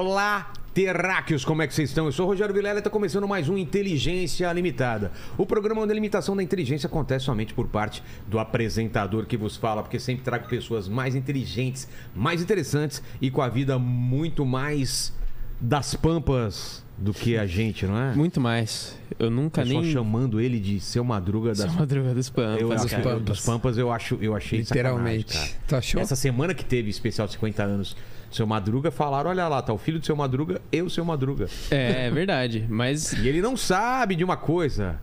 Olá, terráqueos, como é que vocês estão? Eu sou o Rogério Vilela e está começando mais um Inteligência Limitada. O programa onde a limitação da inteligência acontece somente por parte do apresentador que vos fala, porque sempre trago pessoas mais inteligentes, mais interessantes e com a vida muito mais das pampas do que a gente, não é? Muito mais. Eu nunca Eu só nem. chamando ele de seu Madruga das Sou Madruga dos Pampas. eu, cara. dos, pampas. dos Pampas eu acho, eu achei Literalmente. Tu achou? Essa semana que teve especial de 50 anos seu Madruga, falaram: olha lá, tá o filho do seu Madruga e o seu Madruga. É, é verdade. Mas E ele não sabe de uma coisa.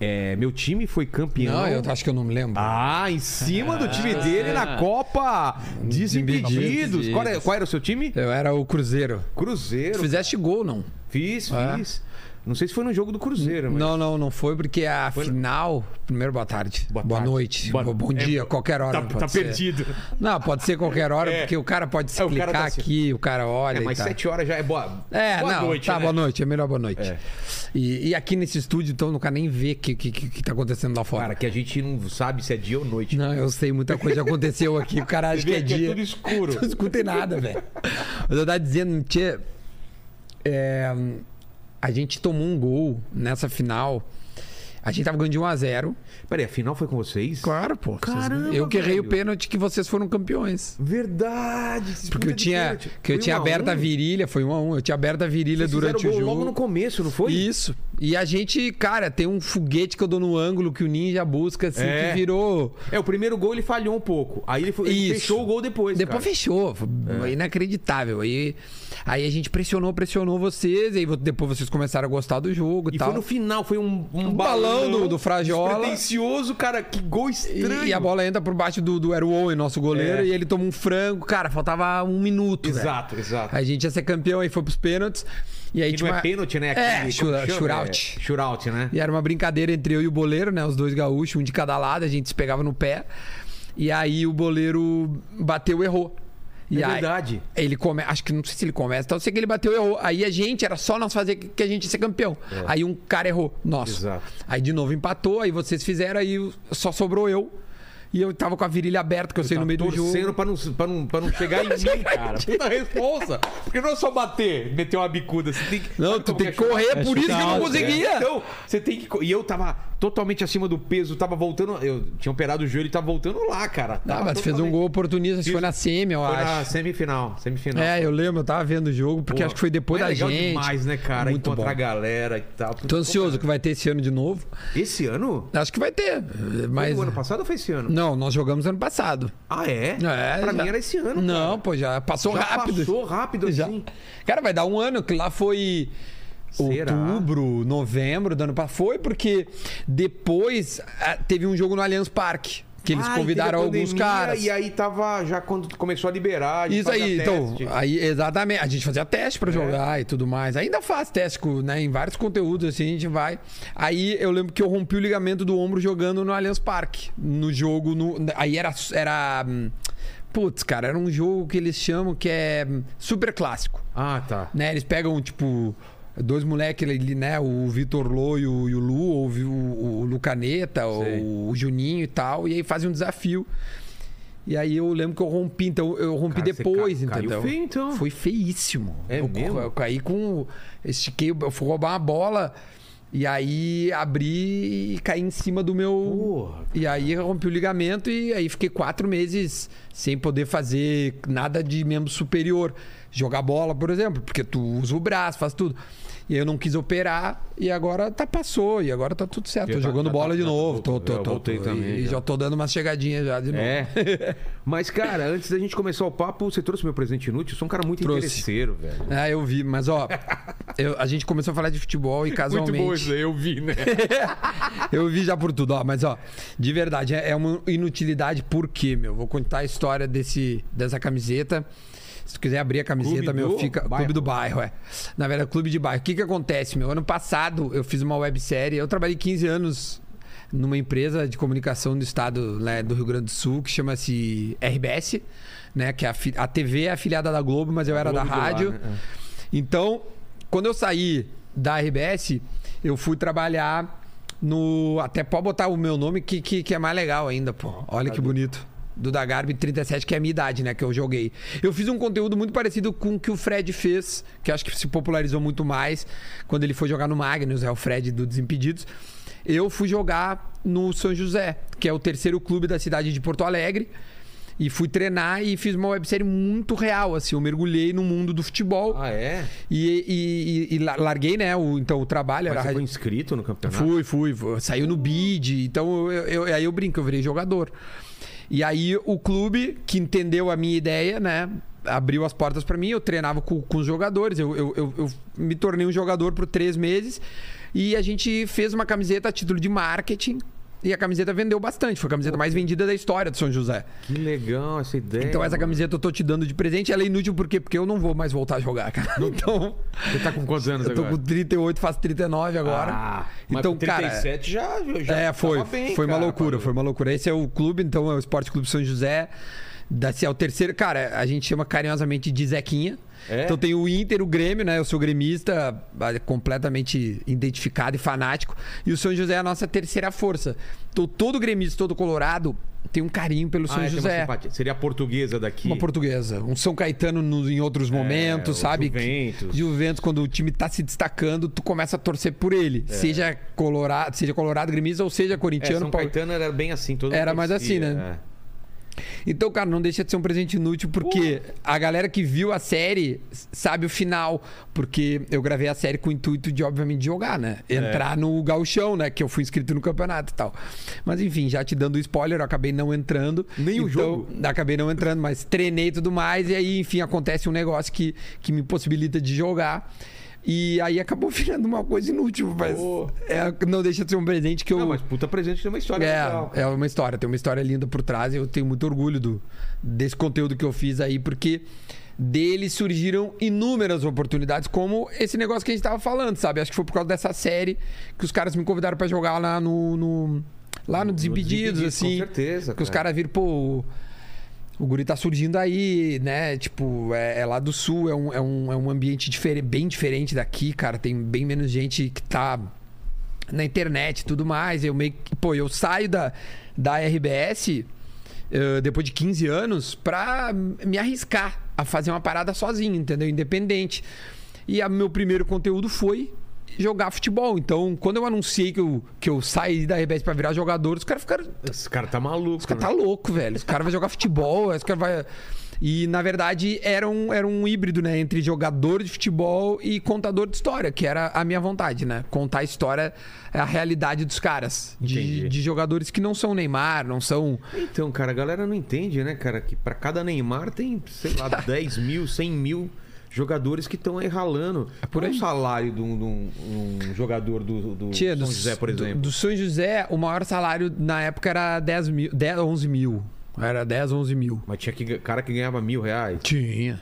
É, meu time foi campeão. Não, eu acho que eu não me lembro. Ah, em cima do time dele na Copa Desimpedidos. Qual, é- qual era o seu time? Eu era o Cruzeiro. Cruzeiro. Tu fizeste gol, não? Fiz, É. fiz. Não sei se foi no jogo do Cruzeiro, mas. Não, não, não foi porque a Foi- final. Primeiro, boa tarde. Boa Boa, tarde. noite. Boa- Bom, é, dia, qualquer hora. Tá, tá perdido. Não, pode ser qualquer hora, É. porque o cara pode se É, clicar tá assim- aqui, o cara olha. É, mas e tal. 7 horas já é boa. É, boa não, noite. tá, né? boa noite, é melhor boa noite. É. E, e aqui nesse estúdio, então, não quero nem ver o que, que, que, que tá acontecendo lá fora. Cara, que a gente não sabe se é dia ou noite. Não, eu sei, muita coisa aconteceu aqui, o cara acha que é que é dia. tudo escuro. Não escutei nada, velho. Mas eu tava dizendo, tia, é, a gente tomou um gol nessa final. A gente tava ganhando de 1 a 0 Peraí, a final foi com vocês? Claro, pô. Vocês- Caramba, eu que errei o pênalti que vocês foram campeões. Verdade. Porque eu tinha, que eu tinha aberto a virilha, foi 1 a 1 Eu tinha aberto a virilha durante o jogo. logo no começo, não foi? Isso. E a gente, cara, tem um foguete que eu dou no ângulo que o ninja busca, assim, É. que virou. É, o primeiro gol ele falhou um pouco. Aí ele, foi, ele fechou o gol depois. Depois cara. fechou. Foi inacreditável. Aí, aí a gente pressionou, pressionou vocês, aí depois vocês começaram a gostar do jogo e, E tal. foi no final, foi um, um, Um balão do- do Frajola. Despretensioso, cara. Que gol estranho. E, e a bola entra por baixo do, do Aero Owen, nosso goleiro, É. e ele toma um frango. Cara, faltava um minuto. velho. Exato, exato. A gente ia ser campeão, aí foi pros pênaltis. E aí E não tinha é uma- pênalti, né? É, shootout. É, shootout, né? E era uma brincadeira entre eu e o boleiro, né? Os dois gaúchos, um de cada lado, a gente se pegava no pé. E aí o boleiro bateu errou. E É aí, verdade. Ele come... Acho que não sei se ele começa, então eu sei que ele bateu e errou. Aí a gente, era só nós fazer que a gente ia ser campeão. Aí um cara errou, nosso. É. Exato. Aí de novo empatou, aí vocês fizeram, aí só sobrou eu. E eu tava com a virilha aberta, que eu sei no meio do jogo. torcendo pra não, pra, não, pra não chegar em mim, cara. Puta responsa. Porque não é só bater, meter uma bicuda. Você tem que. Não, tu tem é que correr, chutar? por isso que eu não É, conseguia. Então, você tem que. E eu tava totalmente acima do peso, tava voltando. Eu tinha operado o joelho e tava voltando lá, cara. Ah, Tava mas tu fez um totalmente- gol oportunista, foi na semi, eu Foi acho. na semifinal. Semifinal. É, eu lembro, eu tava vendo o jogo, porque Pô, acho que foi depois da é legal gente. demais, né, cara? Muito Encontrar bom. a galera e tal. Tô ansioso que vai ter esse ano de novo. Esse ano? Acho que vai ter. Foi Mas. o ano passado ou foi esse ano? Não, nós jogamos ano passado. Ah, é? É, pra já. mim era esse ano. Não, cara. pô, já passou Já rápido. passou rápido Já. assim. Cara, vai dar um ano, que lá foi Será? outubro, novembro do ano passado. Foi porque depois ah, teve um jogo no Allianz Parque. Que eles Ah, convidaram teve a alguns pandemia, caras. E aí tava já quando começou a liberar. Isso aí, teste. então, aí, exatamente. A gente fazia teste pra jogar e tudo mais. Ainda faz teste né, em vários conteúdos, assim, a gente vai. Aí eu lembro que eu rompi o ligamento do ombro jogando no Allianz Parque. No jogo, no, aí era. era hum, putz, cara, era um jogo que eles chamam que é hum, super clássico. Ah, tá. Né? Eles pegam, tipo, dois moleques ali, né? O Vitor Lô e o, e o Lu, ou o, o, Lucaneta, ou o Juninho e tal. E aí fazem um desafio. E aí eu lembro que eu rompi, então eu rompi Cara, depois, ca- caiu entendeu? feio, então. Foi feíssimo. É eu, mesmo? eu caí com. Estiquei, eu fui roubar uma bola. E aí abri e caí em cima do meu. Porra, e aí eu rompi o ligamento e aí fiquei quatro meses sem poder fazer nada de membro superior. Jogar bola, por exemplo, porque tu usa o braço, faz tudo. E eu não quis operar e agora tá passou. E agora tá tudo certo. Já tô tá- jogando já bola tá- de já novo. tá- Tô, tô, tô, voltei tô- também, E já. já tô dando umas chegadinhas já de novo. É. Mas, cara, antes da gente começar o papo, você trouxe meu presente inútil? Eu sou um cara muito Trouxe. interesseiro, velho. Ah, eu vi, mas ó, eu- a gente começou a falar de futebol e casualmente. aí, eu vi, né? Eu vi já por tudo, ó, mas ó, de verdade, é é uma inutilidade, por quê, meu? Vou contar a história desse, dessa camiseta. Se tu quiser abrir a camiseta, Clube meu, fica. Bairro. Clube do Bairro, é. Na verdade, Clube de Bairro. O que que acontece, meu? Ano passado eu fiz uma websérie, eu trabalhei 15 anos numa empresa de comunicação do estado né, do Rio Grande do Sul, que chama-se RBS, né? Que é a, a TV é afiliada da Globo, mas eu era da de lá, rádio. né? Então, quando eu saí da RBS, eu fui trabalhar no. Até pode botar o meu nome que, que, que é mais legal ainda, pô. Olha que bonito. Do da Garbi 37, que é a minha idade, né? Que eu joguei. Eu fiz um conteúdo muito parecido com o que o Fred fez, que acho que se popularizou muito mais quando ele foi jogar no Magnus, é o Fred do Desimpedidos. Eu fui jogar no São José, que é o terceiro clube da cidade de Porto Alegre. E fui treinar e fiz uma websérie muito real, assim. Eu mergulhei no mundo do futebol. Ah, é? E, e- e- e la- larguei, né? O, então, o trabalho Mas era. você foi inscrito no campeonato? Fui, fui, fui. Saiu no bid. Então, eu, eu- aí eu brinco, eu virei jogador. E aí o clube, que entendeu a minha ideia, né? Abriu as portas pra mim, eu treinava com, com os jogadores. Eu, eu, eu- eu me tornei um jogador por três meses. E a gente fez uma camiseta a título de marketing. E a camiseta vendeu bastante. Foi a camiseta mais vendida da história do São José. Que legal essa ideia. Então essa mano. camiseta eu tô te dando de presente. Ela é inútil por quê? Porque eu não vou mais voltar a jogar, cara. Então, Você tá com quantos anos eu tô agora? com 38, faço 39 agora. Ah, mas então, com 37 já, já é, foi. bem, foi uma cara, loucura, Paulo. foi uma loucura. Esse é o clube, então é o Esporte Clube São José. Desse é o terceiro. Cara, a gente chama carinhosamente de Zequinha. É? Então tem o Inter, o Grêmio, né? Eu sou gremista, completamente identificado e fanático. E o São José é a nossa terceira força. Então todo gremista, todo colorado, tem um carinho pelo São Ah, é, tem uma José. Seria a portuguesa daqui. Uma portuguesa. Um São Caetano no- em outros momentos, o sabe? Juventus. Juventus, quando o time tá se destacando, tu começa a torcer por ele. Seja colorado, seja colorado gremista ou seja É, corintiano. São Paulo- Caetano era bem assim. Todo Era mais assim, né? é. Então, cara, não deixa de ser um presente inútil, porque a galera que viu a série sabe o final. Porque eu gravei a série com o intuito de, obviamente, jogar, né? É. Entrar no gauchão, né? Que eu fui inscrito no campeonato e tal. Mas, enfim, já te dando spoiler, eu acabei não entrando. Nem o Então, jogo. Acabei não entrando, mas treinei e tudo mais. E aí, enfim, acontece um negócio que, que me possibilita de jogar. E aí acabou virando uma coisa inútil, mas Pô. é, não deixa de ser um presente que eu. Não, mas puta presente tem uma história legal. É, é uma história, tem uma história linda por trás e eu tenho muito orgulho do, desse conteúdo que eu fiz aí, porque dele surgiram inúmeras oportunidades, como esse negócio que a gente tava falando, sabe? Acho que foi por causa dessa série que os caras me convidaram pra jogar lá no. no- lá no Desimpedidos, Desimpedidos, assim. com certeza, Que os cara. caras viram, pô. O guri tá surgindo aí, né? Tipo, é, é lá do sul, é um, é um, é um ambiente difere- bem diferente daqui, cara. Tem bem menos gente que tá na internet e tudo mais. Eu meio que, pô, eu saio da, da RBS eh, depois de 15 anos pra me arriscar a fazer uma parada sozinho, entendeu? Independente. E o meu primeiro conteúdo foi jogar futebol. Então, quando eu anunciei que eu, que eu saí da RBS pra virar jogador, os caras ficaram Esse cara tá maluco. esse cara né? tá louco, velho. Esse cara vai jogar futebol, esse cara vai. E, na verdade, era um, era um híbrido, né? Entre jogador de futebol e contador de história, que era a minha vontade, né? Contar a história, é a realidade dos caras. De, de jogadores que não são Neymar, não são. Então, cara, a galera não entende, né, cara? Que pra cada Neymar tem, sei lá, 10 mil, 100 mil jogadores que estão aí ralando. É por Qual aí. o salário de um, de um- um jogador do, do Tia, São do, José, por do- exemplo? Do, São José, o maior salário na época era 10 mil, 10, 11 mil. Era 10, 11 mil. Mas tinha que, cara que ganhava mil reais. Tinha.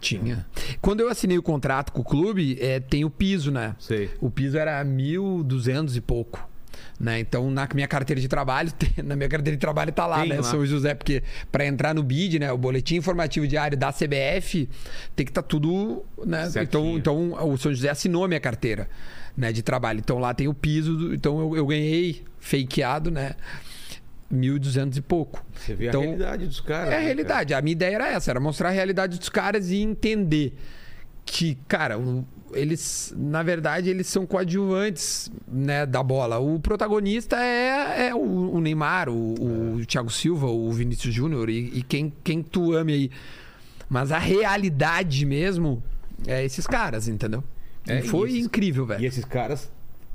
Tinha. Quando eu assinei o contrato com o clube, é, tem o piso, né? Sei. O piso era 1.200 e pouco. Né? Então, na minha carteira de trabalho, na minha carteira de trabalho tá lá, Tem né? lá. São José, porque para entrar no BID, né? O boletim informativo diário da CBF, tem que estar tudo, né? Certinho. Então, então, o São José assinou a minha carteira, né, de trabalho. Então lá tem o piso, do- então eu, eu ganhei fakeado, né? 1.200 e pouco. Você vê então, a realidade dos caras. é a né, realidade. A minha ideia era essa, era mostrar a realidade dos caras e entender que, cara, eles, na verdade, eles são coadjuvantes, né, da bola. O protagonista é, é o, o Neymar, o, o Thiago Silva, o Vinícius Júnior e, e quem, quem tu ame aí. Mas a realidade mesmo é esses caras, entendeu? É, e foi esses- incrível, velho. E esses caras,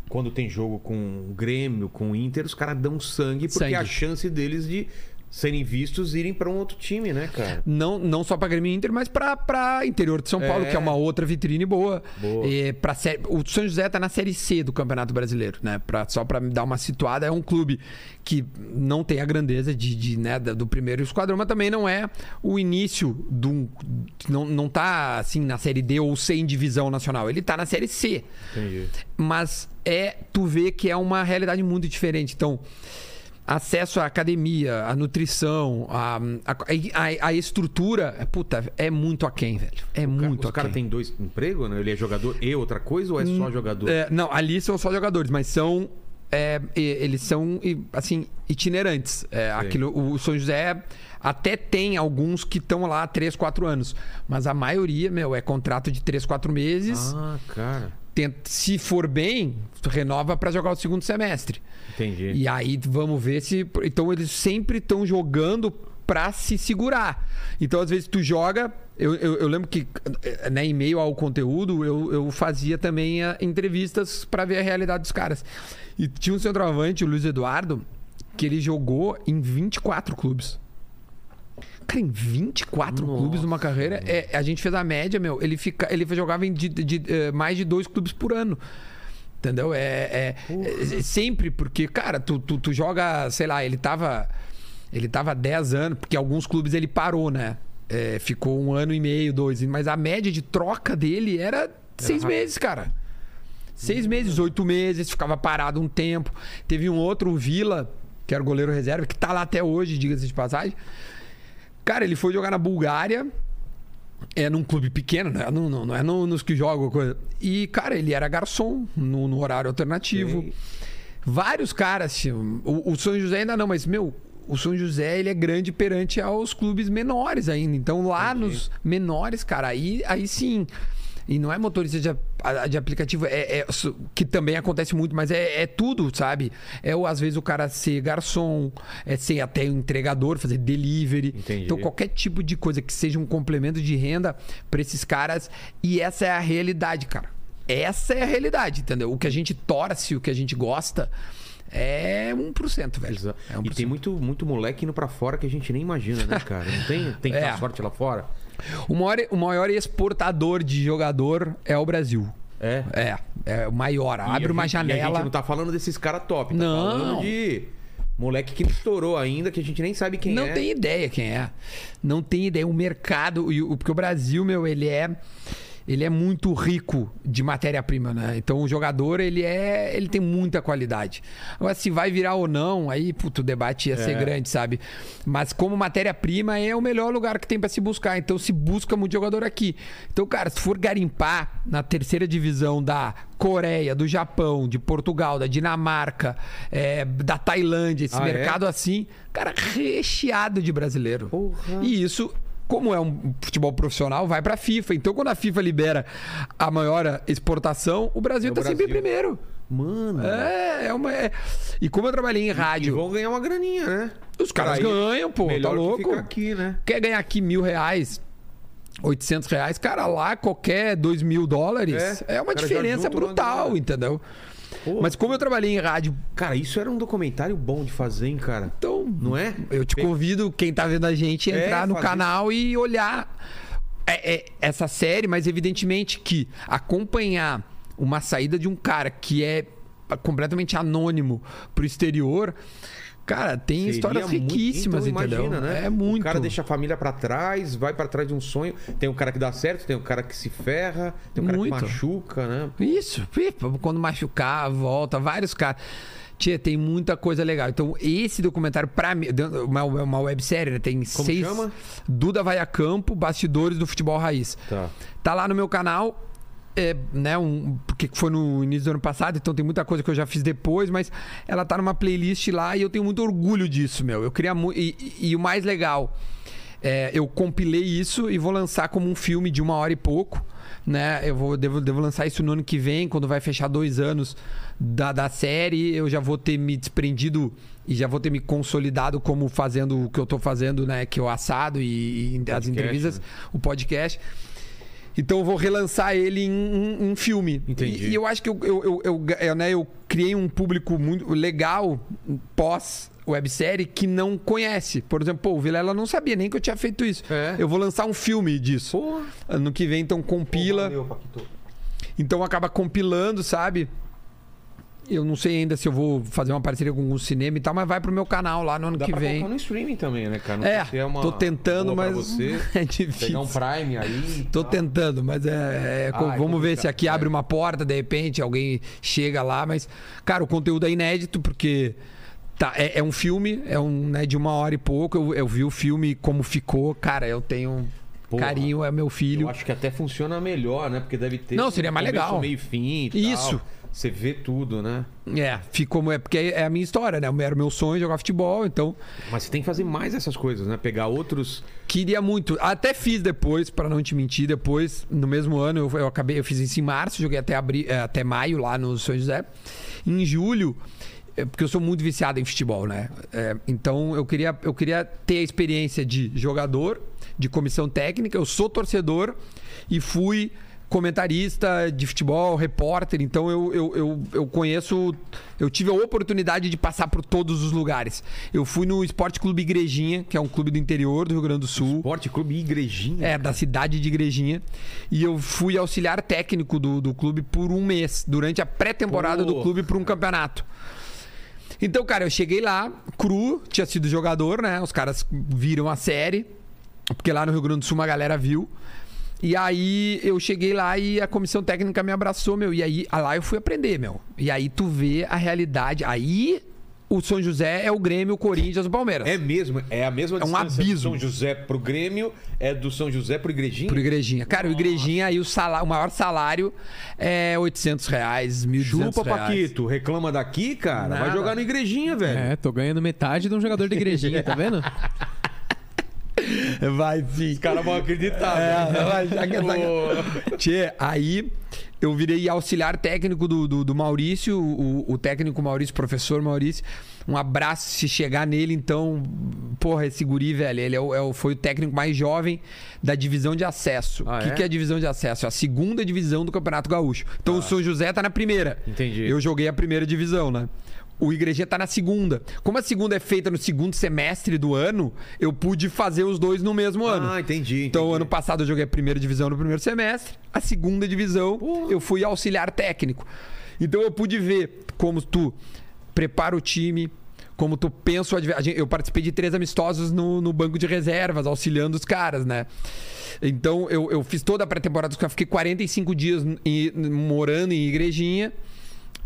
quando tem jogo com o Grêmio, com o Inter, os caras dão sangue porque Sangue. a chance deles de serem vistos irem pra um outro time, né, cara? Não, não só pra Grêmio Inter, mas pra interior de São Paulo, É. que é uma outra vitrine boa. Boa. E pra sé- O São José tá na Série C do Campeonato Brasileiro, né? Pra, só me dar uma situada, é um clube que não tem a grandeza de, de, né, do primeiro esquadrão, mas também não é o início de um... Não, não tá, assim, na Série D ou C em divisão nacional. Ele tá na Série C Entendi. mas é tu vê que é uma realidade muito diferente. Então, acesso à academia, à nutrição, à, à, à estrutura, é, puta, é muito aquém, velho. É muito Os caras aquém. têm dois empregos, né? Ele é jogador e outra coisa ou é só jogador? É, não, ali são só jogadores, mas são é, eles são assim itinerantes. É, aquilo, o São José até tem alguns que estão lá há 3, 4 anos, mas a maioria, meu, é contrato de 3, 4 meses. Ah, cara. Tenta- se for bem, renova para jogar o segundo semestre. Entendi. E aí vamos ver se. Então eles sempre estão jogando pra se segurar. Então, às vezes, tu joga. Eu, eu, eu lembro que, né, em meio ao conteúdo, eu, eu fazia também ah, entrevistas pra ver a realidade dos caras. E tinha um centroavante, o Luiz Eduardo, que ele jogou em 24 clubes. Cara, em 24 Nossa, clubes numa carreira, é, a gente fez a média, meu. Ele, fica, ele jogava em de, de- eh, mais de dois clubes por ano. Entendeu? É, é- é sempre porque, cara, tu, tu, tu joga, sei lá, ele tava. Ele tava 10 anos, porque alguns clubes ele parou, né? É, ficou um ano e meio, dois. Mas a média de troca dele era seis rápido. meses, cara. Seis meses, oito meses, ficava parado um tempo. Teve um outro, o Vila, que era o goleiro reserva, que tá lá até hoje, diga-se de passagem. Cara, ele foi jogar na Bulgária. É num clube pequeno, né? não, não, não é no- nos que jogam coisa. E, cara, ele era garçom no, no horário alternativo. Sei. Vários caras, assim, o, o São José ainda não, mas, meu, o São José ele é grande perante aos clubes menores ainda. Então, lá nos menores, cara, aí, aí sim. E não é motorista de, a- de aplicativo, é, é- que também acontece muito, mas é, é tudo, sabe? É o- às vezes o cara ser garçom, é ser até um entregador, fazer delivery. Entendi. Então, qualquer tipo de coisa que seja um complemento de renda pra esses caras. E essa é a realidade, cara. Essa é a realidade, entendeu? O que a gente torce, o que a gente gosta é 1%, velho. Exa- É 1%. E tem muito, muito moleque indo pra fora que a gente nem imagina, né, cara? Não tem, tem É. sorte lá fora? O maior, o maior exportador de jogador é o Brasil. É. É, é o maior. E Abre a uma gente- E a gente janela. não tá falando desses caras top, tá Não. falando de moleque que não estourou ainda, que a gente nem sabe quem não é. tem ideia quem é. Não tem ideia. O mercado. Porque o Brasil, meu, ele é. Ele é muito rico de matéria-prima, né? Então o jogador, ele é. Ele tem muita qualidade. Agora, se vai virar ou não, aí, puto, o debate ia ser É. grande, sabe? Mas como matéria-prima é o melhor lugar que tem pra se buscar. Então se busca muito jogador aqui. Então, cara, se for garimpar na terceira divisão da Coreia, do Japão, de Portugal, da Dinamarca, é, da Tailândia, esse Ah, é? mercado assim, cara, recheado de brasileiro. Porra. E isso, como é um futebol profissional, vai pra FIFA. Então, quando a FIFA libera a maior exportação, o Brasil É o tá sempre primeiro. Mano. É, é uma. é- E como eu trabalhei em E rádio, vão ganhar uma graninha, né? os caras ganham, pô, melhor tá que louco? ficar aqui, né? Quer ganhar aqui mil reais, 800 reais, cara, lá qualquer dois mil dólares É, é, uma diferença brutal, entendeu? Pô. Mas como eu trabalhei em rádio, Cara, isso era um documentário bom de fazer, hein, cara? então Não é? Eu te convido, quem tá vendo a gente, a É, entrar no fazer canal e olhar é- é essa série, mas evidentemente que acompanhar uma saída de um cara que é completamente anônimo pro exterior, cara, tem Seria histórias muito- riquíssimas, então, entendeu? Imagina, né? É muito. O cara deixa a família pra trás, vai pra trás de um sonho. Tem um cara que dá certo, tem um cara que se ferra, tem um cara Muito. que machuca, né? Isso, quando machucar, volta, vários caras. Tia, tem muita coisa legal. Então, esse documentário, pra mim, uma, uma websérie, né? Tem Como seis. chama? Duda vai a campo, bastidores do futebol raiz. Tá. Tá lá no meu canal. É, né, um, porque foi no início do ano passado, então tem muita coisa que eu já fiz depois, mas ela tá numa playlist lá e eu tenho muito orgulho disso, meu. Eu queria muito. E, e- e o mais legal, é, eu compilei isso e vou lançar como um filme de uma hora e pouco. Né? Eu vou, devo, devo lançar isso no ano que vem, quando vai fechar dois anos da, da série. Eu já vou ter me desprendido e já vou ter me consolidado como fazendo o que eu tô fazendo, né? Que é o assado e, e as entrevistas, né? o podcast. Então eu vou relançar ele em um, filme. Entendi. E, e eu acho que eu, eu, eu, eu, eu, né, eu criei um público muito legal pós websérie que não conhece. Por exemplo, pô, o Vilela não sabia nem que eu tinha feito isso. É. Eu vou lançar um filme disso. Porra. Ano que vem, então compila. Valeu, Paquito. Então acaba compilando, sabe? Eu não sei ainda se eu vou fazer uma parceria com algum cinema e tal, mas vai pro meu canal lá no ano Dá que pra vem. no streaming também, né, cara? Não É, se uma tô tentando, mas você é difícil. pegar um Prime aí. Tô tentando, mas é. é- Ah, é vamos ver se aqui é. abre uma porta, de repente, alguém chega lá, mas. Cara, o conteúdo é inédito, porque. Tá, é, é um filme, é um né, de uma hora e pouco. Eu, eu vi o filme como ficou, cara, eu tenho. Porra. Carinho é meu filho. Eu acho que até funciona melhor, né? Porque deve ter. Não, seria mais legal. meio fim. Isso. Tal. Você vê tudo, né? É, ficou. É porque é a minha história, né? Era o meu sonho jogar futebol, então Mas você tem que fazer mais essas coisas, né? Pegar outros. queria muito. Até fiz depois, pra não te mentir, depois, no mesmo ano, eu, eu acabei, eu fiz isso em março, joguei até, abri, eh, até maio lá no São José. Em julho, eh, porque eu sou muito viciado em futebol, né? Eh, então eu queria, eu queria ter a experiência de jogador, de comissão técnica, eu sou torcedor e fui comentarista de futebol, repórter, então eu, eu, eu, eu conheço, eu tive a oportunidade de passar por todos os lugares. Eu fui no Esporte Clube Igrejinha, que é um clube do interior do Rio Grande do Sul. Esporte Clube Igrejinha. É, da cidade de Igrejinha. E eu fui auxiliar técnico do, do clube por um mês, durante a pré-temporada do clube para um campeonato. Então, cara, eu cheguei lá, cru, tinha sido jogador, né? Os caras viram a série, porque lá no Rio Grande do Sul uma galera viu. E aí eu cheguei lá e a comissão técnica me abraçou, meu. E aí ah, lá eu fui aprender, meu. E aí tu vê a realidade. Aí o São José é o Grêmio, o Corinthians, o Palmeiras. É mesmo, é a mesma É um abismo. do São José pro Grêmio, é do São José pro Igrejinha? Pro Igrejinha. Cara, o Igrejinha aí o, salário, o maior salário é 800 reais, 1.200 Chupa, reais. Paquito. Reclama daqui, cara. Vai Nada. jogar no Igrejinha, velho. É, tô ganhando metade de um jogador de igrejinha, tá vendo? Vai sim. Os caras vão acreditar, É, velho. vai, já que Pô. Tchê, aí eu virei auxiliar técnico do, do, do Maurício, o, o técnico Maurício, professor Maurício. Um abraço se chegar nele, então. Porra, esse guri, velho, ele é o- é o- foi o técnico mais jovem da divisão de acesso. Ah, o que é? que é a divisão de acesso? É a segunda divisão do Campeonato Gaúcho. Então o São José tá na primeira. Entendi. Eu joguei a primeira divisão, né? O Igrejinha tá na segunda. Como a segunda é feita no segundo semestre do ano, eu pude fazer os dois no mesmo ano. Ah, entendi. Então, entendi. ano passado eu joguei a primeira divisão no primeiro semestre, a segunda divisão eu fui auxiliar técnico. Então eu pude ver como tu prepara o time, como tu pensa o adversário. Eu participei de três amistosos no, no banco de reservas, auxiliando os caras, né? Então eu, eu fiz toda a pré-temporada, fiquei 45 dias em- morando em igrejinha.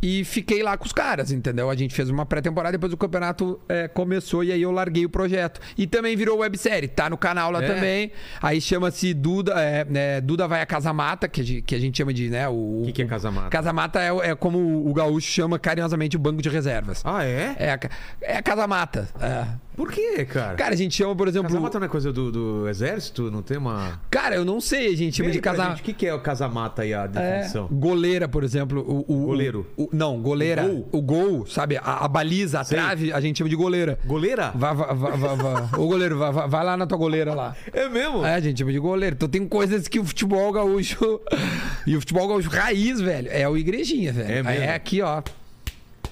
E fiquei lá com os caras, entendeu? A gente fez uma pré-temporada, depois o campeonato é, começou e aí eu larguei o projeto. E também virou websérie, tá no canal lá É. também. Aí chama-se Duda, é, é, Duda vai a Casa Mata, que a gente, que a gente chama de, né? O, que, que é Casa Mata? Casa Mata é, é como o gaúcho chama carinhosamente o banco de reservas. Ah, é? É, a, é a Casa Mata. é. Por quê, cara? Cara, a gente chama, por exemplo. Casa Mata não é coisa do, do exército? Não tem uma. Cara, eu não sei, a gente chama Vê de Casa O que, que é o Casa Mata aí, a É, definição? goleira, por exemplo. O, o- Goleiro. o- não, goleira. O O gol? gol, sabe? A, a baliza, a Sei. trave, a gente chama de goleira. Goleira? Vai, vai, vai, vai, vai. Ô, goleiro, vai, vai, lá na tua goleira lá. É mesmo? É, a gente chama de goleiro. Então tem coisas que o futebol gaúcho. E o futebol gaúcho raiz, velho, é o igrejinha, velho. É mesmo? É aqui, ó.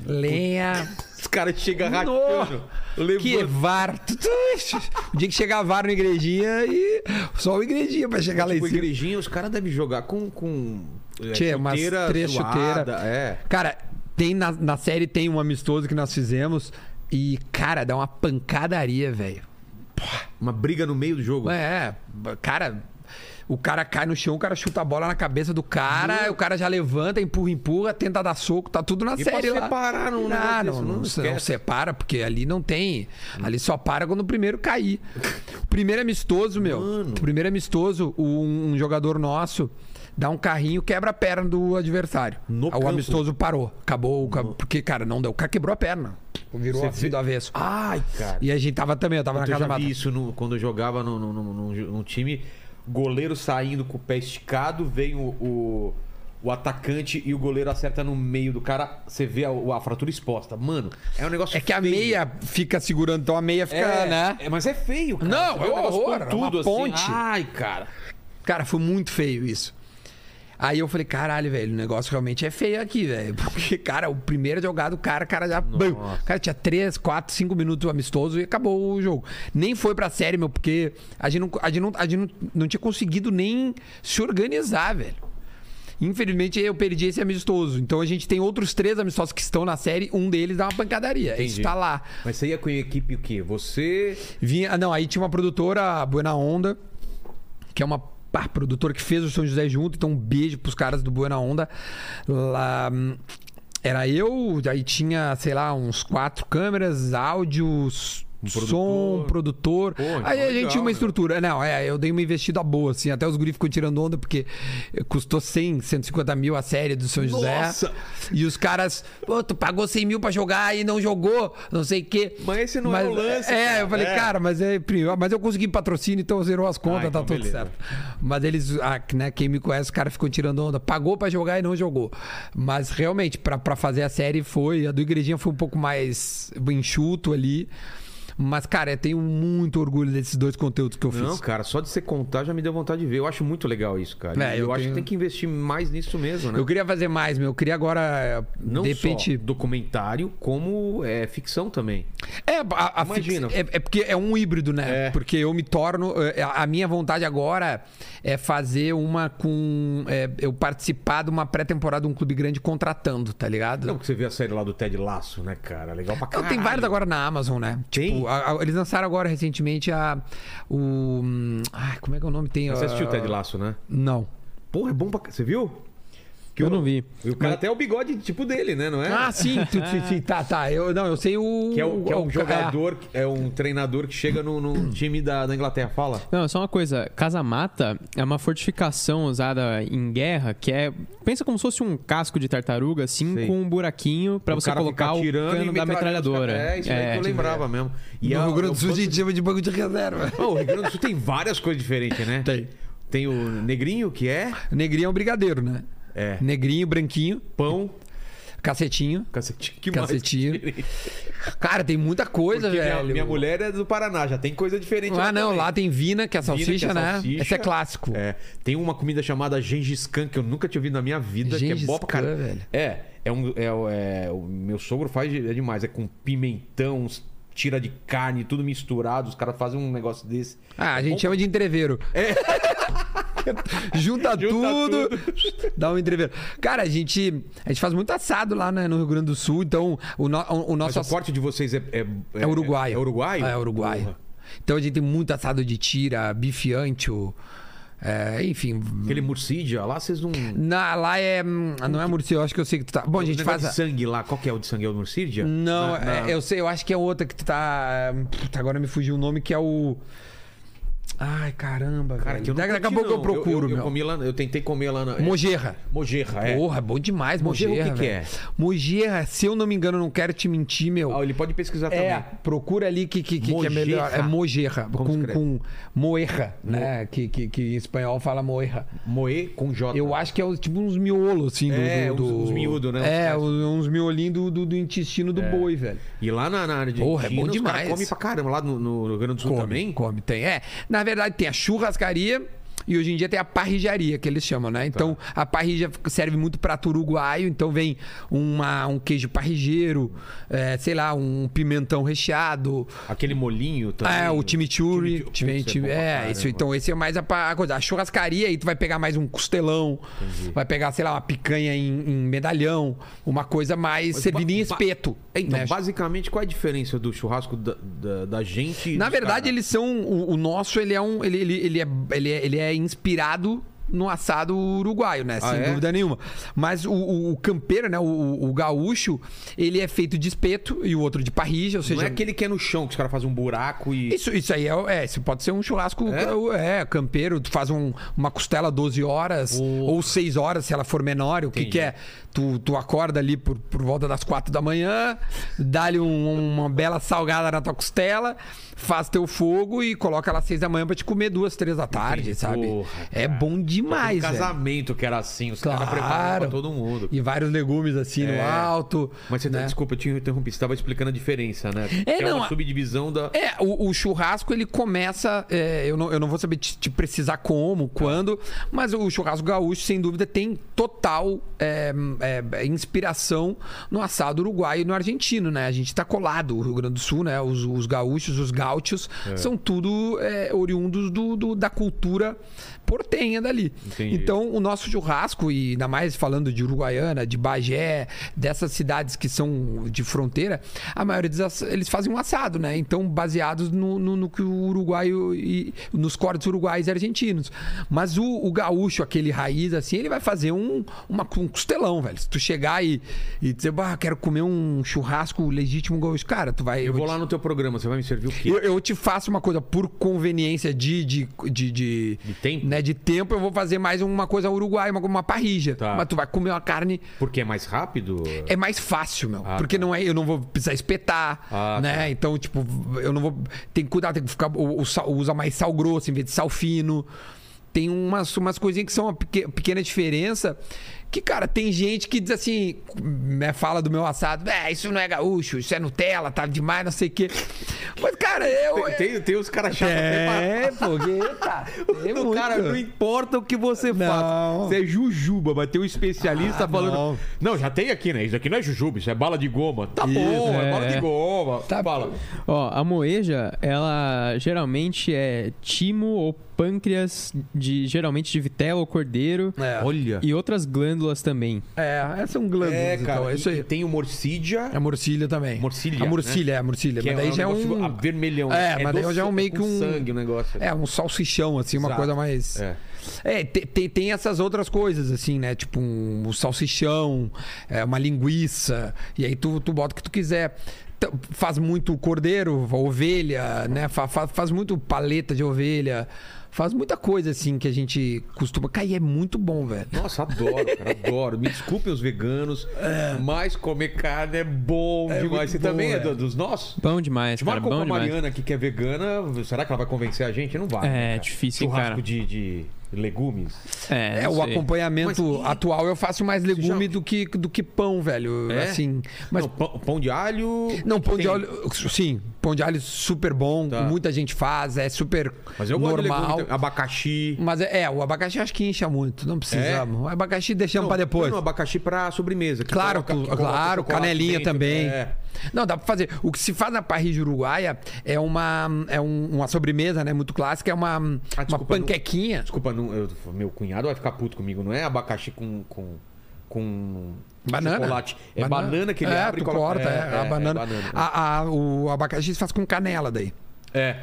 Lenha. Os caras chegam rachando. Que. VAR. O dia que chegar VAR no igrejinha e. Só o igrejinha pra chegar lá em Tipo, cima. igrejinha, os caras devem jogar com. com é, Tchê, umas três chuteiras. É. Cara, tem na, na série tem um amistoso que nós fizemos e, cara, dá uma pancadaria, velho. Uma briga no meio do jogo. É, cara, o cara cai no chão, o cara chuta a bola na cabeça do cara, o cara já levanta, empurra, empurra, tenta dar soco, tá tudo na E série lá. separar não, não, não não, não separa, porque ali não tem. Ali só para quando o primeiro cair. O primeiro amistoso, meu. Mano. O primeiro amistoso, um, um jogador nosso dá um carrinho, quebra a perna do adversário. No o campo? amistoso parou. Acabou, o ca- porque, cara, não deu. O cara quebrou a perna. Virou Você assim do avesso. Ai, cara. E a gente tava também, eu tava eu na casa já mata. vi isso no- quando eu jogava no, no, no- no- no time. Goleiro saindo com o pé esticado, vem o, o, o atacante e o goleiro acerta no meio do cara. Você vê a, a fratura exposta. Mano, é um negócio É que a feio. meia fica segurando, então a meia fica, É, né? é, mas é feio, cara. Não, é um horror, é uma assim. ponte. Ai, cara. Cara, foi muito feio isso. Aí eu falei, caralho, velho, o negócio realmente é feio aqui, velho. Porque, cara, o primeiro jogado, o cara, o cara já. Bum. Cara, tinha 3, 4, 5 minutos amistoso e acabou o jogo. Nem foi pra série, meu, porque a gente não, a gente não, a gente não, não tinha conseguido nem se organizar, velho. Infelizmente eu perdi esse amistoso. Então a gente tem outros três amistosos que estão na série. Um deles dá uma pancadaria. Isso Entendi. tá lá. Mas você ia com a equipe o quê? Você. Vinha, não, aí tinha uma produtora, a Buena Onda, que é uma pá, que fez o São José junto, então um beijo pros caras do Buena Onda. Lá, hum, era eu, aí tinha, sei lá, uns quatro câmeras, áudios, Um som, produtor. Pô, então Aí a gente tinha uma né? estrutura. Não, é, eu dei uma investida boa, assim. Até os guris ficam tirando onda, porque custou 100, 150 mil a série do São José. Nossa! E os caras, pô, tu pagou 100 mil pra jogar e não jogou, não sei o quê. Mas esse não é o lance, É, cara. eu falei, É. cara, mas, é, mas eu consegui patrocínio, então zerou as contas, Ah, então tá tudo beleza. certo. Mas eles, ah, né, quem me conhece, os caras ficam tirando onda. Pagou pra jogar e não jogou. Mas realmente, pra, pra fazer a série foi. A do Igrejinha foi um pouco mais enxuto ali. Mas, cara, eu tenho muito orgulho desses dois conteúdos que eu fiz. Não, cara, só de você contar já me deu vontade de ver. Eu acho muito legal isso, cara. É, eu eu acho tenho- que tem que investir mais nisso mesmo, né? Eu queria fazer mais, meu. Eu queria agora, Não de repente. só documentário, como é, ficção também. É, a, a Imagina. fix- é, é porque é um híbrido, né? É. Porque eu me torno. é, A minha vontade agora é fazer uma com. é, eu participar de uma pré-temporada de um clube grande contratando, tá ligado? Não, porque você vê a série lá do Ted Laço, né, cara? Legal pra Não, caralho. tem vários agora na Amazon, né? Tem? Tipo, a- a- eles lançaram agora recentemente a. O. hum, Ai, como é que é o nome? Tem. Você a- assistiu o Ted Laço, né? Não. Porra, é bom pra... Você viu? Que Eu não vi. E o cara até é o bigode tipo dele, né? Não é? Ah, sim, tu, sim, tá, tá. Eu, não, eu sei o. Que é, o, que é um o- jogador, é um treinador que chega no, no time da, da Inglaterra. Fala. Não, só uma coisa. Casa-mata é uma fortificação usada em guerra que é... Pensa como se fosse um casco de tartaruga, assim, Sei. com um buraquinho pra O você colocar o cano da metralhadora. É, isso aí que eu lembrava mesmo. E no a- Rio Grande do Sul gente chama de banco de reserva. O Rio Grande do Sul tem várias coisas diferentes, né? Tem. Tem o negrinho, que é Negrinho é um brigadeiro, né? É. Negrinho, branquinho, pão, cacetinho. cacetinho. Que Cacetinho. mais diferente? Cara, tem muita coisa, Porque minha, velho. minha mulher é do Paraná, já tem coisa diferente. Ah, não, também. lá tem vina, que é Vina, salsicha, que é né? salsicha. Esse é clássico. É, tem uma comida chamada Gengis Khan que eu nunca tinha ouvido na minha vida, que é Gengis boa pra caralho. velho. É, é um é, o- é, o meu sogro faz é demais, é com pimentão, uns tira de carne, tudo misturado, os caras fazem um negócio desse. Ah, a gente bom chama de entreveiro. Junta, Junta tudo, dá um entreveiro. Cara, a gente, a gente faz muito assado lá né, no Rio Grande do Sul, então o, no- o- o Mas nosso o corte de vocês é é, é uruguaio. É, uruguaio? É uruguaio. Porra. Então a gente tem muito assado de tira, bife ancho, é, enfim. Aquele morcídia lá, vocês não Na, lá é. Não é Murcia, eu acho que eu sei que tu tá. Bom, a gente faz. de sangue lá, qual que é o de sangue? É o morcídia? Não, Na- na- é, eu sei, eu acho que é outra que tu tá. Puta, agora me fugiu o nome, que é o. Ai, caramba, Cara, velho. eu Daqui a pouco eu procuro, eu, eu, meu. comi lá, eu tentei comer lá na... Mojerra. Mojerra, é. Porra, é bom demais, Mojerra, Mojerra. o que que é? Mojerra, se eu não me engano, não quero te mentir, meu. Ah, ele pode pesquisar É, também. procura ali que, que, que, que é melhor. É mojerra. Como Com, com moerra, né? Que, que, que em espanhol fala moerra. Moer com J. Eu acho que é tipo uns miolos, assim, do. É, do, do- uns- uns miúdos, né? É, Uns- miolinhos do, do, do intestino do boi, velho. E lá na, na Argentina, Porra, é bom demais. comem pra caramba. Lá no, no Rio Grande do Sul Come, também? come, tem. É, na verdade tem a churrascaria e hoje em dia tem a parrijaria, que eles chamam, né? Então Tá. a parrija serve muito prato uruguaio, então vem uma, um queijo parrigeiro, é, sei lá, um pimentão recheado. Aquele molinho também. É, o chimichurri. Chimichurri. Pra é, caramba. isso. Então, esse é mais a, a coisa. A churrascaria, aí tu vai pegar mais um costelão, vai pegar, sei lá, uma picanha em, em medalhão, uma coisa mais Mas servida em espeto. É, Então, né? basicamente, qual é a diferença do churrasco da, da, da gente Na verdade, caras? eles são. O, o nosso, ele é um. Ele, ele, ele, é, ele, é, ele é inspirado no assado uruguaio, né? Ah, Sem é? dúvida nenhuma. Mas o, o, o campeiro, né? O, o- gaúcho, ele é feito de espeto e o outro de parrija, ou seja. Não é aquele que é no chão, que os caras fazem um buraco e... Isso, isso aí é, é, isso pode ser um churrasco É? é, campeiro, tu faz um- uma costela 12 horas Oh. ou 6 horas se ela for menor, o que, Entendi. que é? Tu, tu acorda ali por, por volta das 4 da manhã, dá-lhe um- uma bela salgada na tua costela, faz teu fogo e coloca ela às 6 da manhã pra te comer duas, três da tarde, Entendi. sabe? Porra, é bom demais, um casamento que era assim, os caras preparavam Claro. pra todo mundo. E vários legumes assim no É. alto. Mas você, tá- né? desculpa, eu te interrompi, você tava explicando a diferença, né? É, Que não, uma subdivisão da... É, o, o churrasco ele começa. é, eu, não, eu não vou saber te, te precisar como, quando, mas o churrasco gaúcho, sem dúvida, tem total é, é, inspiração no assado uruguaio e no argentino, né? A gente tá colado, o Rio Grande do Sul, né? Os, os gaúchos, os gaúchos, são tudo é, oriundos do, do- da cultura portenha dali. ali. Entendi. Então, o nosso churrasco, e ainda mais falando de Uruguaiana, de Bagé, dessas cidades que são de fronteira, a maioria deles eles fazem um assado, né? Então, baseados no, no, no que o uruguaio e nos cortes uruguais e argentinos. Mas o, o gaúcho, aquele raiz, assim, ele vai fazer um, uma, um costelão, velho. Se tu chegar e, e dizer, bah, quero comer um churrasco legítimo gaúcho, cara, tu vai. Eu vou te- lá no teu programa, você vai me servir o quê? eu, eu te faço uma coisa por conveniência de. de, de, de, De tempo? Né, de tempo, eu vou fazer mais uma coisa uruguaia, uma, uma parrija. Tá. Mas tu vai comer uma carne. Porque é mais rápido? É mais fácil, meu. Ah, porque tá. não é, eu não vou precisar espetar, Ah, né? tá. Então, tipo, eu não vou. Tem que cuidar, tem que ficar. O, o sal- usa mais sal grosso em vez de sal fino. Tem umas, umas coisinhas que são uma peque- pequena diferença. Que, cara, tem gente que diz assim, né, fala do meu assado, é, isso não é gaúcho, isso é Nutella, tá demais, não sei o quê. Mas, cara, eu. Tem, tem, tem os caras chatos É, porque, tá. O cara, não importa o que você Não. faça. Você é jujuba, mas tem um especialista Ah, falando. não. Não. já tem aqui, né? Isso aqui não é jujuba, isso é bala de goma. Tá bom, é, é. bala de goma. Tá Fala. Ó, a moeja, ela geralmente é timo ou pâncreas, de, geralmente de vitela ou cordeiro. É. Olha. E outras glândulas também. É, essas são glândulas, É, cara. então, é isso e aí. tem o morcídia. É a morcilha também. Morcilha, A morcilha, é a morcilha. Que mas daí é um já é um... avermelhão. É, mas daí já é um meio que um- sangue o negócio. É, um salsichão, assim, uma Exato. coisa mais... É. É, te- te- tem, essas outras coisas, assim, né? Tipo um, um salsichão, é, uma linguiça, e aí tu, tu bota o que tu quiser. T- Faz muito cordeiro, ovelha, né? Fa- fa- faz muito paleta de ovelha. Faz muita coisa, assim, que a gente costuma... E é muito bom, velho. Nossa, adoro, cara, adoro. Me desculpem os veganos, mas comer carne é bom É demais. Você bom, também é é. do- dos nossos? Bom demais, cara. Marcou com Bom a demais. Mariana aqui que é vegana, será que ela vai convencer a gente? Não vai. É, né, cara? difícil, Churrasco cara. de, de legumes. É, É, o sei. acompanhamento Mas e- atual eu faço mais legume já- do, que, do que pão, velho. É? Assim. Mas Não, pão, pão de alho. Não, pão de tem- alho. Sim, pão de alho super bom. Tá. Muita gente faz, é super Mas eu gosto de normal. legume, também. abacaxi. Mas é, é, o abacaxi acho que incha muito. Não precisamos. O abacaxi deixamos pra depois. Não, abacaxi pra sobremesa. que Claro, coloca- coloca claro, chocolate canelinha dentro, também. É. Não, dá pra fazer. O que se faz na parrilla uruguaia é uma, é um- uma sobremesa, né? Muito clássica, é uma, uma Ah, desculpa, não- panquequinha. Desculpa, não, eu- meu cunhado vai ficar puto comigo. Não é abacaxi com. com, com Banana. chocolate. É banana, que ele é, abre e coloca. corta, é, a banana. banana. A- a- o abacaxi se faz com canela daí. É.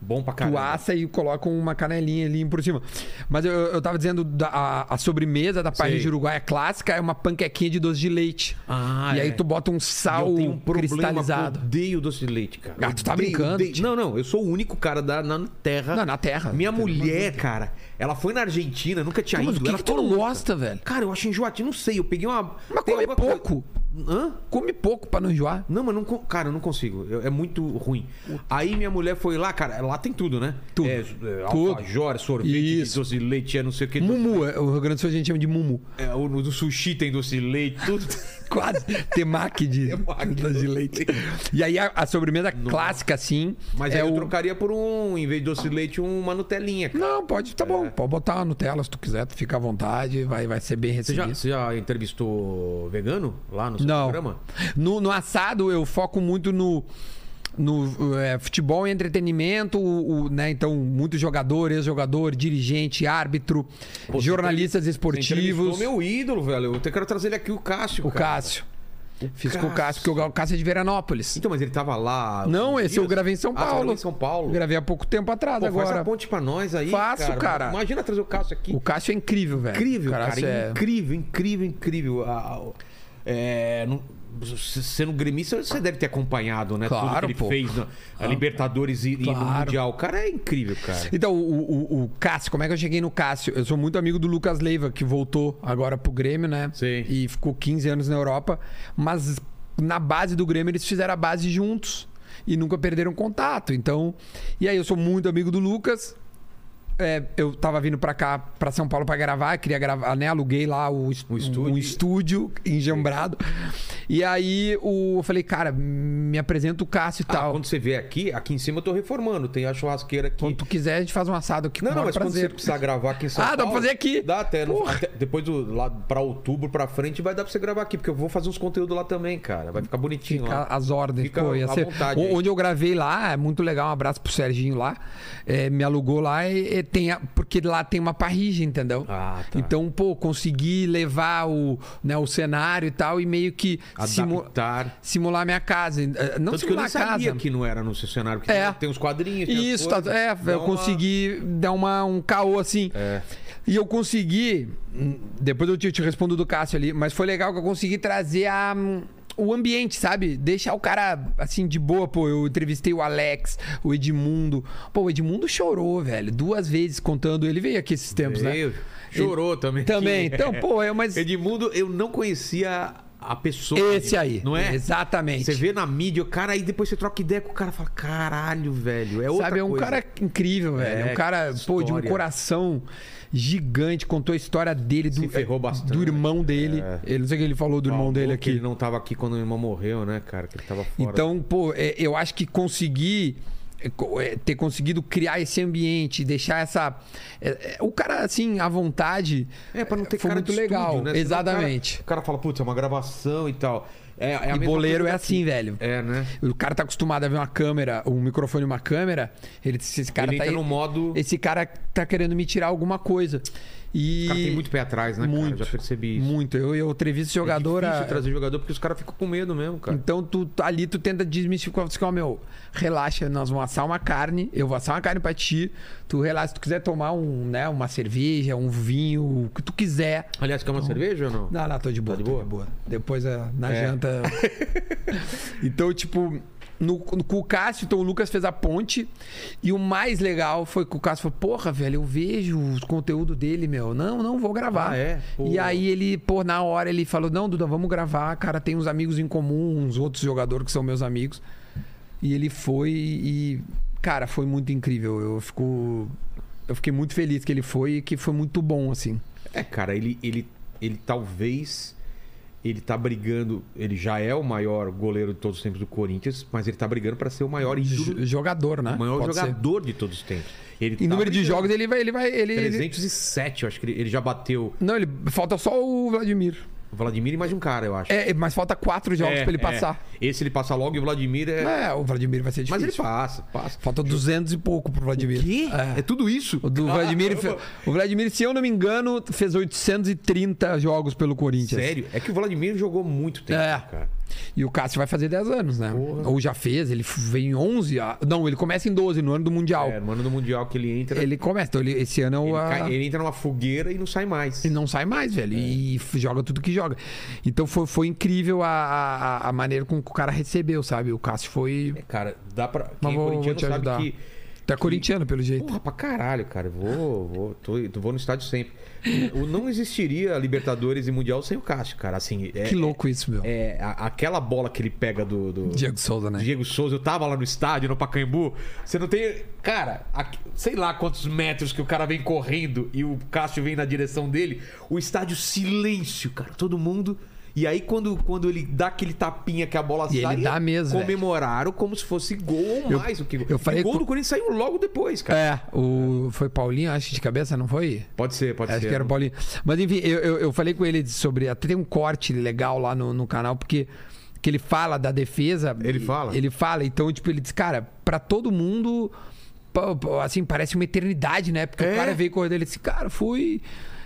Bom pra Tu caramba. assa e coloca uma canelinha ali por cima. Mas eu, eu tava dizendo, da, a, a sobremesa da parrilla Sei. uruguaia clássica é uma panquequinha de doce de leite. Ah, e é. aí tu bota um sal eu tenho um cristalizado. Eu odeio doce de leite, cara. Ah, tu tá Odeio, brincando, odeio. Não, não, eu sou o único cara da, na terra. Não, na terra. Minha mulher, cara, ela foi na Argentina, nunca tinha Mas ido. o que, ela que tu não gosta, velho? Cara, eu acho enjoativo, não sei. Eu peguei uma. Mas come alguma coisa- pouco. Hã? Come pouco pra não enjoar. Não, mas não, cara, eu não consigo. Eu- é muito ruim. Aí minha mulher foi lá, cara, lá tem tudo, né? Tudo. É, é, alfajor, sorvete, Isso. doce de leite, é não sei o que. Mumu, é- o Rio Grande do Sul a gente chama de mumu. É, o do sushi tem doce de leite, tudo. Quase. Temaki de de leite. E aí a, a sobremesa clássica, assim, Mas é aí eu o... trocaria por um, em vez de doce de leite, uma Nutelinha, cara. Não, pode, tá bom. Pode botar uma Nutella se tu quiser, tu fica à vontade, vai, vai ser bem Você já, recebido. você já entrevistou vegano lá no seu Não. programa? No, no assado eu foco muito no, no é, futebol e entretenimento, o, o, né? Então, muito jogador, ex-jogador, dirigente, árbitro, Pô, jornalistas você esportivos. meu ídolo, velho. Eu até quero trazer ele aqui, o Cássio. O cara. Cássio. Fiz com o Cássio. Cássio, porque o Cássio é de Veranópolis. Então, mas ele tava lá. Não, esse eu dias? gravei em São Ah, Paulo. gravou em São Paulo. Gravei há pouco tempo atrás Pô, faz agora. a ponte pra nós aí. Faço, cara. Imagina trazer o Cássio aqui. O Cássio é incrível, velho. Incrível, O cara. Cássio é- Incrível, incrível, incrível. Ah, é, não- sendo gremista, você deve ter acompanhado, né? Tudo Claro, que ele pô. fez na a Libertadores e, e no Claro. Mundial. O cara é incrível, cara. Então, o, o, o Cássio, como é que eu cheguei no Cássio? Eu sou muito amigo do Lucas Leiva, que voltou agora pro Grêmio, né? Sim. E ficou 15 anos na Europa. Mas na base do Grêmio, eles fizeram a base juntos. E nunca perderam contato. Então. E aí eu sou muito amigo do Lucas. É, eu tava vindo pra cá, pra São Paulo pra gravar, queria gravar, né? Aluguei lá o, Um estúdio. um estúdio enjambrado. E aí o, eu falei, cara, me apresenta o Cássio e Ah, tal. quando você vê aqui, aqui em cima eu tô reformando. Tem a churrasqueira aqui. Quando tu quiser, a gente faz um assado aqui Não, não, o mas quando você prazer. precisar gravar aqui em São Ah, dá Paulo... pra fazer aqui. Dá até, no- até- Depois do lá pra outubro pra frente vai dar pra você gravar aqui, porque eu vou fazer uns conteúdos lá também, cara. Vai ficar bonitinho Fica lá. as ordens. Fica Pô, ia ser... vontade O- aí. Onde eu gravei lá, é muito legal. Um abraço pro Serginho lá. É, me alugou lá e tem a- porque lá tem uma parrilla, entendeu? Ah, tá. Então, pô, consegui levar o, né, o cenário e tal e meio que simu- Adaptar. simular minha casa. Eh, Não Tanto que eu nem simular a sabia casa. que não era no seu cenário, porque É. tem uns quadrinhos. tem Isso, tá, é, eu uma- consegui dar uma, um caô assim. É. E eu consegui. hum, Depois eu te, te respondo do Cássio ali, mas foi legal que eu consegui trazer a. O ambiente, sabe? Deixar o cara assim de boa, pô. Eu entrevistei o Alex, o Edmundo. Pô, o Edmundo chorou, velho. Duas vezes contando. Ele veio aqui esses tempos, né? Veio. Chorou também. Também. Então, pô, é, mas. Edmundo, eu não conhecia a pessoa. Esse aí. Não é? Exatamente. Você vê na mídia, o cara aí depois você troca ideia com o cara e fala: caralho, velho. É outra Sabe, é um coisa. cara incrível, velho. É, um cara, pô, de um coração gigante. Contou a história dele, do, do irmão dele. É. Ele, não sei o que ele falou do irmão dele que aqui. ele não tava aqui quando o irmão morreu, né, cara? Que ele tava fora. Então, pô, é, eu acho que conseguir é, é, ter conseguido criar esse ambiente, deixar essa. é, é, o cara, assim, à vontade. É, pra não ter foi cara muito legal. estúdio, né? Exatamente. O cara, o cara fala, putz, é uma gravação e tal. É, é E boleiro é assim, velho. É, né? O cara tá acostumado a ver uma câmera, um microfone e uma câmera. Ele disse, esse cara ele tá entra aí- no modo. Esse cara tá querendo me tirar alguma coisa. E. O cara tem muito pé atrás, né, cara? Muito. Eu já percebi isso. Muito. Eu, eu entrevisto jogador. É a- difícil trazer jogador porque os caras ficam com medo mesmo, cara. Então tu ali tu tenta desmistificar, você fala, meu, relaxa, nós vamos assar uma carne, eu vou assar uma carne pra ti, tu relaxa, se tu quiser tomar um, né, uma cerveja, um vinho, o que tu quiser. Aliás, quer uma cerveja ou não? Não, não, tô de boa, Tá de tô boa? de boa. Depois é, na É. janta. então, tipo, no, no, com o Cássio, então o Lucas fez a ponte. E o mais legal foi que o Cássio falou: Porra, velho, eu vejo o conteúdo dele, meu. Não, não vou gravar. Ah, é? E aí ele, pô, na hora ele falou: Não, Duda, vamos gravar. Cara, tem uns amigos em comum, uns outros jogadores que são meus amigos. E ele foi e. Cara, foi muito incrível. Eu fico. Eu fiquei muito feliz que ele foi e que foi muito bom, assim. É, cara, ele, ele, ele talvez. Ele tá brigando. Ele já é o maior goleiro de todos os tempos do Corinthians, mas ele tá brigando pra ser o maior ídolo, Jogador, né? o maior Pode ser. jogador de todos os tempos. Ele Em tá número de brigando. jogos, ele vai. Ele vai ele, ele- 307, eu acho que ele, ele já bateu Não, ele falta só o Vladimir. O Vladimir e mais um cara, eu acho. É, mas falta quatro jogos É, pra ele é. passar. Esse ele passa logo e o Vladimir é. É, o Vladimir vai ser Mas difícil. ele passa, passa. Falta 200 e pouco pro Vladimir. quê? É. É tudo isso? O do Vladimir, fe- o Vladimir, se eu não me engano, fez 830 jogos pelo Corinthians. Sério? É que o Vladimir jogou muito tempo, É. cara. E o Cássio vai fazer 10 anos, né? Porra. Ou já fez, ele veio em 11. ah, Não, ele começa em 12, no ano do Mundial. É, no ano do Mundial que ele entra. Ele, Ele começa, então ele- esse ano é o. a- cai- ele entra numa fogueira e não sai mais. E não sai mais, velho. É. E joga tudo que joga. Então foi, foi incrível a, a, a maneira com que o cara recebeu, sabe? O Cássio foi. É, cara, dá pra. Mas Quem é vou- vou corintiano te sabe ajudar. que. É corintiano, pelo jeito. Porra, pra caralho, cara. Eu Vou, vou, tô, vou no estádio sempre. Não existiria Libertadores e Mundial sem o Cássio, cara. Assim, é, Que louco isso, meu. É, aquela bola que ele pega do, do Diego Souza, né? Diego Souza, eu tava lá no estádio, no Pacaembu. Você não tem. Cara, aqui- sei lá quantos metros que o cara vem correndo e o Cássio vem na direção dele. O estádio silêncio, cara. Todo mundo. E aí, quando, quando ele dá aquele tapinha que a bola E sai, ele dá mesmo, comemoraram como se fosse gol ou Eu- mais. o que, eu falei o gol com- do Corinthians saiu logo depois, cara. É, o, foi Paulinho, acho de cabeça, não foi? Pode ser, pode Acho ser. que era o Paulinho. Mas enfim, eu, eu, eu falei com ele sobre. Até tem um corte legal lá no, no canal, porque que ele fala da defesa. Ele fala? Ele fala. Então, tipo, ele diz, cara, pra todo mundo. Assim, parece uma eternidade, né? Porque É? o cara veio correndo ele disse, cara, fui.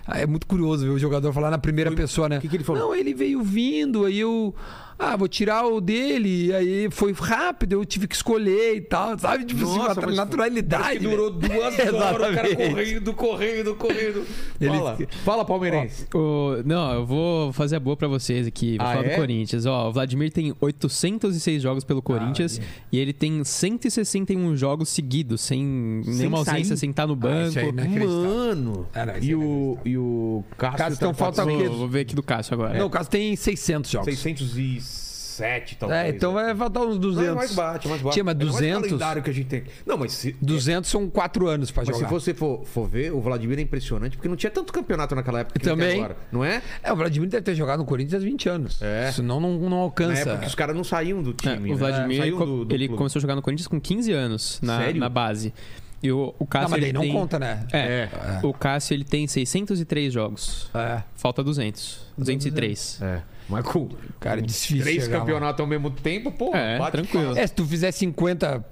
Ah, É muito curioso ver o jogador falar na primeira pessoa, né? que que ele falou? Não, ele veio vindo, aí eu. Ah, vou tirar o dele. Aí foi rápido, eu tive que escolher e tal, sabe? Tipo assim, Nossa, uma mas naturalidade. que durou velho. duas horas, o cara correndo, correndo, correndo. Ele- Fala, fala palmeirense. O- não, eu vou fazer a boa pra vocês aqui. Vou Ah, falar é? do Corinthians. Ó, o Vladimir tem 806 jogos pelo Corinthians e ele tem 161 jogos seguidos, sem, nenhuma ausência, sair? sem estar no banco. isso aí, né? Inacreditável. Mano. É, não, isso e, é o, e o Cássio. Cássio, então, tá falta? Vou, vou ver aqui do Cássio agora. Não, o caso tem 600 jogos. 607. 17, talvez. É, então né? vai faltar uns Não, 200. é mais bate, mais bate. Tinha, mas É mais 200, calendário que a gente tem. Não, mas se, 200 são 4 anos pra mas se jogar. você for, for ver, o Vladimir é impressionante, porque não tinha tanto campeonato naquela época que tem Também. agora, não é? É, o Vladimir deve ter jogado no Corinthians há 20 anos. É. Senão não, não Na alcança. época que os caras não saíam do É, time. o né? Vladimir, co- do- do ele clube. começou a jogar no Corinthians com 15 anos na, Sério? na base. E o, o Cássio. Não, mas daí ele não tem- conta, né? É, o Cássio ele tem 603 jogos. É. Falta 200. 203. É. Mas com Cara, é difícil três campeonatos ao mesmo tempo, pô, É, bate tranquilo. É, se tu fizer 50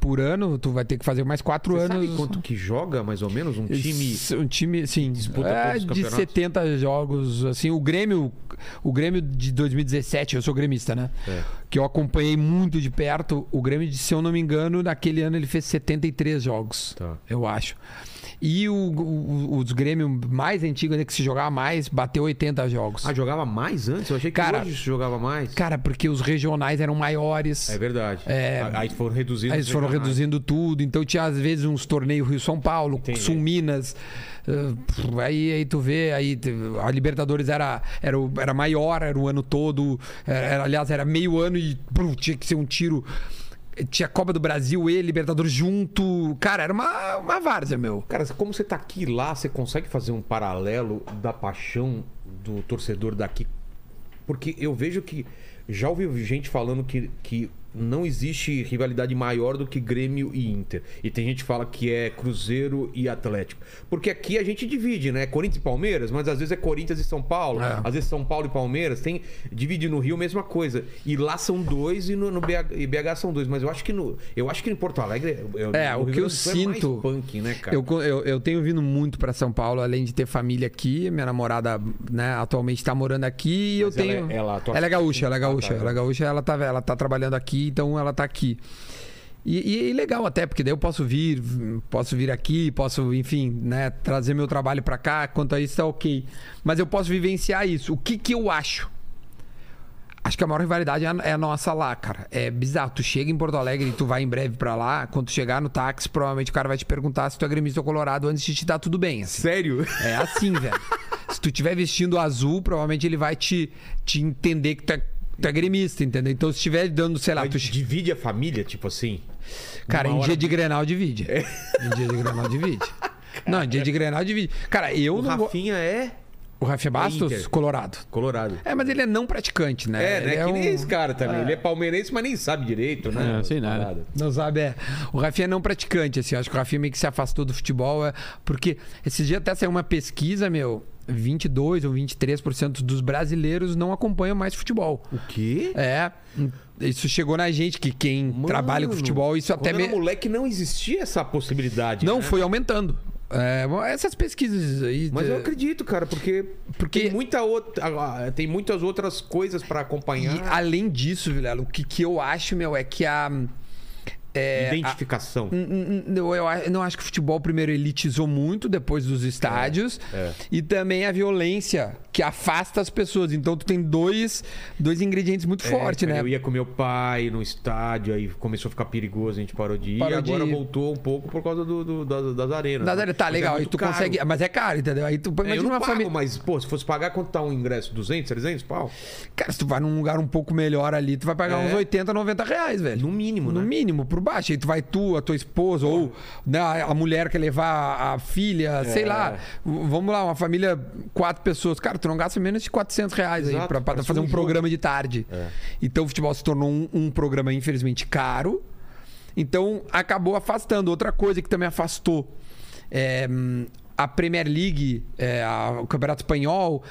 por ano, tu vai ter que fazer mais 4 Você anos. sabe quanto que joga, mais ou menos, um time... Um time, sim. Disputa é, todos os de campeonatos? 70 jogos, assim, o Grêmio, o Grêmio de 2017, eu sou gremista, né? É. Que eu acompanhei muito de perto, o Grêmio, de- se eu não me engano, naquele ano ele fez 73 jogos, Tá. eu acho. E o, o- os Grêmio mais antigos, né, que se jogava mais, bateu 80 jogos. Ah, jogava mais antes? Eu achei que Cara- hoje se jogava mais. Cara, porque os regionais eram maiores. É verdade. É. Aí foram reduzindo. Aí eles foram regionais. reduzindo tudo, então tinha às vezes uns torneios Rio-São Paulo, Entendi. Sul-Minas. uh, pff, aí, aí tu vê, aí a Libertadores era, era, era maior, era o ano todo. Era, era- aliás, era meio ano e pum, tinha que ser um tiro. Tinha Copa do Brasil e Libertadores junto. Cara, era uma, uma várzea, meu. Cara, como você tá aqui lá, você consegue fazer um paralelo da paixão do torcedor daqui? Porque eu vejo que já ouvi gente falando que, que não existe rivalidade maior do que Grêmio e Inter. E tem gente que fala que é Cruzeiro e Atlético. Porque aqui a gente divide, né? Corinthians e Palmeiras, mas às vezes é Corinthians e São Paulo, É. às vezes São Paulo e Palmeiras. Tem divide no Rio mesma coisa. E lá são dois e no, no BH, e BH são dois. Mas eu acho que no eu acho que em Porto Alegre eu- É, no o Rio que eu é sinto- punk, né, cara? Eu, eu, eu tenho vindo muito pra São Paulo, além de ter família aqui. Minha namorada, né, atualmente tá morando aqui. E eu tenho. é- ela ela é gaúcha, ela é Ah, tá, gaúcha. ela é gaúcha, ela tá, ela tá trabalhando aqui, então ela tá aqui. E, e legal até, porque daí eu posso vir, posso vir aqui, posso, enfim, né, trazer meu trabalho pra cá. Quanto a isso, tá ok. Mas eu posso vivenciar isso. O que que eu acho? Acho que a maior rivalidade é a, é nossa lá, cara. É bizarro. Tu chega em Porto Alegre e tu vai em breve pra lá. Quando tu chegar no táxi, provavelmente o cara vai te perguntar se tu é gremista ou colorado antes de te dar tudo bem. assim. Sério? É assim, velho. Se tu estiver vestindo azul, provavelmente ele vai te, te entender que tu é, tu é gremista, entendeu? Então se estiver dando, sei lá, Mas tu... divide a família, tipo assim. Cara, em hora- dia de Grenal divide. Em dia de Grenal divide. Não, em dia de Grenal divide. Cara, eu O não go- Rafinha é O Rafinha Bastos, Inter. Colorado. colorado. É, mas ele é não praticante, né? É, Ele né? que nem um- esse cara também. Ele é palmeirense, mas nem sabe direito, né? É, sei nada. Não sabe, é. O Rafinha é não praticante, assim. Acho que o Rafinha meio que se afastou do futebol. É, porque esses dias até saiu uma pesquisa, meu. 22 ou 23% dos brasileiros não acompanham mais futebol. O quê? É. Isso chegou na gente, que quem Mano, trabalha com futebol, isso até Quando eu me... era moleque não existia essa possibilidade. Não, né? foi aumentando. É, essas pesquisas aí. Mas eu acredito, cara, porque, Porque- tem, muita outra, ah, tem muitas outras coisas pra acompanhar. E além disso, Vilela, o que, que eu acho, meu, é que a. é, a- Identificação. N- Eu, eu a- não acho que o futebol primeiro elitizou muito depois dos estádios é. e também a violência que afasta as pessoas. Então tu tem dois, dois ingredientes muito É, fortes, né? Eu ia com meu pai no estádio, aí começou a ficar perigoso, a gente parou de ir. Parou e de agora ir. voltou um pouco por causa do, do- das, das arenas. Das né? áreas, tá Mas é legal, aí tu caro. consegue. Mas é caro, entendeu? Aí tu É, eu imagina não uma pago, família. mas, pô, se fosse pagar, quanto tá um ingresso? 200, 300 pau? Cara, se tu vai num lugar um pouco melhor ali, tu vai pagar É. uns 80, 90 reais, velho. No mínimo, No né? mínimo, por baixo. Aí tu vai tu, a tua esposa, ou né, a mulher quer levar a filha, É. sei lá. V- Vamos lá, uma família, quatro pessoas. Cara, tu não gasta menos de 400 reais aí Exato, pra, pra parece fazer um um programa de tarde. É. Então o futebol se tornou um, um programa, infelizmente, caro. Então acabou afastando. Outra coisa que também afastou é, a Premier League, é, a- o Campeonato Espanhol.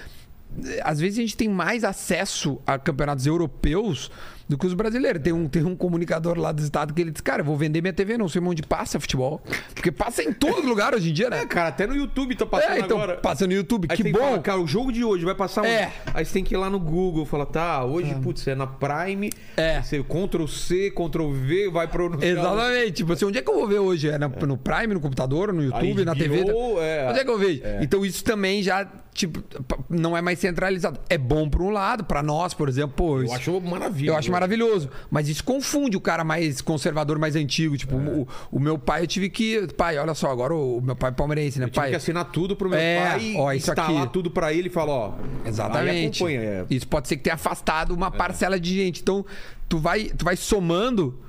Às vezes a gente tem mais acesso a campeonatos europeus do que os brasileiros. Tem um, tem um comunicador lá do estado que ele diz: Cara, eu vou vender minha TV, não sei onde passa futebol. Porque passa em todo lugar hoje em dia, né? É, cara, até no YouTube tá passando É, então agora. passa no YouTube. Aí que bom. falar, cara, o jogo de hoje vai passar onde? É. Aí você tem que ir lá no Google, falar, tá, hoje, putz, é na Prime. É. Você Ctrl C, Ctrl V, vai pro. Exatamente. Tipo assim, onde é que eu vou ver hoje? É na- no Prime, no computador, no YouTube, na TV? HBO, é. Onde é que eu vejo? Então isso também já, tipo, não é mais centralizado. É bom por um lado, pra nós, por exemplo, pô, Eu isso- acho maravilha. eu acho maravilhoso. Mas isso confunde o cara mais conservador, mais antigo. Tipo, o, o meu pai, eu tive que. Pai, olha só, agora o, o meu pai é palmeirense, né? Eu tive pai. que assinar tudo pro meu É, pai, ó, isso instalar aqui. tudo pra ele e falar, ó. Exatamente. é. Isso pode ser que tenha afastado uma parcela de gente. Então, tu vai, tu vai somando.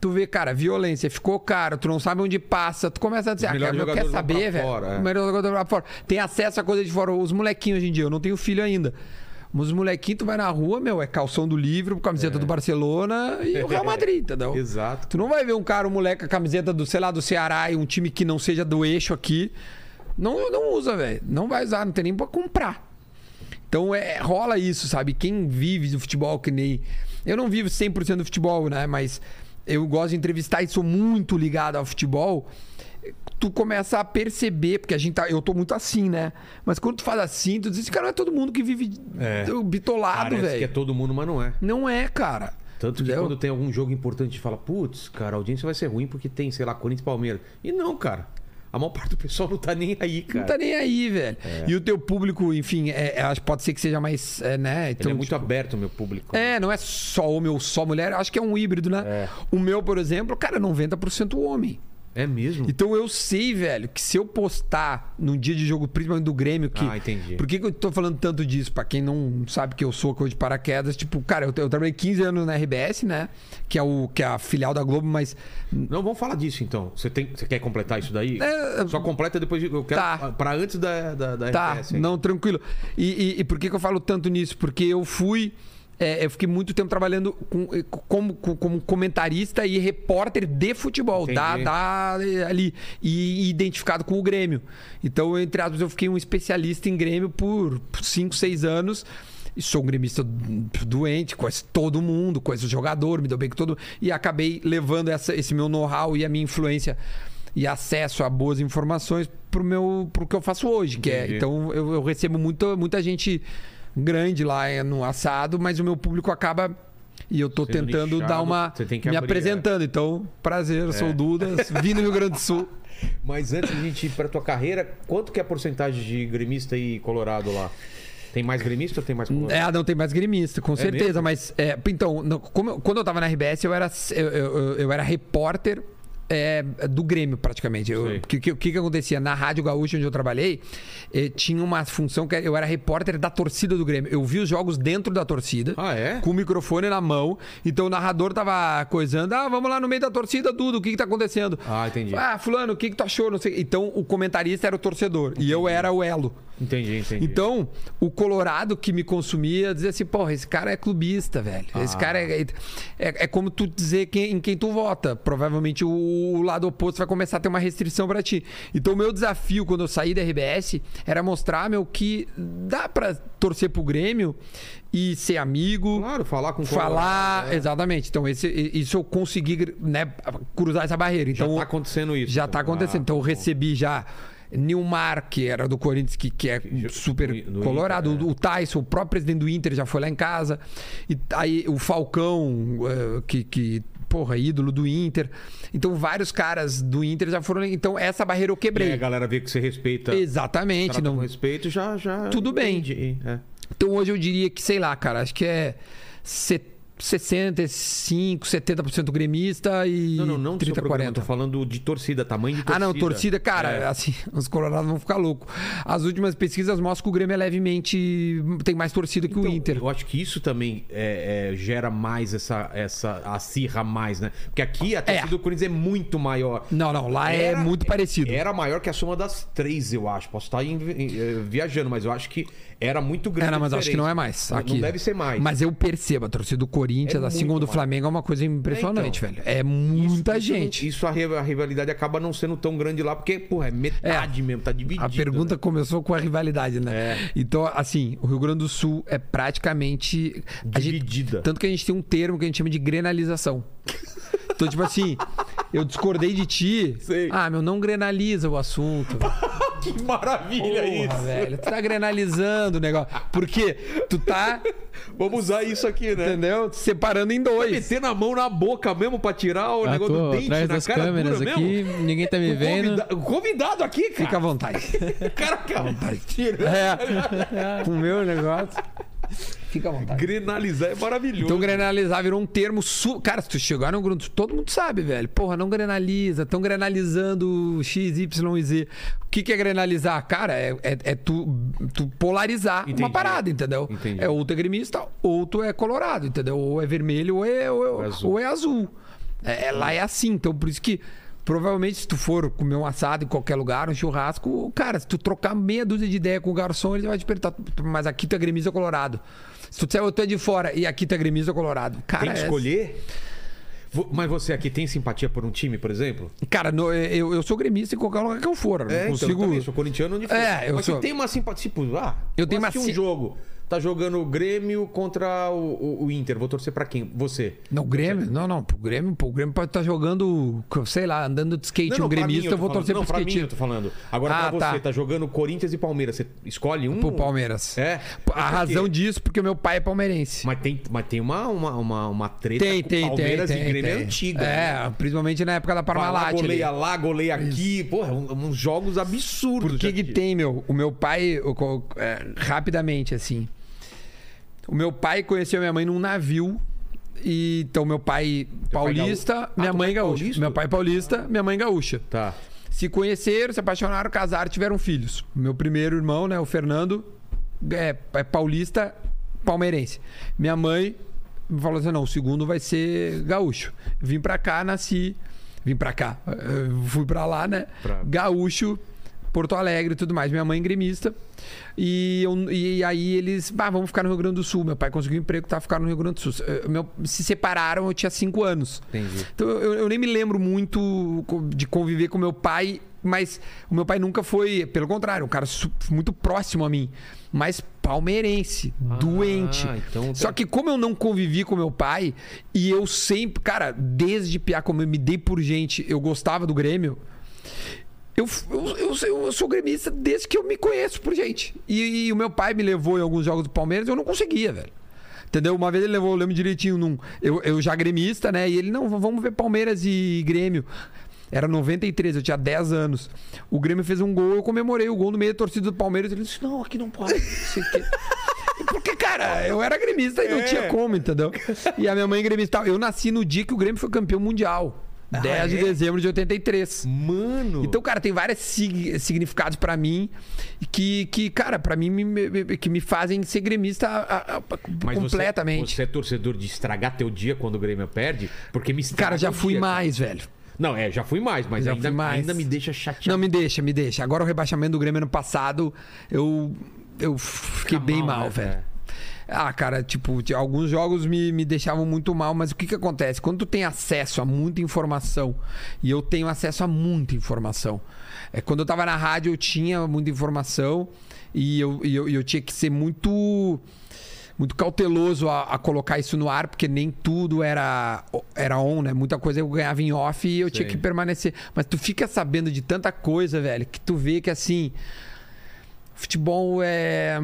Tu vê, cara, violência, ficou caro, tu não sabe onde passa, tu começa a dizer, ah, melhores cara, eu quer saber, velho. fora, é. O melhor jogador lá fora. Tem acesso a coisa de fora. Os molequinhos hoje em dia, eu não tenho filho ainda. Mas os molequinhos, tu vai na rua, meu, é calção do livro, camiseta do Barcelona e o Real Madrid, entendeu? É. Exato. Tu não vai ver um cara, um moleque com a camiseta do, sei lá, do Ceará e um time que não seja do eixo aqui. Não, não usa, velho. Não vai usar, não tem nem pra comprar. Então é, rola isso, sabe? Quem vive do futebol que nem. Eu não vivo 100% do futebol, né? Mas eu gosto de entrevistar e sou muito ligado ao futebol. Tu começa a perceber, porque a gente tá. Eu tô muito assim, né? Mas quando tu faz assim, tu diz, "Esse cara não é todo mundo que vive É. bitolado, Parece que é velho. todo mundo, mas não é. Não é, cara. Tanto que quando tem algum jogo importante, fala, putz, cara, a audiência vai ser ruim porque tem, sei lá, Corinthians e Palmeiras. E não, cara. A maior parte do pessoal não tá nem aí, cara. Não tá nem aí, velho. E o teu público, enfim, é, é, acho que pode ser que seja mais. É, né? Ele Então, é muito tipo, aberto, meu público. É, não é só homem ou só mulher, acho que é um híbrido, né? É. O meu, por exemplo, cara, é 90% homem. É mesmo? Então eu sei, velho, que se eu postar num dia de jogo, principalmente do Grêmio, que. Ah, entendi. Por que, que eu tô falando tanto disso? Pra quem não sabe que eu sou coach de paraquedas, tipo, cara, eu, eu trabalhei 15 anos na RBS, né? Que é, o, que é a filial da Globo, mas. Não, vamos falar disso então. Você, tem, você quer completar isso daí? É, Só completa depois. de- Eu quero. Tá. Pra antes da, da, da Tá, RTS aí. não, tranquilo. E, e- e por que, que eu falo tanto nisso? Porque eu fui. É, eu fiquei muito tempo trabalhando com- como, com- como comentarista e repórter de futebol, da, da- ali, e identificado com o Grêmio. Então, entre aspas, eu fiquei um especialista em Grêmio por 5, 6 anos. E sou um gremista doente, conheço todo mundo, conheço o jogador, me dou bem com todo E acabei levando essa- esse meu know-how e a minha influência e acesso a boas informações pro meu pro que eu faço hoje, que é então eu, eu recebo muita, muita gente grande lá eh, no assado, mas o meu público acaba e eu tô Sendo tentando nichado, dar uma você tem que me abrir, apresentando. Então, prazer, eu sou o Dudas, vim do Rio Grande do Sul. Mas antes de a gente ir pra tua carreira, quanto que é a porcentagem de gremista e colorado lá? Tem mais gremista ou tem mais colorado? É, não tem mais gremista, com certeza, mesmo? mas é, então, como quando eu tava na RBS, eu era eu, eu- eu era repórter é, do Grêmio, praticamente. O que, que, que que acontecia? Na Rádio Gaúcha, onde eu trabalhei, eh, tinha uma função que eu era repórter da torcida do Grêmio. Eu vi os jogos dentro da torcida. Ah, é? Com o microfone na mão. Então o narrador tava coisando. Ah, vamos lá no meio da torcida, Dudo, o que que tá acontecendo? Ah, entendi. Ah, fulano, o que que tu achou? Não sei. Então o comentarista era o torcedor. E eu era o elo. Entendi, entendi. Então, o Colorado que me consumia dizia assim: porra, esse cara é clubista, velho. Esse Ah. cara é, é. é como tu dizer quem, em quem tu vota. Provavelmente o, o lado oposto vai começar a ter uma restrição pra ti. Então, o meu desafio quando eu saí da RBS era mostrar, meu, que dá pra torcer pro Grêmio e ser amigo. Claro, falar com Falar, é. exatamente. Então, esse, isso eu consegui né, cruzar essa barreira. Já Então, tá acontecendo isso. já tá acontecendo. Ah, então eu bom. recebi já Nilmar, que era do Corinthians, que, que é super do- do colorado. Inter, é. O Tyson, o próprio presidente do Inter já foi lá em casa. E aí o Falcão, eh, que, que porra, ídolo do Inter. Então vários caras do Inter já foram. Então essa barreira eu E quebrei. aí a galera vê que você respeita. Exatamente. Não... com respeito, já. já Tudo bem. entende, é. Então hoje eu diria que, sei lá, cara, acho que é 65, 70% gremista e Não, não, não do seu 30, programa, 40. tô falando de torcida, tamanho de Ah, torcida. não, torcida, cara, É. assim, os colorados vão ficar loucos. As últimas pesquisas mostram que o Grêmio é levemente. tem mais torcida que o Então, Inter. Eu acho que isso também é, é, gera mais essa, essa. acirra mais, né? Porque aqui a torcida É. do Corinthians é muito maior. Não, não, lá é Era- muito parecido. Era maior que a soma das três, eu acho. Posso estar em- em- eh, viajando, mas eu acho que era muito grande. Era, mas acho que não é mais. Aqui. Não deve ser mais. Mas eu percebo, a torcida do Corinthians, É assim como do mais. Flamengo, é uma coisa impressionante, É, então. velho. É muita Isso- gente. Isso, a ri- a rivalidade acaba não sendo tão grande lá, porque, porra, é metade mesmo, tá dividido. A pergunta né? começou com a rivalidade, né? É. Então, assim, o Rio Grande do Sul é praticamente. a gente- Dividida. tanto que a gente tem um termo que a gente chama de grenalização. Então, tipo assim, eu discordei de ti. Sei. Ah, meu, não grenaliza o assunto. Que maravilha Porra, isso. velho. Tu tá grenalizando o negócio. Porque tu tá, Vamos usar isso aqui, né? entendeu? Separando em dois. Meter na mão na boca mesmo pra tirar o Ah, negócio tô do dente atrás na das cara câmeras dura aqui, mesmo. ninguém tá me O vendo. convida- O convidado aqui, cara. Fica à vontade. Caraca, tira. É. o meu negócio. Fica à vontade. Grenalizar é maravilhoso. Então, grenalizar virou um termo. Su... Cara, se tu chegar no grupo, todo mundo sabe, velho. Porra, não grenaliza. Estão grenalizando X, Y e Z. O que, que é grenalizar? Cara, é, é, é tu, tu polarizar Entendi. uma parada, entendeu? Entendi. É ou tu é gremista, ou tu é colorado, entendeu? Ou é vermelho, ou é, ou é, Ou é azul. ou é azul. É, é- lá é assim. Então, por isso que. Provavelmente, se tu for comer um assado em qualquer lugar, um churrasco, cara, se tu trocar meia dúzia de ideia com o garçom, ele vai te perguntar, mas aqui tu é gremista ou colorado? Se tu disser, eu tô de fora e aqui tu é gremista ou colorado? Cara, Tem que é- escolher? Mas você aqui tem simpatia por um time, por exemplo? Cara, no- eu, eu sou gremista em qualquer lugar que eu for. eu não É, então, consigo. eu sou corintiano onde for. É, eu Mas sou- tem uma simpatia, tipo, ah, Eu tenho uma um jogo, tá jogando o Grêmio contra o, o- o Inter, vou torcer pra quem? Você. Não, o Grêmio? Não, não. Pro Grêmio, pô, o Grêmio pode estar jogando, sei lá, andando de skate. um pra gremista, mim, tô eu vou falando. torcer Não, pro pra mim skate. eu tô falando. Agora Ah, pra você, tá. tá. jogando Corinthians e Palmeiras, você escolhe um? Pro Palmeiras. É? A razão disso, porque meu pai é palmeirense. Mas tem, mas tem uma, uma, uma, uma treta Tem, tem. Palmeiras tem, e Grêmio tem. é antiga. É, né? principalmente na época da Vai lá, Parmalat. ali. goleia lá, goleia aqui. Porra, um- uns jogos absurdos. Por que que tem, meu? O meu pai, eu é, rapidamente, assim. O meu pai conheceu minha mãe num navio. E, então, meu pai pai paulista, gaú- Ah, minha tu mãe é gaúcha. paulista? Meu pai paulista, minha mãe gaúcha. Tá. Se conheceram, se apaixonaram, casaram, tiveram filhos. Meu primeiro irmão, né, o Fernando, é, é paulista, palmeirense. Minha mãe falou assim: não, o segundo vai ser gaúcho. Vim pra cá, nasci. Vim pra cá. eh, Fui pra lá, né? Pra- Gaúcho, Porto Alegre e tudo mais. Minha mãe gremista. E, eu- e aí eles, bah, vamos ficar no Rio Grande do Sul. Meu pai conseguiu um emprego, tá ficaram no Rio Grande do Sul. Eh, Meu, se separaram, eu tinha cinco anos. Entendi. Então eu, eu nem me lembro muito de conviver com meu pai, mas o meu pai nunca foi, pelo contrário, um cara muito próximo a mim, mas palmeirense, doente. então- Só que como eu não convivi com meu pai e eu sempre, cara, desde piá como eu me dei por gente, eu gostava do Grêmio. Eu, eu, eu, eu sou gremista desde que eu me conheço por gente. E, e o meu pai me levou em alguns jogos do Palmeiras eu não conseguia, velho. Entendeu? Uma vez ele levou, eu lembro direitinho, num, eu, eu já gremista, né? E ele, não, vamos ver Palmeiras e Grêmio. Era 93, eu tinha 10 anos. O Grêmio fez um gol, eu comemorei o gol no meio da torcida do Palmeiras. Ele disse: Não, aqui não pode. Porque, cara, eu era gremista e não É. tinha como, entendeu? E a minha mãe gremista. Eu nasci no dia que o Grêmio foi campeão mundial. 10 de é? dezembro de 83. Mano. Então, cara, tem vários sig- significados pra mim que, que cara, pra mim, me- me- que me fazem ser gremista a- a- Mas você- completamente. Você, é torcedor de estragar teu dia quando o Grêmio perde? Porque me estraga Cara, já fui dia, mais, velho. Não, é, já fui mais, mas Já ainda, fui mais. ainda me deixa chateado. Não, me deixa, me deixa. Agora o rebaixamento do Grêmio ano passado, eu, eu fiquei Fica bem mal, mal, né? velho. Ah, cara, tipo, tinha- alguns jogos me, me deixavam muito mal, mas o que que acontece? Quando tu tem acesso a muita informação, e eu tenho acesso a muita informação. É, quando eu tava na rádio, eu tinha muita informação e eu, e eu, eu tinha que ser muito muito cauteloso a, a colocar isso no ar, porque nem tudo era, era on, né? Muita coisa eu ganhava em off e eu tinha Sim. que permanecer. Mas tu fica sabendo de tanta coisa, velho, que tu vê que assim. Futebol é,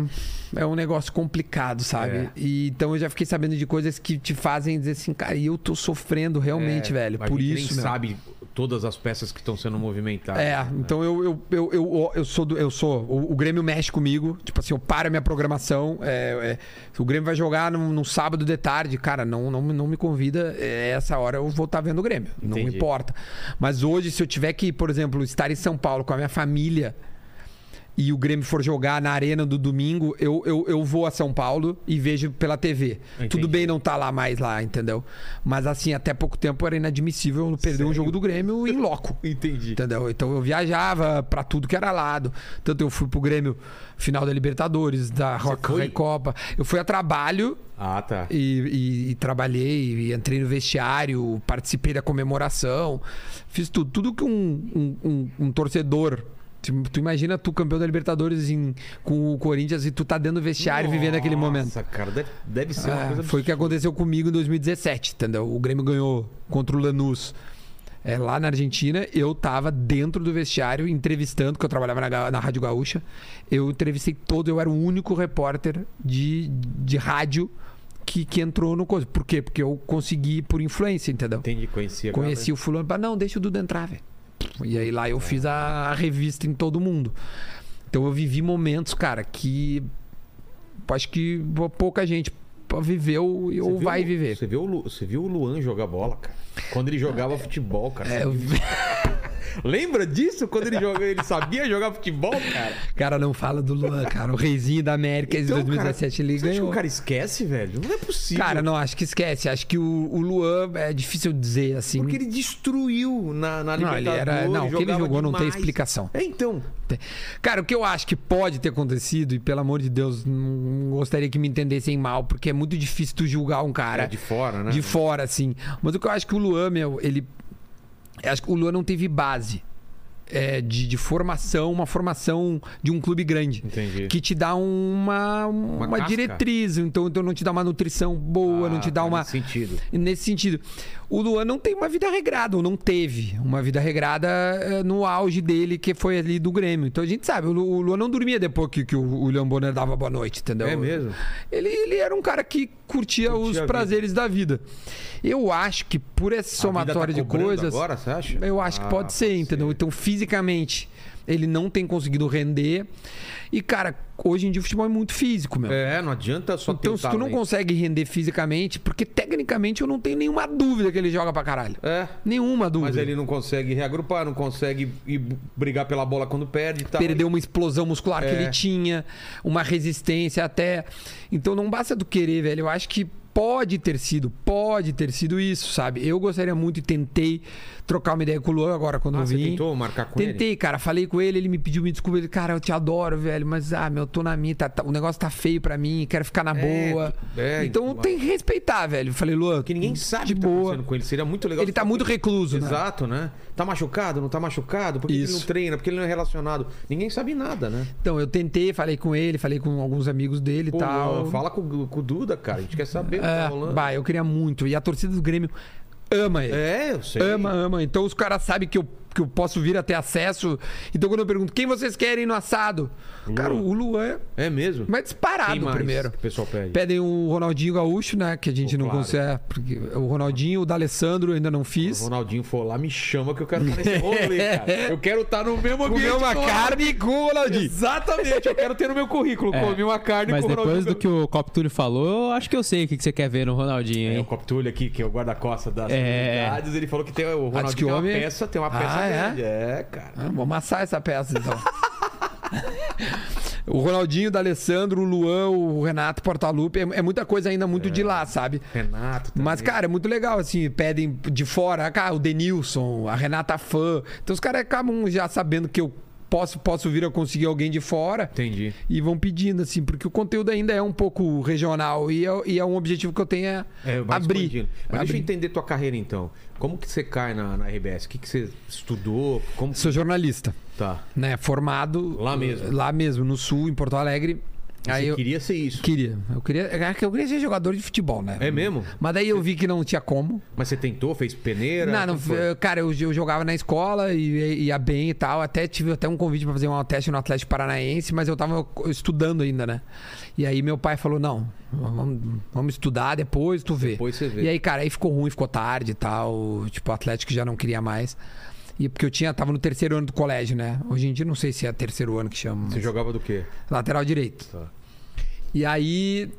é um negócio complicado, sabe? É. E, então eu já fiquei sabendo de coisas que te fazem dizer assim, cara, e eu tô sofrendo realmente, É, velho. Por isso, nem sabe todas as peças que estão sendo movimentadas. É, então eu, eu, eu, eu, eu sou do, eu sou. O, o Grêmio mexe comigo. Tipo assim, eu paro a minha programação. É, é, o Grêmio vai jogar num, num sábado de tarde, cara, não, não, não me convida. É, essa hora eu vou estar vendo o Grêmio. Não Entendi. importa. Mas hoje, se eu tiver que, por exemplo, estar em São Paulo com a minha família e o Grêmio for jogar na arena do domingo, eu, eu, eu vou a São Paulo e vejo pela TV. Entendi. Tudo bem não tá lá mais lá, entendeu? Mas assim, até pouco tempo era inadmissível eu perder um jogo do Grêmio em loco. Entendi. Entendeu? Então eu viajava pra tudo que era lado. Tanto eu fui pro Grêmio final da Libertadores, da Rock? Recopa. Eu fui a trabalho Ah, tá. e, e- e trabalhei, e entrei no vestiário, participei da comemoração, fiz tudo. Tudo que um, um, um- um torcedor. Tu, imagina tu campeão da Libertadores em- com o Corinthians e tu tá dentro do vestiário vivendo aquele momento. Nossa, cara, deve, deve ser uma É, coisa foi o que aconteceu comigo em 2017, entendeu? O Grêmio ganhou contra o Lanús é, lá na Argentina. Eu tava dentro do vestiário entrevistando, que eu trabalhava na, na Rádio Gaúcha. Eu entrevistei todo, eu era o único repórter de, de rádio que, que entrou no coisa. Por quê? Porque eu consegui por influência, entendeu? Entendi, conhecia. Conheci o fulano, mas não, deixa o Duda entrar, velho. E aí lá eu fiz a, a revista em todo mundo. Então eu vivi momentos, cara, que acho que pouca gente viveu ou Você vai viu- viver. Você viu, você viu o Luan jogar bola, cara? Quando ele jogava futebol, cara. É, eu- Lembra disso? Quando ele joga, ele sabia jogar futebol, cara? cara, não fala do Luan, cara. O reizinho da América de Então, 2017 cara, ele você acha que ganhou. o cara esquece, velho? Não é possível. Cara, não, acho que esquece. Acho que o, o Luan é difícil dizer assim. Porque ele destruiu na, na Não, ele Libertadores. era- não, o que ele jogou não tem demais. explicação. É, então. Cara, o que eu acho que pode ter acontecido, e pelo amor de Deus, não gostaria que me entendessem mal, porque é muito difícil tu julgar um cara É de fora, né? de fora, assim. Mas o que eu acho que o Luan, meu, ele. Acho que o Luan não teve base. é, de, de formação, uma formação de um clube grande. Entendi. Que te dá uma, uma, casca. diretriz, então, então não te dá uma nutrição boa, Ah, não te dá uma. nesse sentido. Nesse sentido. O Luan não tem uma vida regrada, ou não teve uma vida regrada eh, no auge dele, que foi ali do Grêmio. Então a gente sabe, o Lu- o Luan não dormia depois que, que o, Leão Bonner dava boa noite, entendeu? É mesmo? Ele, ele era um cara que curtia, Curtia os vida. prazeres da vida. Eu acho que por esse vida somatório tá de coisas. Agora, você acha? Eu acho que Ah, pode ser, entendeu? Então, fisicamente, ele não tem conseguido render. E, cara, hoje em dia o futebol é muito físico, meu. É, não adianta só então, se tu não consegue render fisicamente, porque tecnicamente eu não tenho nenhuma dúvida que ele joga pra caralho. É. Nenhuma dúvida. Mas ele não consegue reagrupar, não consegue ir brigar pela bola quando perde e tal. Perdeu uma explosão muscular que É. ele tinha, uma resistência até. Então não basta do querer, velho. Eu acho que pode ter sido, pode ter sido isso, sabe? Eu gostaria muito e tentei trocar uma ideia com o Luan agora quando Ah, eu você vim. tentou marcar com ele? Tentei, cara. Falei com ele, ele me pediu me desculpa. Ele, cara, eu te adoro, velho. Mas, ah, meu, tô na minha. tá- tá- o negócio tá feio pra mim, quero ficar na É, boa. é, então então, tem que respeitar, velho. Falei, Luan. Porque ninguém sabe de o que tá boa. acontecendo com ele. Seria muito legal. Ele tá muito ele. recluso, né? Exato, né? Tá machucado, não tá machucado? Por que, que ele não treina? Por que ele não é relacionado? Ninguém sabe nada, né? Então, eu tentei, falei com ele, falei com alguns amigos dele e tal. Luan, fala com, com o Duda, cara. A gente quer saber que É, tá rolando. bah, eu queria muito. E a torcida do Grêmio ama ele. É, eu sei. Ama, ama. Então os caras sabem que eu, que eu posso vir a ter acesso. Então quando eu pergunto, quem vocês querem no assado? Cara, o Luan É mesmo? vai disparado primeiro. o pessoal pede? Pedem o Ronaldinho Gaúcho, né? Que a gente Pô, não claro. consegue. Porque o Ronaldinho, o D'Alessandro ainda não Se o fiz. Ronaldinho for lá, me chama que eu quero estar nesse rolê, cara. Eu quero estar no mesmo ambiente. Comer uma com o carne com o Ronaldinho. Exatamente, eu quero ter no meu currículo. É, Comi uma carne Mas com o depois Ronaldinho. do que o Cop Túlio falou, eu acho que eu sei o que você quer ver no Ronaldinho, É, o hein? Coptulho aqui, que é o guarda-costas das É. celebridades, ele falou que tem, o Ah, Ronaldinho que tem uma homem- peça, tem uma peça Ah, é? grande. É, cara. Ah, vou amassar essa peça, então. o Ronaldinho, o D'Alessandro, o Luan, o Renato Portaluppi. É, é muita coisa ainda muito de lá, sabe? Renato também. Mas, cara, é muito legal, assim, pedem de fora, cara, o Denilson, a Renata Fã. Então os caras acabam já sabendo que eu posso, posso vir a conseguir alguém de fora Entendi. e vão pedindo, assim, porque o conteúdo ainda é um pouco regional e é, e é um objetivo que eu tenho é, É, abrir. expandindo. Mas deixa eu abrir. entender tua carreira, então. Como que você cai na, na RBS? O que, que você estudou? Como que... Sou jornalista, Tá. né? Formado. Lá mesmo? Lá mesmo, no Sul, em Porto Alegre. Aí você eu queria ser isso. queria. Eu queria. é Eu queria ser jogador de futebol, né? É mesmo? Mas daí eu vi que não tinha como. Mas você tentou, fez peneira? Não, não, cara, eu, eu jogava na escola e ia bem e tal. Até tive até um convite pra fazer um teste no Atlético Paranaense, mas eu tava estudando ainda, né? E aí meu pai falou: não, vamos, vamos estudar depois, tu vê. Depois você vê. E aí, cara, aí ficou ruim, ficou tarde e tal. Tipo, o Atlético já não queria mais. E porque eu tinha, tava no terceiro ano do colégio, né? Hoje em dia não sei se é terceiro ano que chama. Você jogava do quê? Lateral direito. Tá. E aí.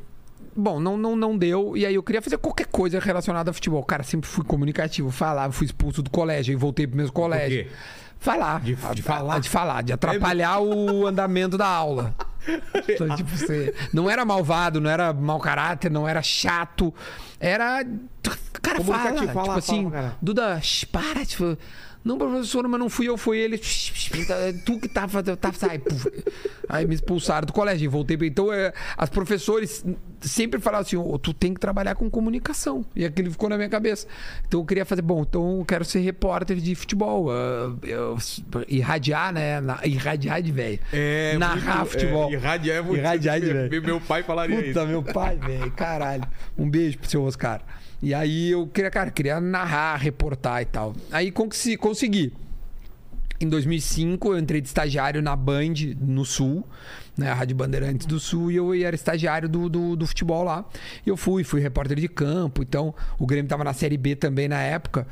Bom, não, não, não deu. E aí eu queria fazer qualquer coisa relacionada a futebol. Cara, sempre fui comunicativo, falava, fui expulso do colégio e voltei pro mesmo colégio. quê? Falar. De- de falar? De falar, de atrapalhar o andamento da aula. Então, tipo, você não era malvado, não era mau caráter, não era chato. Era. Cara, fala. Tipo fala, fala assim, pra caralho. Duda, para, tipo. Não, professor, mas não fui eu, foi ele. Tu que tava. tava puf. Aí me expulsaram do colégio e voltei. Então, é, as professores sempre falavam assim: "Ô, tu tem que trabalhar com comunicação. E aquilo ficou na minha cabeça. Então, eu queria fazer, bom, então eu quero ser repórter de futebol. eu- irradiar, né? Na, irradiar de velho. É, Narrar muito- futebol. É, irradiar é muito. Irradiar de velho. meu, pai falaria Puta, isso. meu pai, velho. Caralho. Um beijo pro seu Oscar. E aí eu queria, cara, queria narrar, reportar e tal. Aí consegui. Em 2005 eu entrei de estagiário na Band no Sul, né? A Rádio Bandeirantes do Sul, e eu era estagiário do, do, do futebol lá. E eu fui, fui repórter de campo. Então, o Grêmio tava na Série B também na época.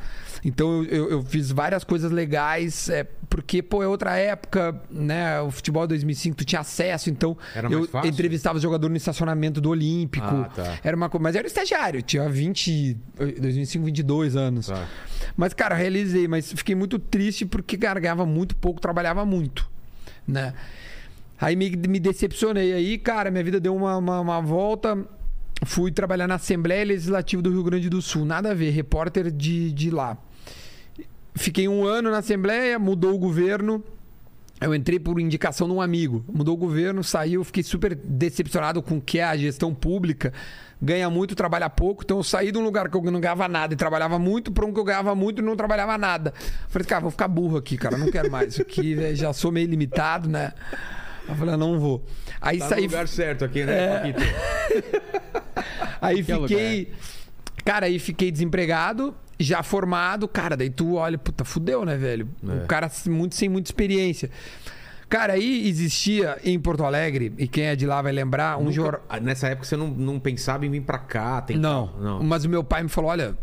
Então, eu, eu, eu fiz várias coisas legais, é, porque, pô, é outra época, né? O futebol de 2005, tu tinha acesso. Então, eu fácil? entrevistava os jogadores no estacionamento do Olímpico. Ah, tá. Era uma coisa. Mas eu era estagiário, tinha 20. 2005, 22 anos. Tá. Mas, cara, realizei, mas fiquei muito triste porque cara, ganhava muito pouco, trabalhava muito, né? Aí me, me decepcionei. Aí, cara, minha vida deu uma, uma, uma volta. Fui trabalhar na Assembleia Legislativa do Rio Grande do Sul. Nada a ver, repórter de, de lá. Fiquei um ano na Assembleia, mudou o governo. Eu entrei por indicação de um amigo. Mudou o governo, saiu, fiquei super decepcionado com o que é a gestão pública. Ganha muito, trabalha pouco. Então eu saí de um lugar que eu não ganhava nada e trabalhava muito para um que eu ganhava muito e não trabalhava nada. Falei, cara, vou ficar burro aqui, cara. Não quero mais. Isso aqui já sou meio limitado, né? Eu falei, ah, não vou. Aí Tá saí. no lugar certo aqui, né, É. Aí Que fiquei. Cara, aí fiquei desempregado, já formado. Cara, daí tu olha, puta, fudeu, né, velho? É. O cara muito, sem muita experiência. Cara, aí existia em Porto Alegre, e quem é de lá vai lembrar, um Nunca- jornal. Ah, Nessa época você não, não pensava em vir pra cá? Tentar... Não, Não. mas o meu pai me falou: olha,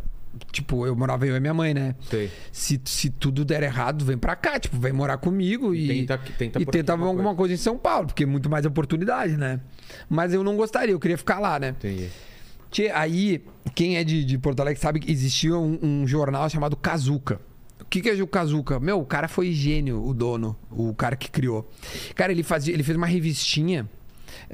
tipo, eu morava eu e minha mãe, né? Sei. Se, se tudo der errado, vem pra cá, tipo, vem morar comigo e, tenta- tenta e tenta alguma alguma coisa em São Paulo, porque é muito mais oportunidade, né? Mas eu não gostaria, eu queria ficar lá, né? Entendi. Tchê, aí, quem é de, de Porto Alegre sabe que existia um, um jornal chamado Kazuca. O que, que é o Kazuca? Meu, o cara foi gênio, o dono, o cara que criou. Cara, ele, fazia, ele fez uma revistinha,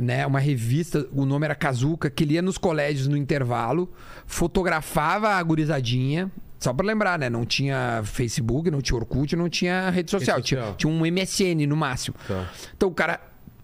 né? Uma revista, o nome era Kazuca, que ele ia nos colégios no intervalo, fotografava a gurizadinha. Só pra lembrar, né? Não tinha Facebook, não tinha Orkut, não tinha rede social. Rede social. Tinha, tinha um MSN no máximo. Tá. Então o cara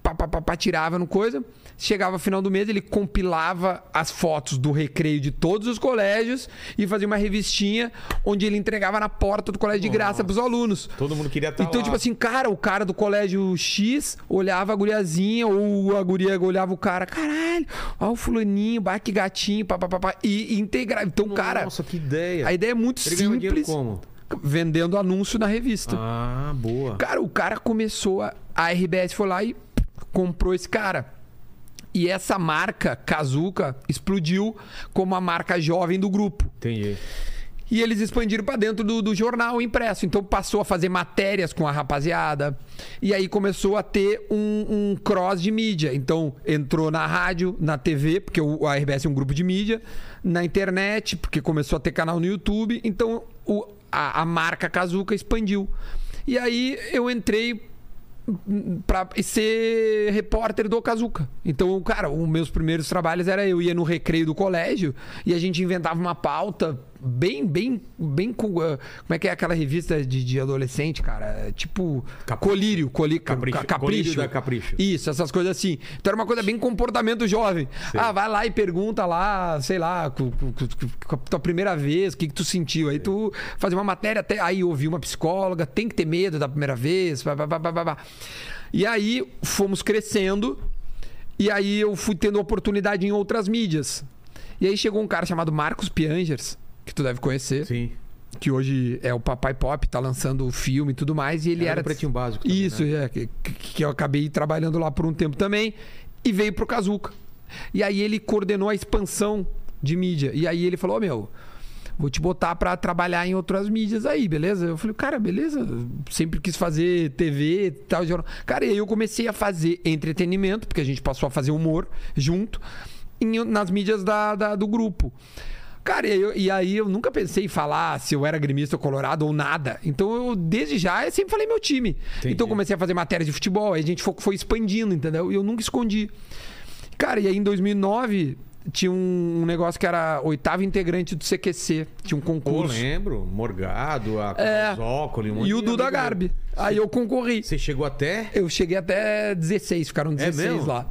pá, pá, pá, pá, tirava no coisa. Chegava no final do mês, ele compilava as fotos do recreio de todos os colégios e fazia uma revistinha onde ele entregava na porta do colégio de graça pros alunos. Todo mundo queria estar Então, lá. tipo assim, cara, o cara do colégio X olhava a guriazinha, ou a guria olhava o cara, caralho, ó o fulaninho, bah, que gatinho, papapá, e integrava. Então, cara, Nossa, que ideia. a ideia é muito Ele simples. como? Vendendo anúncio na revista. Ah, boa. Cara, o cara começou a. A RBS foi lá e comprou esse cara. E essa marca, Kazuca, explodiu como a marca jovem do grupo. Entendi. E eles expandiram pra dentro do, do jornal impresso. Então passou a fazer matérias com a rapaziada. E aí começou a ter um, um cross de mídia. Então entrou na rádio, na TV, porque o, a RBS é um grupo de mídia, na internet, porque começou a ter canal no YouTube. Então o- a, a marca Kazuca expandiu. E aí eu entrei pra ser repórter do Kazuca. Então, cara, os meus primeiros trabalhos era eu ia no recreio do colégio e a gente inventava uma pauta bem, bem, bem com, ah, como é que é aquela revista de, de adolescente, cara? Tipo Capricho. Colírio, coli, Capricho. ca- capricho. Colírio da Capricho. Isso, essas coisas assim. Então era uma coisa bem comportamento jovem. Sei. Ah, vai lá e pergunta lá, sei lá, com, com- com- a tua primeira vez, o que, que tu sentiu? Aí tu fazia uma matéria, até aí ouvi uma psicóloga, tem que ter medo da primeira vez, pá, pá, pá, pá, pá. E aí fomos crescendo, e aí eu fui tendo oportunidade em outras mídias. E aí chegou um cara chamado Marcos Piangers, que tu deve conhecer, Sim. que hoje é o Papai Pop, tá lançando o filme e tudo mais, e ele Era era. Pretinho Básico também, Isso, né? é, que, que eu acabei trabalhando lá por um tempo também, e veio pro Kazuca. E aí ele coordenou a expansão de mídia. E aí ele falou: Ô meu, vou te botar pra trabalhar em outras mídias aí, beleza? Eu falei, cara, beleza. Sempre quis fazer TV e tal. Cara, e aí eu comecei a fazer entretenimento, porque a gente passou a fazer humor junto, em- nas mídias da, da- do grupo. Cara, e aí, eu, e aí eu nunca pensei em falar se eu era gremista ou colorado ou nada. Então eu, desde já, eu sempre falei meu time. Entendi. Então eu comecei a fazer matéria de futebol, aí a gente foi, foi expandindo, entendeu? E eu nunca escondi. Cara, e aí em 2009 tinha um, negócio que era oitavo integrante do CQC. Tinha um concurso. lembro. Morgado, a É. Zócoli, um e o Duda Garbi. Aí eu concorri. Você chegou até. Eu cheguei até 16, ficaram 16 É lá.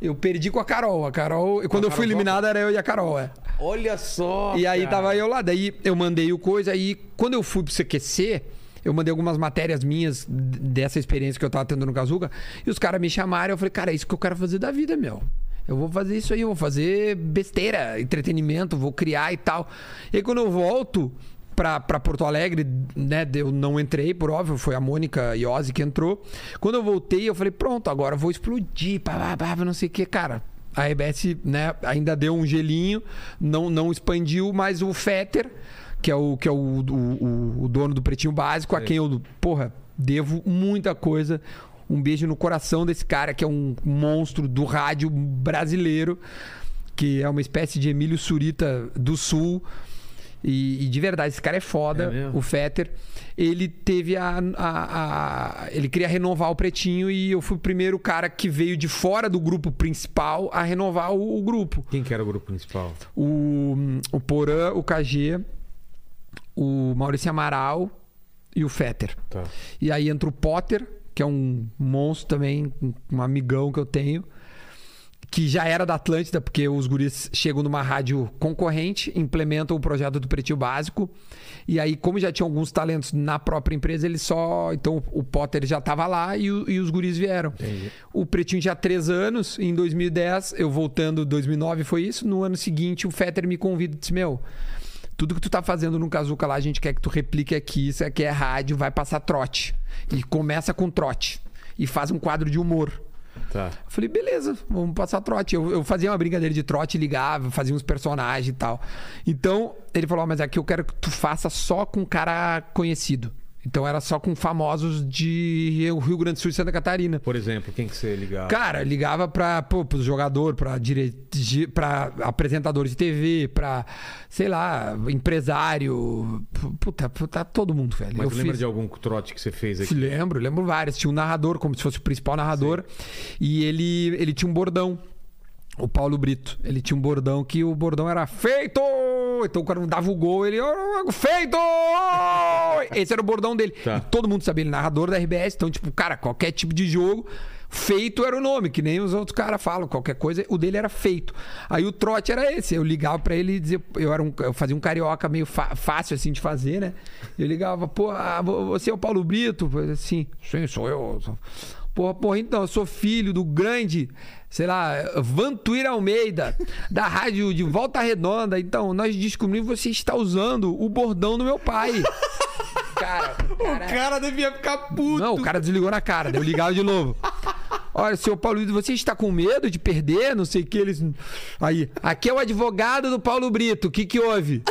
Eu perdi com a Carol. A Carol. Quando eu Carol fui eliminado, era eu e a Carol, é. Olha só. E aí cara. tava eu lá. Daí eu mandei o coisa. Aí quando eu fui pro CQC, eu mandei algumas matérias minhas dessa experiência que eu tava tendo no Kazuca. E os caras me chamaram. Eu falei, cara, é isso que eu quero fazer da vida, meu. Eu vou fazer isso aí, eu vou fazer besteira, entretenimento, vou criar e tal. E aí quando eu volto pra, pra Porto Alegre, né? Eu não entrei, por óbvio, foi a Mônica Iose que entrou. Quando eu voltei, eu falei, pronto, agora eu vou explodir, pá, pá, pá, não sei o que, cara. A RBS, né, ainda deu um gelinho, não, não expandiu, mas o Fetter, que é o, que é o, o, o- dono do Pretinho Básico, a quem eu, porra, devo muita coisa. Um beijo no coração desse cara, que é um monstro do rádio brasileiro, que é uma espécie de Emílio Surita do Sul. E, e de verdade, esse cara é foda, É o Fetter. Ele teve a, a- a- Ele queria renovar o Pretinho e eu fui o primeiro cara que veio de fora do grupo principal a renovar o, o grupo. Quem que era o grupo principal? O, o Porã, o KG, o Maurício Amaral e o Fetter. Tá. E aí entra o Potter, que é um monstro também, um amigão que eu tenho, que já era da Atlântida, porque os guris chegam numa rádio concorrente, implementam o projeto do Pretinho Básico. E aí, como já tinha alguns talentos na própria empresa, ele só. Então o Potter já estava lá e, o- e os guris vieram. Entendi. O Pretinho tinha três anos, em 2010, eu voltando, 2009 foi isso. No ano seguinte, o Fetter me convida e disse: Meu, tudo que tu tá fazendo no Kazuca lá, a gente quer que tu replique aqui. Isso aqui é rádio, vai passar trote. E começa com trote. E faz um quadro de humor. Tá. Falei, beleza, vamos passar trote. Eu, eu fazia uma brincadeira de trote, ligava, fazia uns personagens e tal. Então, ele falou, "Ó, mas aqui eu quero que tu faça só com cara conhecido. Então era só com famosos de Rio Grande do Sul e Santa Catarina. Por exemplo, quem que você ligava? Cara, ligava pra, pô, pro jogador, pra, dire... pra apresentador de TV, pra, sei lá, empresário. Puta, puta todo mundo, velho. Mas eu lembra fiz... de algum trote que você fez aqui? Lembro, lembro vários. Tinha um narrador, como se fosse o principal narrador. E ele, ele tinha um bordão. O Paulo Brito. Ele tinha um bordão que o bordão era feito! Então quando dava o gol, ele. "Oh, Feito! Esse era o bordão dele. Tá. Todo mundo sabia, ele é narrador da RBS. Então, tipo, cara, qualquer tipo de jogo. Feito era o nome, que nem os outros caras falam, qualquer coisa, o dele era feito. Aí o trote era esse, eu ligava pra ele e dizia, eu, era um, eu fazia um carioca meio fácil assim de fazer, né? Eu ligava, pô, ah, vo- você é o Paulo Brito? Assim, sim, sou eu. Sou... Porra, porra, então, eu sou filho do grande, sei lá, Vantuir Almeida, da rádio de Volta Redonda. Então, nós descobrimos que você está usando o bordão do meu pai. Cara, O cara devia ficar puto. não, o cara desligou na cara, daí eu ligava de novo. Olha, senhor Paulo Brito, você está com medo de perder? Não sei o que eles. Aí, aqui é o advogado do Paulo Brito, o que que houve?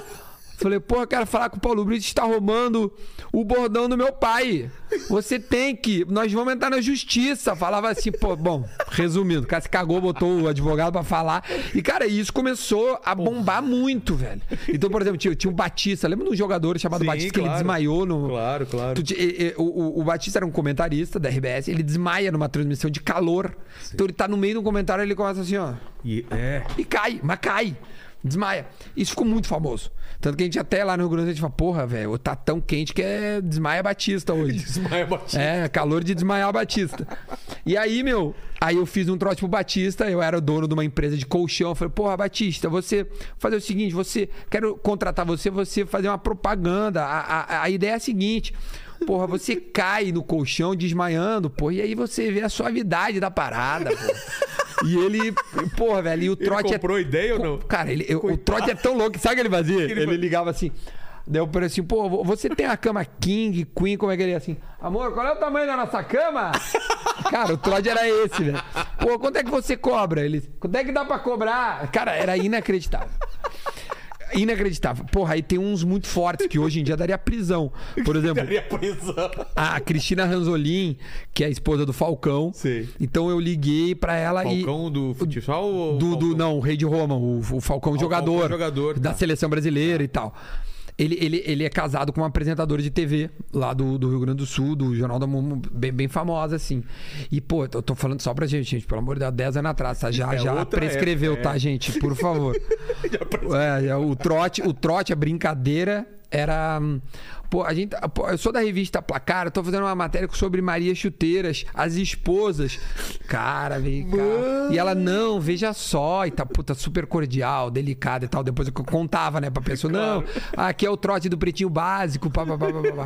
Falei, porra, quero falar com o Paulo Brito está roubando o bordão do meu pai. Você tem que. Nós vamos entrar na justiça. Falava assim, pô, bom, resumindo, o cara se cagou, botou o advogado pra falar. E, cara, isso começou a bombar muito, velho. Então, por exemplo, tinha, tinha um Batista, lembra de um jogador chamado Sim, Batista que ele claro. desmaiou no. Claro, claro. E- e- o, o- o Batista era um comentarista da RBS, ele desmaia numa transmissão de calor. Então ele tá no meio de um comentário ele começa assim, ó. E, é. E cai, mas cai. Desmaia. Isso ficou muito famoso. Tanto que a gente até lá no Rio Grande do Sul, a gente fala, porra, velho, tá tão quente que é desmaia Batista hoje. Desmaia Batista. É, calor de desmaiar Batista. E aí, meu, aí eu fiz um trote pro Batista, eu era dono de uma empresa de colchão. Eu falei, porra, Batista, você fazer o seguinte, você quero contratar você, você fazer uma propaganda. A, a, a ideia é a seguinte. Porra, você cai no colchão desmaiando, porra, e aí você vê a suavidade da parada, porra. E ele, porra, velho, e o Ele trote é comprou ideia ou não? Cara, ele, o trote é tão louco. Sabe o que ele fazia? Ele, fazia? ligava assim. Daí eu falei assim, pô, você tem a cama King, Queen, como é que ele é assim? Amor, qual é o tamanho da nossa cama? Cara, o trote era esse, velho. Pô, quanto é que você cobra? Ele, quanto é que dá pra cobrar? Cara, era inacreditável. Inacreditável. Porra, aí tem uns muito fortes que hoje em dia daria prisão. Por exemplo, Daria prisão. a Cristina Ranzolin, que é a esposa do Falcão. Sei. Então eu liguei pra ela e. Falcão do futsal ou Do, do- Falcão? não, o Rei de Roma, o, o Falcão jogador, jogador, da tá. seleção brasileira e tal. Ele, ele, ele é casado com uma apresentadora de TV lá do, do Rio Grande do Sul, do Jornal da Mumu, bem, bem famosa, assim. E, pô, eu tô falando só pra gente, gente, pelo amor de Deus, 10 anos atrás, tá? Já, É já prescreveu, época, tá, é. gente? Por favor. É, é, o trote, o trote, a brincadeira era. Pô, a gente, pô, eu sou da revista Placar, eu tô fazendo uma matéria sobre Maria Chuteiras, as esposas. Cara, vem cá. E ela, não, veja só, e tá, puta, super cordial, delicada e tal. Depois eu contava, né, pra pessoa, não, aqui é o trote do pretinho básico, pá, pá, pá, pá, pá.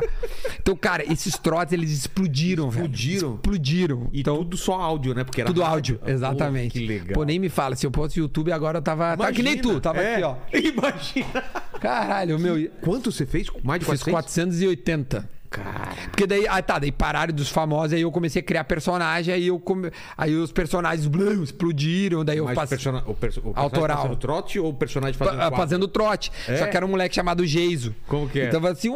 Então, cara, esses trotes, eles explodiram, velho. Explodiram? Explodiram. E então, tudo só áudio, né? Porque era tudo rádio. áudio, Pô, exatamente. que legal. Pô, nem me fala, se eu posso YouTube agora eu tava. Tá que nem Imagina. tu, tava É, aqui, ó. Imagina. Caralho, meu. Quanto você fez? Mais de Fiz 400? 480. Cara. Porque daí, ah, tá, daí pararam dos famosos, aí eu comecei a criar personagem, aí eu come... aí os personagens blum, explodiram, daí eu Mas passei. o, persona- o, perso- o Autoral. fazendo trote ou o personagem fazendo Fa- quadro? Fazendo trote. É? Só que era um moleque chamado Geiso. Como que é? Então assim,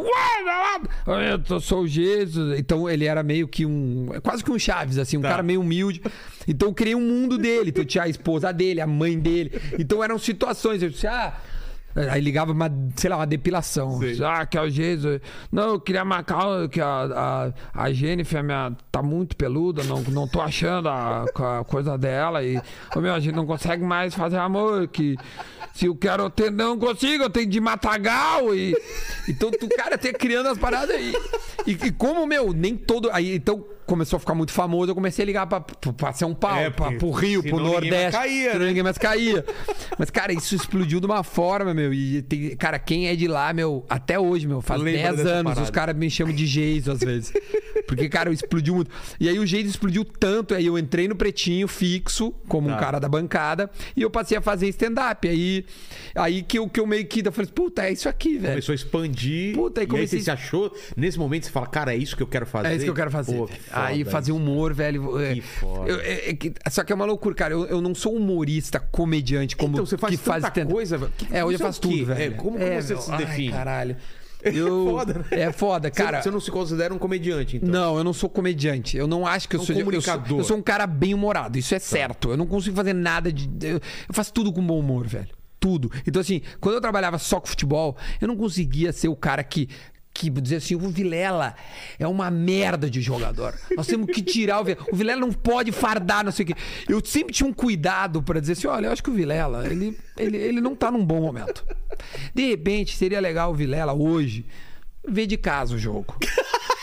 eu sou o Geiso. Então ele era meio que um. Quase que um Chaves, assim, um Tá. cara meio humilde. Então eu criei um mundo dele. Então tinha a esposa dele, a mãe dele. Então eram situações. Eu disse, ah. Aí ligava uma, sei lá, uma depilação. Sei. Ah, que é o Geiso. Não, eu queria marcar que a, a, a Jennifer minha, tá muito peluda, não, não tô achando a, a coisa dela. E, ô, meu, a gente não consegue mais fazer amor. Que se eu quero ter, não consigo, eu tenho de matagal. E, então, tu, cara, tem criando as paradas aí. E, e como, meu, nem todo. Aí, então, começou a ficar muito famoso, eu comecei a ligar pra, pra São Paulo, É, pra, pro Rio, pro Nordeste. caía, senão né? ninguém mais caía. Mas, cara, isso explodiu de uma forma, meu. E, tem, cara, quem é de lá, meu, até hoje, meu, faz Lembra 10 dessa anos, parada. os caras me chamam de Geiso às vezes. Porque, cara, explodiu muito. E aí o Geiso explodiu tanto, aí eu entrei no pretinho fixo, como um Tá. cara da bancada, e eu passei a fazer stand-up. Aí, aí que, eu, que eu meio que eu falei, puta, é isso aqui, velho. Começou a expandir. Puta, aí e comecei- aí você se achou. Nesse momento você fala, cara, é isso que eu quero fazer. É isso que eu quero fazer. Pô, velho. que Aí fazer isso. humor, velho. é- Que foda. eu- é- é só que é uma loucura, cara. Eu, eu não sou humorista, comediante, como Então, você faz que faz tanta coisa, velho. É, hoje eu é faço tudo, velho. É, como que você se ai, define? Caralho. É Eu, foda, né? É foda, Você- cara. Você não se considera um comediante, então. Não, eu não sou comediante. Eu não acho que eu Um sou. de- Eu sou, comunicador. Tá. eu sou um cara bem humorado. Isso é certo. Eu não consigo fazer nada de. Eu, eu faço tudo com bom humor, velho. Tudo. Então, assim, quando eu trabalhava só com futebol, eu não conseguia ser o cara que. Que dizer assim, o Vilela é uma merda de jogador. Nós temos que tirar o Vilela. O Vilela não pode fardar, não sei o quê. Eu sempre tinha um cuidado pra dizer assim: olha, eu acho que o Vilela, ele, ele, ele não tá num bom momento. De repente, seria legal o Vilela hoje ver de casa o jogo.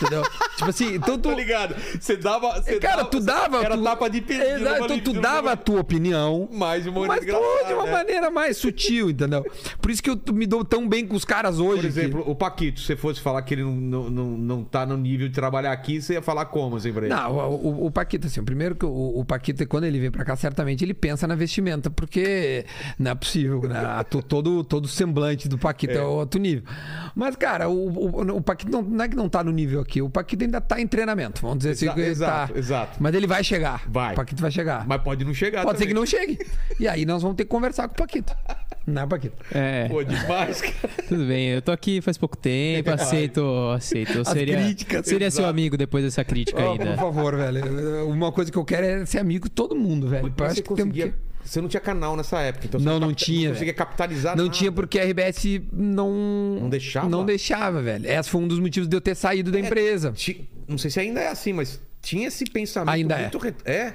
Entendeu? tipo assim, então tu. Tô ligado. Você dava. Você Cara, tu dava. Era tu, tapa de pedido. Exato, então tu dava a tua opinião. Mais humor Mas tu, de uma né? maneira mais sutil, entendeu? Por isso que eu me dou tão bem com os caras hoje. Por exemplo, que... o Paquito, se você fosse falar que ele não, não, não, não tá no nível de trabalhar aqui, você ia falar como, assim, pra ele? Não, o, o, Paquito, assim, o primeiro que o, o Paquito, quando ele vem pra cá, certamente ele pensa na vestimenta, porque não é possível, né? Todo, todo semblante do Paquito é, outro nível. Mas, cara, o, o, o Paquito não, não é que não tá no nível aqui, o Paquito ainda tá em treinamento, vamos dizer assim. Exa- ele exato, tá. exato. Mas ele vai chegar. Vai. O Paquito vai chegar. Mas pode não chegar Pode ser que também. não chegue. E aí nós vamos ter que conversar com o Paquito. Não é, Paquito? É, Pô, demais, cara. tudo bem. Eu tô aqui faz pouco tempo, aceito, aceito. Eu As seria, críticas, seria seu amigo depois dessa crítica Ó, ainda. por favor, velho. Uma coisa que eu quero é ser amigo de todo mundo, velho. Eu Mas acho você que temos conseguia... que- Você não tinha canal nessa época, então você Não, não capta- tinha, Não conseguia capitalizar Não nada. tinha porque a RBS não. Não deixava? Não deixava, velho. Esse foi um dos motivos de eu ter saído da empresa. Ti- Não sei se ainda é assim, mas tinha esse pensamento Ainda muito... re- É?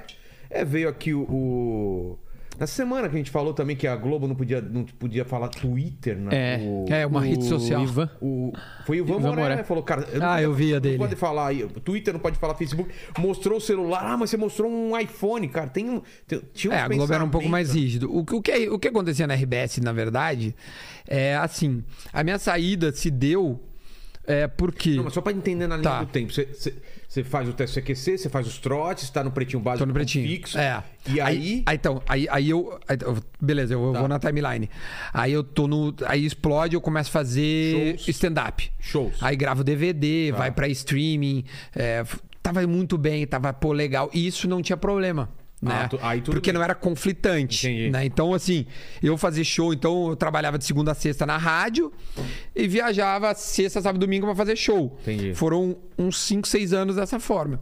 É, veio aqui o... o- Na semana que a gente falou também que a Globo não podia, não podia falar Twitter, né? É. O- É, uma rede social. O Ivan. O, foi o Ivan, Ivan Moré, né? Falou, cara, eu não Ah, podia- eu vi a dele. Não pode falar. Twitter não pode falar Facebook. Mostrou o celular. Ah, mas você mostrou um iPhone, cara. Tem um. tem- tinha É, a Globo era um pouco mais rígido. O, o, que, o que acontecia na RBS, na verdade, é assim: a minha saída se deu é, porque. Não, mas só pra entender na linha Tá. do tempo. Você, faz o teste CQC, você faz os trotes, tá no pretinho básico Tô no pretinho. fixo. É. E aí. aí então, aí, aí eu. aí eu- beleza, eu Tá. vou na timeline. Aí eu tô no. Aí explode, eu começo a fazer stand-up. Shows. Aí gravo DVD, Tá. vai pra streaming. é, tava muito bem, tava, pô, legal. E isso não tinha problema. Né? Ah, tu- aí tudo Porque bem. não era conflitante. Entendi. Né? Então, assim, eu fazia show, então eu trabalhava de segunda a sexta na rádio e viajava sexta, sábado e domingo pra fazer show. Entendi. Foram uns 5, 6 anos dessa forma.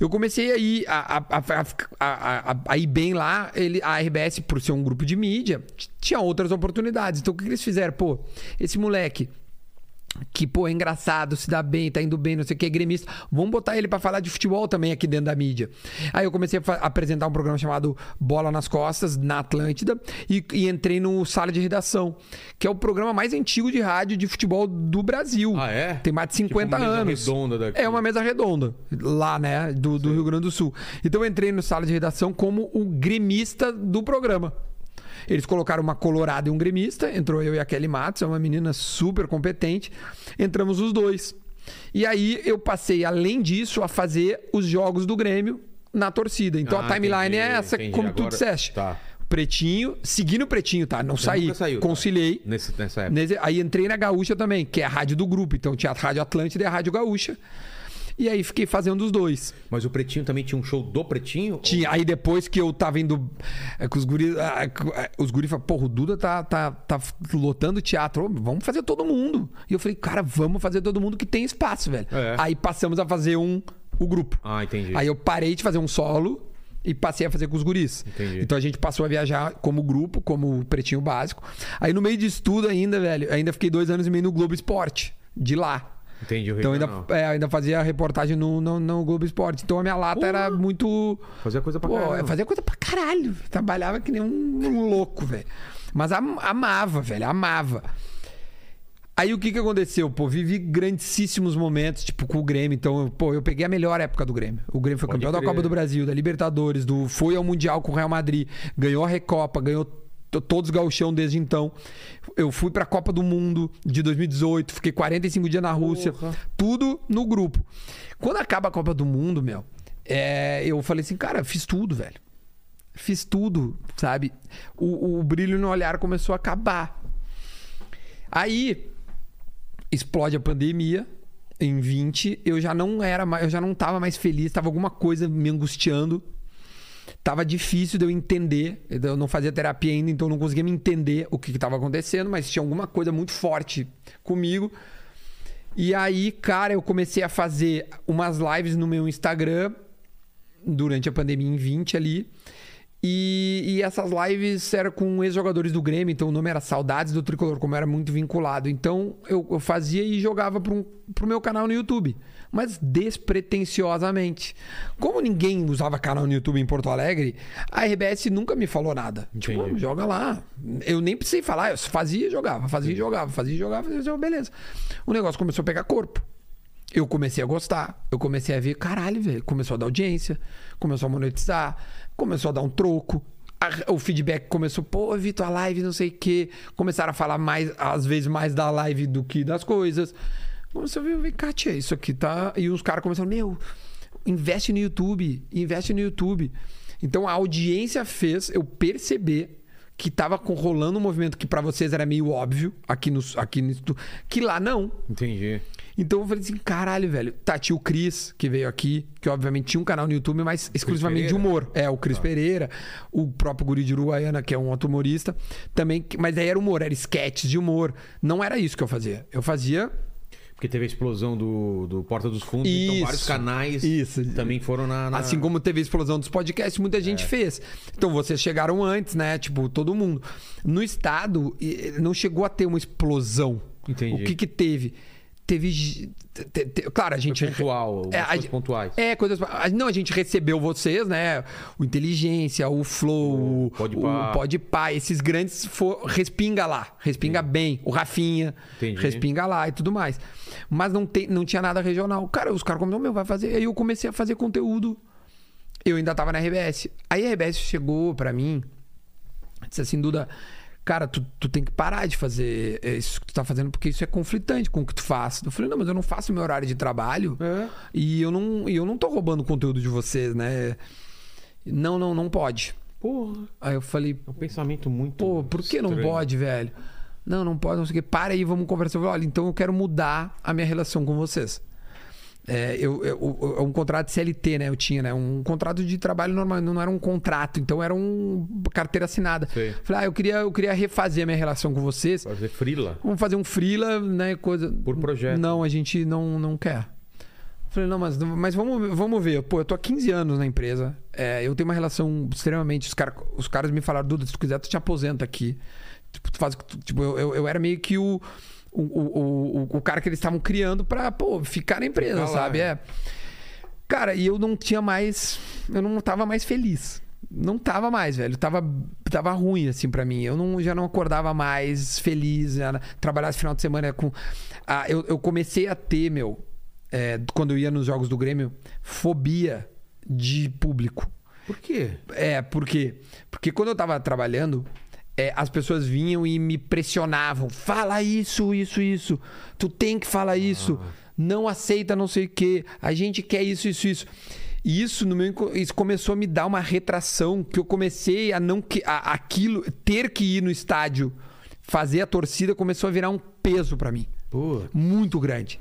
Eu comecei a ir, a, a, a, a, ir bem lá. Ele, a RBS, por ser um grupo de mídia, tinha outras oportunidades. Então o que eles fizeram? Pô, esse moleque que, pô, é engraçado, se dá bem, tá indo bem, não sei o que, é gremista. Vamos botar ele pra falar de futebol também aqui dentro da mídia. Aí eu comecei a apresentar um programa chamado Bola nas Costas, na Atlântida, e, e entrei no Sala de Redação, que é o programa mais antigo de rádio de futebol do Brasil. Ah, é? Tem mais de 50 Tipo, mesa anos. redonda daqui. É uma mesa redonda, lá, né, do, do Rio Grande do Sul. Então eu entrei no Sala de Redação como o gremista do programa. Eles colocaram uma colorada e um gremista. Entrou eu e a Kelly Matos, é uma menina super competente. Entramos os dois. E aí eu passei, além disso, a fazer os jogos do Grêmio na torcida. Então Ah, a timeline entendi, é essa, entendi. como tu Agora- disseste. tá. Pretinho, segui no Pretinho, tá? Não Você saí. saiu, tá? conciliei. Nesse, nessa época. Nesse- aí entrei na Gaúcha também, que é a rádio do grupo. Então tinha a Rádio Atlântida e a Rádio Gaúcha. E aí fiquei fazendo os dois. Mas o Pretinho também tinha um show do Pretinho? Tinha, aí depois que eu tava indo. É, que os guris. que, ah, os guris falaram, porra, o Duda tá, tá, tá lotando teatro. Ô, Vamos fazer todo mundo. E eu falei, cara, vamos fazer todo mundo que tem espaço, velho. É. Aí passamos a fazer um. O grupo. Ah, entendi. Aí eu parei de fazer um solo e passei a fazer com os guris. Entendi. Então a gente passou a viajar como grupo, como pretinho básico. Aí no meio disso tudo ainda, velho, ainda fiquei dois anos e meio no Globo Esporte, de lá. Entendi o Então ainda, é, ainda fazia reportagem no, no, no Globo Esporte. Então a minha lata era muito. Fazia coisa pra Pô, eu fazia coisa pra caralho. Trabalhava que nem um, um louco, velho. Mas am- amava, velho, amava. Aí o que que aconteceu? Pô, vivi grandíssimos momentos, tipo, com o Grêmio. Então, eu- pô, eu peguei a melhor época do Grêmio. O Grêmio foi Pode campeão da crer. Copa do Brasil, da Libertadores, do foi ao Mundial com o Real Madrid, ganhou a Recopa, ganhou todos os gauchão desde então. Eu fui pra Copa do Mundo de 2018, fiquei 45 dias na Rússia, Porra. tudo no grupo. Quando acaba a Copa do Mundo, meu, é, eu falei assim, cara, fiz tudo, velho. Fiz tudo, sabe? O, o brilho no olhar começou a acabar. Aí explode a pandemia em 20, eu já não era mais, eu já não tava mais feliz, tava alguma coisa me angustiando. Tava difícil de eu entender, eu não fazia terapia ainda, então eu não conseguia me entender o que estava acontecendo, mas tinha alguma coisa muito forte comigo. E aí, cara, eu comecei a fazer umas lives no meu Instagram durante a pandemia em 20 ali. E, e essas lives eram com ex-jogadores do Grêmio, então o nome era Saudades do Tricolor, como era muito vinculado. Então eu, eu fazia e jogava pro, pro meu canal no YouTube, mas despretensiosamente. Como ninguém usava canal no YouTube em Porto Alegre, a RBS nunca me falou nada. Tipo, Entendi. joga lá. Eu nem precisei falar, eu fazia e jogava, fazia e jogava, fazia e jogava, fazia jogava, beleza. O negócio começou a pegar corpo. Eu comecei a gostar, eu comecei a ver, caralho, velho, começou a dar audiência, começou a monetizar, começou a dar um troco. O feedback começou, pô, Vitor, a live, não sei o quê. Começaram a falar mais, às vezes, mais da live do que das coisas. Começou a ver, vem cá, tia, isso aqui tá. E os caras começaram, meu, investe no YouTube, investe no YouTube. Então a audiência fez eu perceber que tava rolando um movimento que pra vocês era meio óbvio, aqui no, aqui no, que lá não. Entendi. Então eu falei assim, caralho, velho. Tá, tinha o Cris, que veio aqui, que obviamente tinha um canal no YouTube, mas exclusivamente de humor. É, o Cris Pereira, o próprio Guri de Uruguaiana, que é um outro humorista. Também, mas aí era humor, era sketches de humor. Não era isso que eu fazia. Eu fazia. Porque teve a explosão do, do Porta dos Fundos, então Isso. vários canais Isso. também foram na. na- Assim como teve a explosão dos podcasts, muita gente É. fez. Então vocês chegaram antes, né? Tipo, todo mundo. No estado, não chegou a ter uma explosão. Entendi. O que que teve? Teve. te- te- claro, a gente. pontual, É, a coisas gente- pontuais. É, coisas. a- Não, a gente recebeu vocês, né? O Inteligência, o Flow, O Podpah. Esses grandes for, respinga lá, respinga bem. O Rafinha, Entendi. respinga lá e tudo mais. Mas não, tem, não tinha nada regional. Cara, os caras começaram, meu, vai fazer. Aí eu comecei a fazer conteúdo. Eu ainda tava na RBS. Aí a RBS chegou pra mim, disse assim, Duda, cara, tu, tu tem que parar de fazer isso que tu tá fazendo, porque isso é conflitante com o que tu faz. Eu falei, não, mas eu não faço meu horário de trabalho É. e eu não, e eu não tô roubando conteúdo de vocês, né? Não, não, não pode. Porra, Aí eu falei, é um pensamento muito. pô, por que não estranho. pode, velho? Não, não pode, não sei o quê. Para aí, vamos conversar. Eu falei, olha, então eu quero mudar a minha relação com vocês. É, eu, eu, é um contrato de CLT, né? Eu tinha, né? Um contrato de trabalho normal, não era um contrato, então era um carteira assinada. Sei. Falei, ah, eu queria, eu queria refazer a minha relação com vocês. Fazer frila. Vamos fazer um freela, né? Coisa. Por projeto. Não, a gente não, não quer. Falei, não, mas, mas vamos, vamos ver. Pô, eu tô há 15 anos na empresa. É, eu tenho uma relação extremamente. Os, cara, os caras me falaram, Duda, se tu quiser, tu te aposenta aqui. Tipo, tu faz, tipo eu, eu, eu era meio que o, o, o, o, o cara que eles estavam criando pra, pô, ficar na empresa, lá, sabe? é. É. Cara, e eu não tinha mais. Eu não tava mais feliz. Não tava mais, velho. Tava, tava ruim, assim, pra mim. Eu não, já não acordava mais feliz. Já, trabalhar esse final de semana com. Ah, eu, eu comecei a ter, meu, é, quando eu ia nos jogos do Grêmio, fobia de público. Por quê? É, por quê? Porque quando eu tava trabalhando, é, as pessoas vinham e me pressionavam. Fala isso, isso, isso. Tu tem que falar isso. Não aceita não sei o quê. A gente quer isso, isso, isso. E isso, no meu, isso começou a me dar uma retração que eu comecei a não que a, aquilo ter que ir no estádio fazer a torcida começou a virar um peso pra mim Pô, muito grande.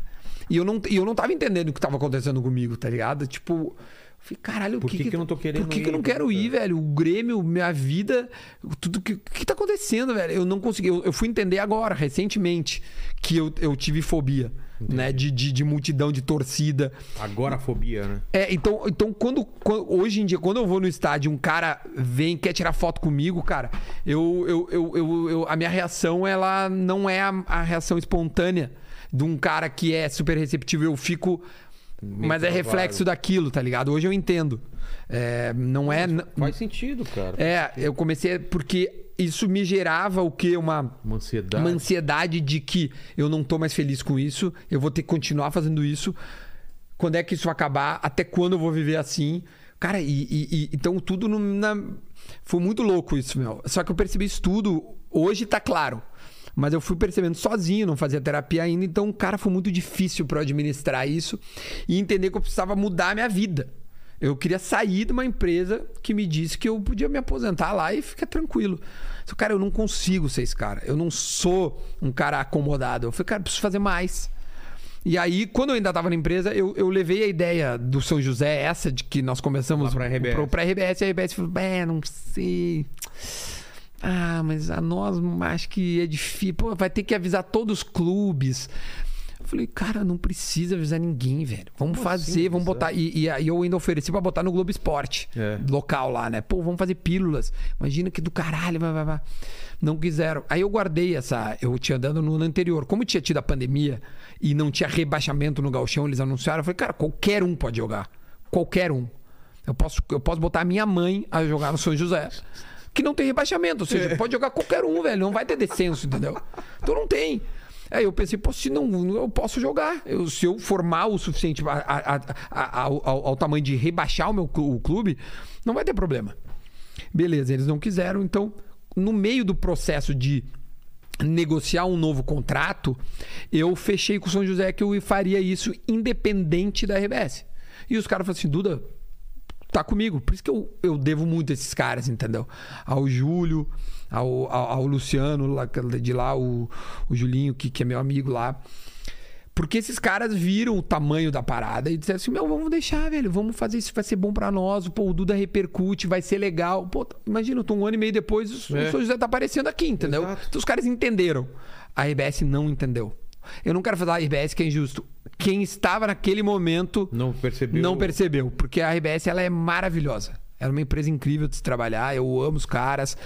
E eu não, eu não tava entendendo o que tava acontecendo comigo, tá ligado? Tipo, falei, caralho, Por o que, que que eu não tô querendo Por que, que eu ir? não quero ir, velho? O Grêmio, minha vida, tudo que. O que tá acontecendo, velho? Eu não consegui. Eu, eu fui entender agora, recentemente, que eu, eu tive fobia, né? De, de, de multidão, de torcida. agorafobia, né? É, então, então quando, quando- hoje em dia, quando eu vou no estádio, um cara vem quer tirar foto comigo, cara, eu, eu, eu, eu- eu- a minha reação ela não é a, a reação espontânea de um cara que é super receptivo. Eu fico, mas é reflexo daquilo, tá ligado? Hoje eu entendo. É, não é, Faz sentido, cara. é, eu comecei porque isso me gerava o que uma Uma ansiedade. uma ansiedade de que eu não tô mais feliz com isso, eu vou ter que continuar fazendo isso. Quando é que isso vai acabar? Até quando eu vou viver assim? Cara, e, e- e- então tudo no- na- foi muito louco isso, meu. Só que eu percebi isso tudo, hoje tá claro. Mas eu fui percebendo sozinho, não fazia terapia ainda, então, cara, foi muito difícil para eu administrar isso e entender que eu precisava mudar a minha vida. Eu queria sair de uma empresa que me disse que eu podia me aposentar lá e ficar tranquilo. Só, cara, eu não consigo ser esse cara. Eu não sou um cara acomodado. Eu falei, cara, eu preciso fazer mais. E aí, quando eu ainda estava na empresa, eu, eu levei a ideia do São José, essa de que nós começamos pra RBS. pro- pra RBS, e a RBS falou, é, não sei. Ah, mas a nós acho que é difícil. Pô, vai ter que avisar todos os clubes. Eu falei, cara, não precisa avisar ninguém, velho. Vamos Como fazer, assim vamos botar. E, e aí eu ainda ofereci pra botar no Globo Esporte, É. local lá, né? Pô, vamos fazer pílulas. Imagina que do caralho, vai, vai, vai. Não quiseram. Aí eu guardei essa. Eu tinha dando no ano anterior. Como tinha tido a pandemia e não tinha rebaixamento no Galchão, eles anunciaram. Eu falei, cara, qualquer um pode jogar. Qualquer um. Eu posso, eu posso botar a minha mãe a jogar no São José. Que não tem rebaixamento. Ou seja, pode jogar qualquer um, velho. Não vai ter descenso, entendeu? Então não tem. Aí eu pensei, pô, se não, eu posso jogar. Eu- se eu formar o suficiente a- a- a- ao, ao- tamanho de rebaixar o meu o clube, não vai ter problema. Beleza, eles não quiseram. Então, no meio do processo de negociar um novo contrato, eu fechei com o São José que eu faria isso independente da RBS. E os caras falaram assim, Duda, tá comigo. Por isso que eu, eu devo muito a esses caras, entendeu? Ao Júlio, ao, ao, ao Luciano lá, de lá, o, o Julinho, que, que é meu amigo lá. Porque esses caras viram o tamanho da parada e disseram assim: Meu, vamos deixar, velho, vamos fazer isso, vai ser bom pra nós. Pô, o Duda repercute, vai ser legal. Pô, imagina, eu tô um ano e meio depois, o É. São José tá aparecendo aqui, entendeu? Exato. Então os caras entenderam. A RBS não entendeu. Eu não quero falar RBS que é injusto. Quem estava naquele momento Não percebeu. não percebeu, porque a RBS ela é maravilhosa. Ela é uma empresa incrível de se trabalhar. Eu amo os caras.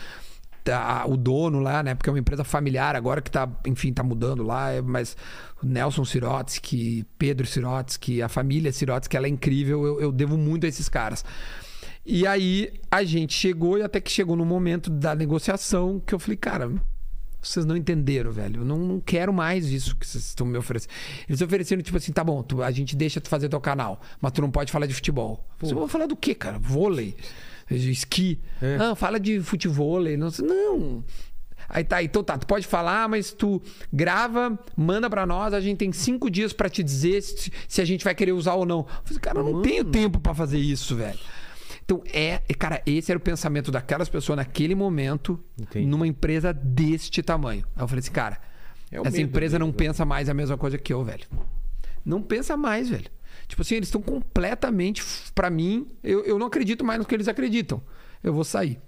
Tá, o dono lá, né? Porque é uma empresa familiar agora que tá, enfim, tá mudando lá. é- Mas o Nelson Sirotsky, Pedro Sirotsky, a família Sirotsky, ela é incrível. Eu, eu devo muito a esses caras. E aí a gente chegou e até que chegou no momento da negociação que eu falei, cara, vocês não entenderam, velho. Eu não, não quero mais isso que vocês estão me oferecendo. Eles ofereceram, tipo assim, tá bom, tu- a gente deixa tu fazer teu canal, mas tu não pode falar de futebol. Você vai falar do quê, cara? Vôlei, esqui. É. Ah, fala de futebol. Não, não. Aí tá, então tá, tu pode falar, mas tu grava, manda pra nós, a gente tem cinco dias pra te dizer se, se a gente vai querer usar ou não. Eu falei, cara, eu não tenho tempo pra fazer isso, velho. Então, é, cara, esse era o pensamento daquelas pessoas naquele momento, Entendi. numa empresa deste tamanho. Aí eu falei assim, cara, É essa empresa não deles, né? pensa mais a mesma coisa que eu, velho. Não pensa mais, velho. Tipo assim, eles estão completamente. Pra mim, eu, eu não acredito mais no que eles acreditam. Eu vou sair.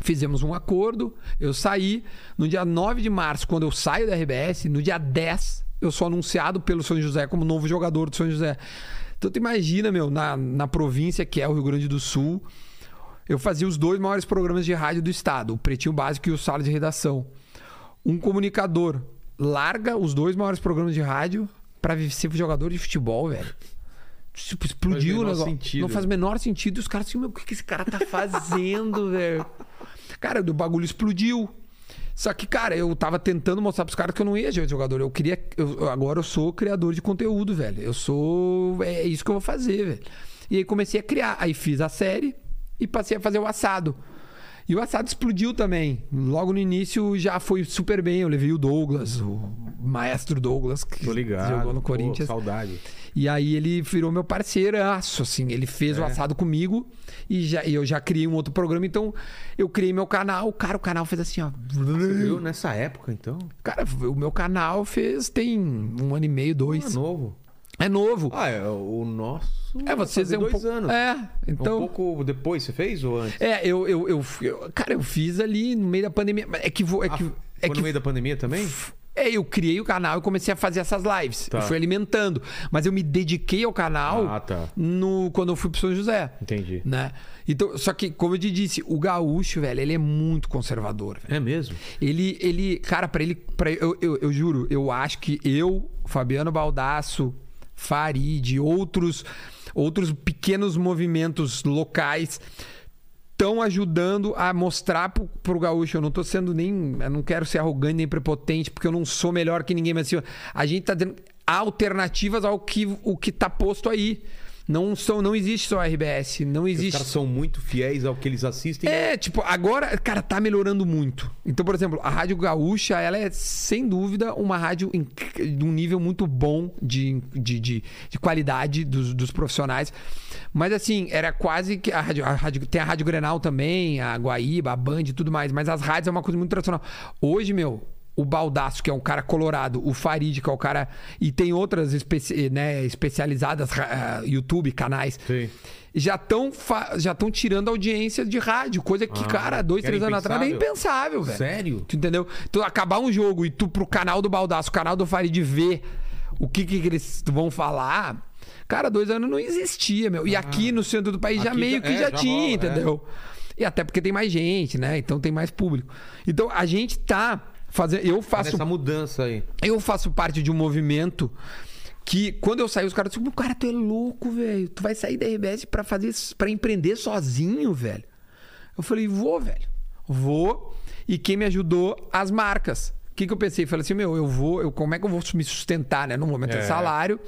Fizemos um acordo, eu saí. No dia 9 de março, quando eu saio da RBS, no dia 10, eu sou anunciado pelo São José como novo jogador do São José. Então tu imagina, meu, na, na província que é o Rio Grande do Sul, eu fazia os dois maiores programas de rádio do estado, o Pretinho Básico e o Sala de Redação. Um comunicador larga os dois maiores programas de rádio pra ser jogador de futebol, velho. Tipo, explodiu o negócio. sentido. Não faz o menor sentido. E os caras assim, meu, o que que esse cara tá fazendo, velho? Cara, o bagulho explodiu. Só que, cara, eu tava tentando mostrar pros caras que eu não ia ser jogador. Eu queria. eu- agora eu sou criador de conteúdo, velho. Eu sou. É isso que eu vou fazer, velho. E aí comecei a criar. Aí fiz a série e passei a fazer o assado. E o assado explodiu também. Logo no início já foi super bem. Eu levei o Douglas, o maestro Douglas, que Tô ligado. jogou no Pô, Corinthians. saudade. E aí ele virou meu parceiraço, assim. Ele fez o É. assado comigo e, já, e eu já criei um outro programa. Então eu criei meu canal. Cara, o canal fez assim, ó. Você viu nessa época, então? Cara, o meu canal fez tem um ano e meio, dois. novo. É novo. Ah, é, o nosso. É, vocês é um dois pouco. anos. É, então. Um pouco depois você fez ou antes? É, eu, eu, eu, eu- Cara, eu fiz ali no meio da pandemia. É que. vou- É Ah, que, foi é no que meio da pandemia também? É, eu criei o canal e comecei a fazer essas lives. Tá. Eu fui alimentando. Mas eu me dediquei ao canal Ah, tá. no, quando eu fui pro São José. Entendi. Né? Então, só que, como eu te disse, o gaúcho, velho, ele é muito conservador. velho. É mesmo? Ele, ele, cara, pra ele. Pra, eu, eu, eu juro, eu acho que eu, Fabiano Baldasso, Farid, outros, outros pequenos movimentos locais estão ajudando a mostrar pro, pro gaúcho. Eu não tô sendo nem. Eu não quero ser arrogante nem prepotente, porque eu não sou melhor que ninguém, mas assim, a gente tá dando alternativas ao que, o que tá posto aí. Não, são, não existe só RBS. Não Os existe. caras são muito fiéis ao que eles assistem. É, tipo, agora, cara, tá melhorando muito. Então, por exemplo, a Rádio Gaúcha, ela é, sem dúvida, uma rádio de um nível muito bom de, de, de, de qualidade dos, dos profissionais. Mas, assim, era quase que. A rádio, a rádio- tem a Rádio Grenal também, a Guaíba, a Band e tudo mais. Mas as rádios é uma coisa muito tradicional. Hoje, meu. O Baldaço, que é um cara colorado, o Farid, que é o cara. E tem outras especi- né, especializadas, ra- YouTube, canais Sim. já estão já estão tirando audiência de rádio, coisa que, Ah, cara, dois, três anos atrás era impensável, velho. Sério? Tu entendeu? Tu acabar um jogo e tu pro canal do Baldaço, canal do Farid ver o que, que eles vão falar. Cara, dois anos não existia, meu. E aqui no centro do país já Ah. Meio que é, já, já tinha, rola, é. entendeu? E até porque tem mais gente, né? Então tem mais público. Então a gente tá fazendo. Eu faço Nessa mudança aí. eu faço parte de um movimento que quando eu saí, os caras disseram, cara, tu é louco, velho. Tu vai sair da RBS pra fazer para empreender sozinho, velho. Eu falei, vou, velho. Vou. E quem me ajudou? As marcas. O que, que eu pensei? Falei assim, meu, eu vou, eu, como é que eu vou me sustentar, né? Vou meter É. salário.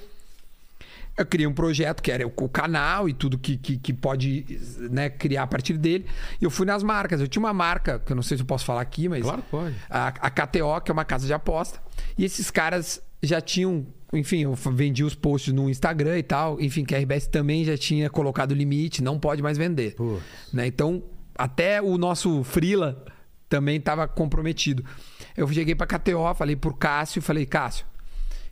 Eu criei um projeto que era o canal e tudo que, que, que pode né, criar a partir dele. E eu fui nas marcas. Eu tinha uma marca, que eu não sei se eu posso falar aqui, mas. Claro que pode. A, a KTO, que é uma casa de aposta. E esses caras já tinham. Enfim, eu vendi os posts no Instagram e tal. Enfim, que a RBS também já tinha colocado limite, não pode mais vender. Né? Então, até o nosso Freela também estava comprometido. Eu cheguei pra KTO, falei pro Cássio, falei, Cássio,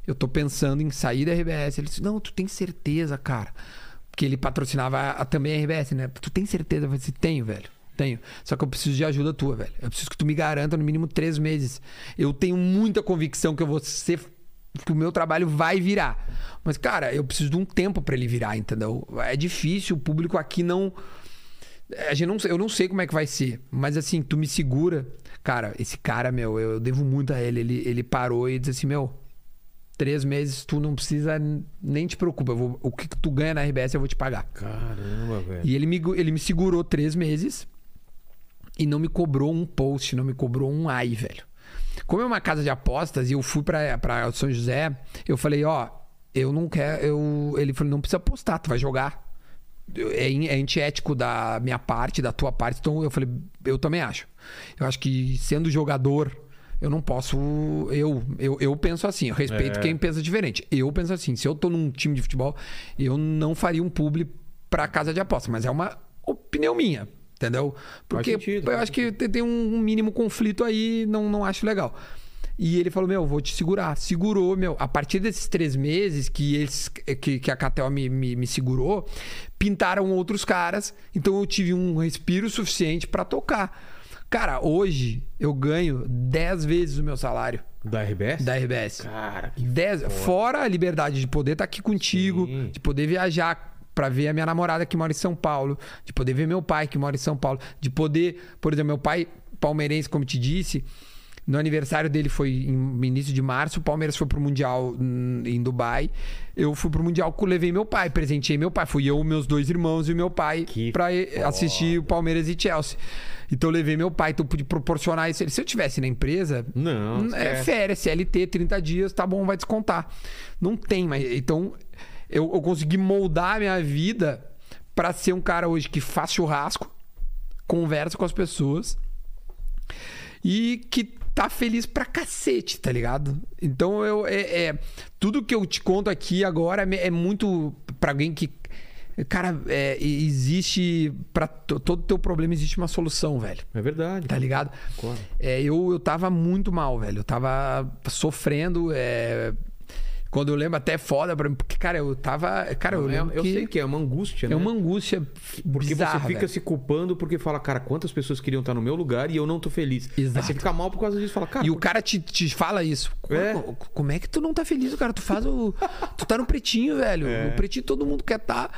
eu tô pensando em sair da RBS. Ele disse, não, tu tem certeza, cara. Porque ele patrocinava a- a- também a RBS, né? Tu tem certeza? Eu falei assim, tenho, velho. Tenho. Só que eu preciso de ajuda tua, velho. Eu preciso que tu me garanta no mínimo três meses. Eu tenho muita convicção que eu vou ser. Que o meu trabalho vai virar. Mas, cara, eu preciso de um tempo pra ele virar, entendeu? É difícil, o público aqui não. A gente não, eu não sei como é que vai ser, mas assim, tu me segura. Cara, esse cara, meu, eu devo muito a ele. Ele, ele parou e disse assim: Meu, três meses tu não precisa, nem te preocupa. vou- o que tu ganha na RBS eu vou te pagar. Caramba, velho. E ele me, ele me segurou três meses e não me cobrou um post, não me cobrou um ai, velho. Como é uma casa de apostas e eu fui pra, pra São José, eu falei, ó, eu não quero. Eu... Ele falou, não precisa apostar, tu vai jogar. É, é antiético da minha parte, da tua parte. Então eu falei, eu também acho. Eu acho que sendo jogador, eu não posso. Eu, eu, eu penso assim, eu respeito É. quem pensa diferente. Eu penso assim, se eu tô num time de futebol, eu não faria um publi pra casa de aposta, mas é uma opinião minha. Entendeu? Porque sentido, eu acho que tem um mínimo conflito aí, não, não acho legal. E ele falou: Meu, vou te segurar. Segurou, meu. A partir desses três meses que, eles, que, que a Catel me, me, me segurou, pintaram outros caras. Então eu tive um respiro suficiente pra tocar. Cara, hoje eu ganho 10 vezes o meu salário Da RBS? da RBS. Cara, que Dez, fora a liberdade de poder estar aqui contigo, Sim. de poder viajar pra ver a minha namorada que mora em São Paulo, de poder ver meu pai que mora em São Paulo, de poder, por exemplo, meu pai palmeirense, como te disse, no aniversário dele foi em no início de março, o Palmeiras foi pro Mundial em Dubai. Eu fui pro Mundial, levei meu pai, presenteei meu pai. Fui eu, meus dois irmãos e meu pai Que pra eh, foda. assistir o Palmeiras e Chelsea. Então eu levei meu pai, então eu pude proporcionar isso. Se eu tivesse na empresa, Não, é esquece. férias, CLT, 30 dias, tá bom, vai descontar. Não tem, mas então eu, eu consegui moldar a minha vida pra ser um cara hoje que faz churrasco, conversa com as pessoas e que tá feliz pra cacete, tá ligado? Então eu é, é- tudo que eu te conto aqui agora é, muito pra alguém que cara, é, existe to- todo teu problema existe uma solução, velho. É verdade. Tá ligado? É, eu, eu tava muito mal, velho. Eu tava sofrendo. é, Quando eu lembro, até é foda pra mim. Porque, cara, eu tava. Cara, eu É- lembro. eu que sei que é uma angústia, né? é uma angústia. Porque bizarra, você fica velho. se culpando porque fala, cara, quantas pessoas queriam estar no meu lugar e eu não tô feliz. Exato. Aí você fica mal por causa disso. Fala, cara, E o cara te, te fala isso. É. Como, é que tu não tá feliz, cara? Tu faz o. tu tá no pretinho, velho. No pretinho todo mundo quer tá.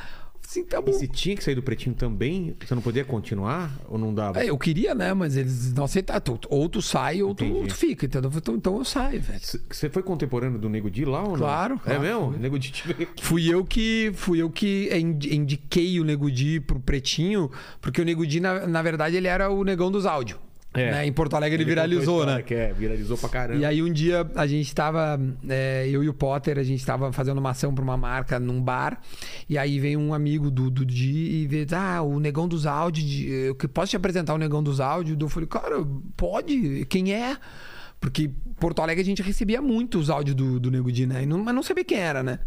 Assim, tá bom. E se tinha que sair do pretinho também, você não podia continuar ou não dava? É, eu queria, né? Mas eles não aceitaram. Ou tu sai ou tu, Entendi. tu fica, entendeu? Então, então eu saio, velho. Você foi contemporâneo do Nego Di lá ou não? Claro, É claro. mesmo? Nego Di te veio aqui. Fui eu que fui eu que indi- indiquei o Nego Di pro Pretinho, porque o Nego Di, na, na verdade, ele era o negão dos áudios. É. Né? Em Porto Alegre ele, viralizou, né? Que é, viralizou pra caramba. E aí um dia a gente tava, é, eu e o Potter, a gente tava fazendo uma ação pra uma marca num bar, e aí vem um amigo do, do Di e vê, ah, o Negão dos Áudios, eu que- posso te apresentar o Negão dos Áudios? Eu falei, cara, pode, quem é? Porque Porto Alegre a gente recebia muito os áudios do, do Nego Di, né? E não- mas não sabia quem era, né?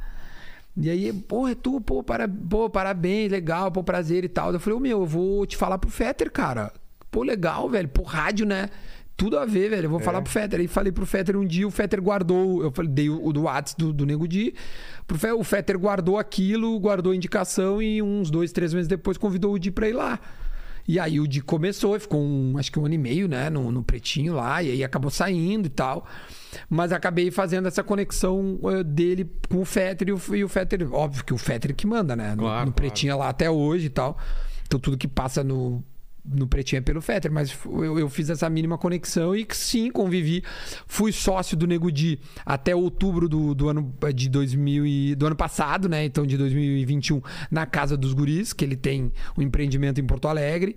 E aí, pô, é tu, pô, para, pô, parabéns, legal, pô, prazer e tal. Eu falei, ô meu, eu vou te falar pro Fetter, cara. Pô, legal, velho. Pô, rádio, né? Tudo a ver, velho. Eu vou falar pro Fetter. Aí falei pro Fetter um dia, o Fetter guardou. Eu falei, dei o, o do WhatsApp do, do Nego Di. Pro Fe- o Fetter guardou aquilo, guardou a indicação e uns dois, três meses depois convidou o Di pra ir lá. E aí o Di começou, ficou um, acho que um ano e meio, né, no, no pretinho lá, e aí acabou saindo e tal. Mas acabei fazendo essa conexão eh, dele com o Fetter e o, e o Fetter, óbvio que o Fetter que manda, né? No, Claro, no claro. pretinho é lá até hoje e tal. Então tudo que passa no, no pretinho é pelo Fetter, mas eu, eu fiz essa mínima conexão e sim, convivi. Fui sócio do Nego Di até outubro do, do ano de 2000 e, do ano passado, né? Então de 2021 na casa dos guris, que ele tem um empreendimento em Porto Alegre.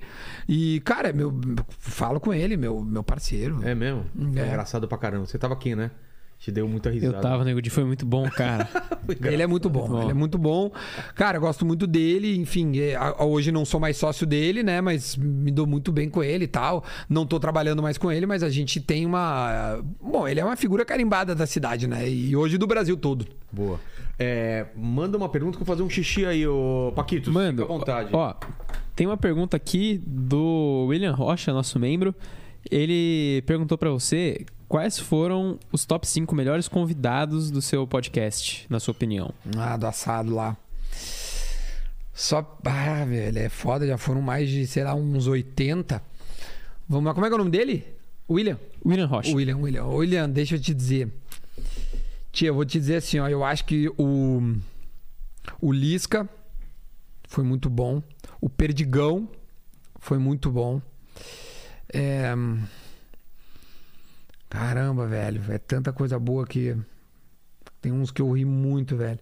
E cara, meu falo com ele, meu meu parceiro. É mesmo? Foi É. engraçado pra caramba. Você tava aqui, né? Te deu muita risada. Eu tava, Nego Di foi muito bom, cara. Ele é muito bom, ele é muito bom. Cara, eu gosto muito dele, enfim, é, hoje não sou mais sócio dele, né, mas me dou muito bem com ele e tal. Não tô trabalhando mais com ele, mas a gente tem uma, bom, ele é uma figura carimbada da cidade, né? E hoje do Brasil todo. Boa. É, manda uma pergunta que eu vou fazer um xixi aí, ô Paquito. Mando, Fica à vontade. ó, tem uma pergunta aqui do William Rocha, nosso membro. Ele perguntou pra você quais foram os top 5 melhores convidados do seu podcast, na sua opinião. Ah, do assado lá. Só, ah, velho, é foda, já foram mais de, sei lá, uns 80. Vamos lá, como é que é o nome dele? William? William Rocha. William, William. William, deixa eu te dizer. Tia, eu vou te dizer assim, ó. Eu acho que o. O Lisca foi muito bom. O Perdigão foi muito bom. É... Caramba, velho. É tanta coisa boa que. Tem uns que eu ri muito, velho.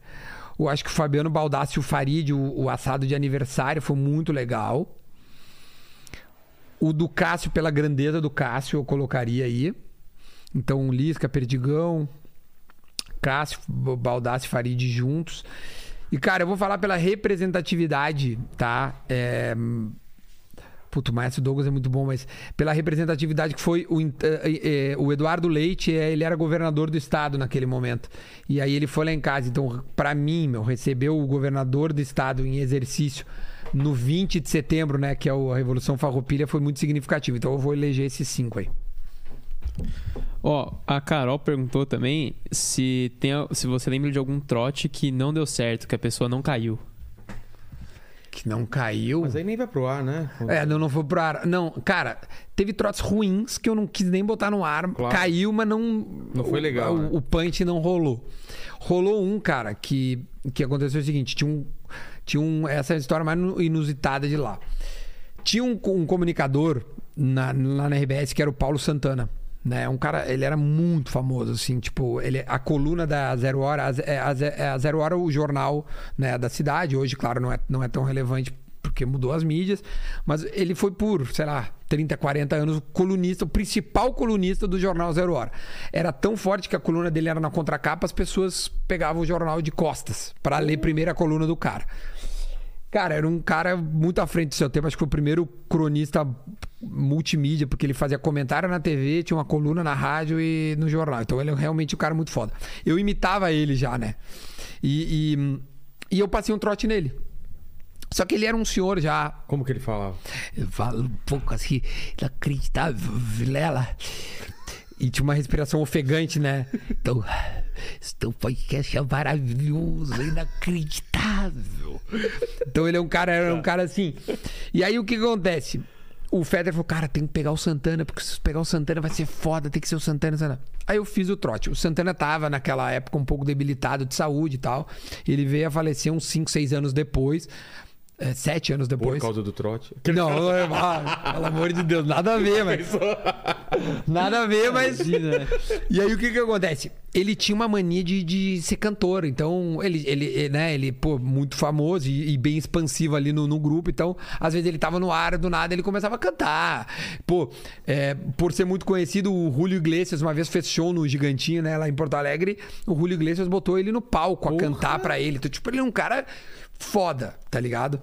Eu acho que o Fabiano Baldassi e o Farid, o, o assado de aniversário, foi muito legal. O do Cássio, pela grandeza do Cássio, eu colocaria aí. Então, Lisca, Perdigão, Cássio, Baldassi e Farid juntos. E, cara, eu vou falar pela representatividade, tá? É... Puto, o Maestro Douglas é muito bom, mas pela representatividade que foi o, eh, o Eduardo Leite, eh, ele era governador do estado naquele momento. E aí ele foi lá em casa. Então, pra mim, meu, receber o governador do estado em exercício no 20 de setembro, né, que é a Revolução Farroupilha, foi muito significativo. Então eu vou eleger esses cinco aí. Ó, a Carol perguntou também se, tem, se você lembra de algum trote que não deu certo, que a pessoa não caiu. Que não caiu. Mas aí nem vai pro ar, né? É, não, não foi pro ar. Não, cara, teve trotes ruins que eu não quis nem botar no ar. Claro. Caiu, mas não. Não foi legal, O, né? o punch não rolou. Rolou um, cara, que, que aconteceu o seguinte: tinha um. Tinha um. Essa é a história mais inusitada de lá. Tinha um, um comunicador na, lá na RBS que era o Paulo Santana. Né? Um cara, ele era muito famoso, assim, tipo, ele, a coluna da Zero Hora, a, é, a, é a Zero Hora, o jornal né, da cidade, hoje, claro, não é, não é tão relevante porque mudou as mídias, mas ele foi por, sei lá, 30, 40 anos o colunista, o principal colunista do jornal Zero Hora. Era tão forte que a coluna dele era na contracapa, as pessoas pegavam o jornal de costas para ler primeiro a coluna do cara. Cara, era um cara muito à frente do seu tempo. Acho que foi o primeiro cronista multimídia, porque ele fazia comentário na TV, tinha uma coluna na rádio e no jornal. Então ele é realmente um cara muito foda. Eu imitava ele já, né? E, e, e eu passei um trote nele. Só que ele era um senhor já. Como que ele falava? Eu falo um pouco assim, inacreditável, Vilela. E tinha uma respiração ofegante, né? Então, este podcast é maravilhoso, inacreditável. Então ele é um cara, era um cara assim. E aí o que acontece? O Federer falou, cara, tem que pegar o Santana, porque se pegar o Santana vai ser foda, tem que ser o Santana, Santana. Aí eu fiz o trote. O Santana tava naquela época um pouco debilitado de saúde e tal. Ele veio a falecer uns 5, 6 anos depois. É, sete anos Por depois. causa do trote. Não, é- ah, pelo amor de Deus, nada a ver, mas. Nada a ver, mas. Imagina. E aí o que que acontece? Ele tinha uma mania de, de ser cantor, então ele, ele, né, ele, pô, muito famoso e, e bem expansivo ali no, no grupo, então às vezes ele tava no ar, do nada ele começava a cantar. Pô, é, por ser muito conhecido, o Julio Iglesias uma vez fez show no Gigantinho, né, lá em Porto Alegre, o Julio Iglesias botou ele no palco a cantar pra ele. Então, tipo, ele é um cara foda, tá ligado?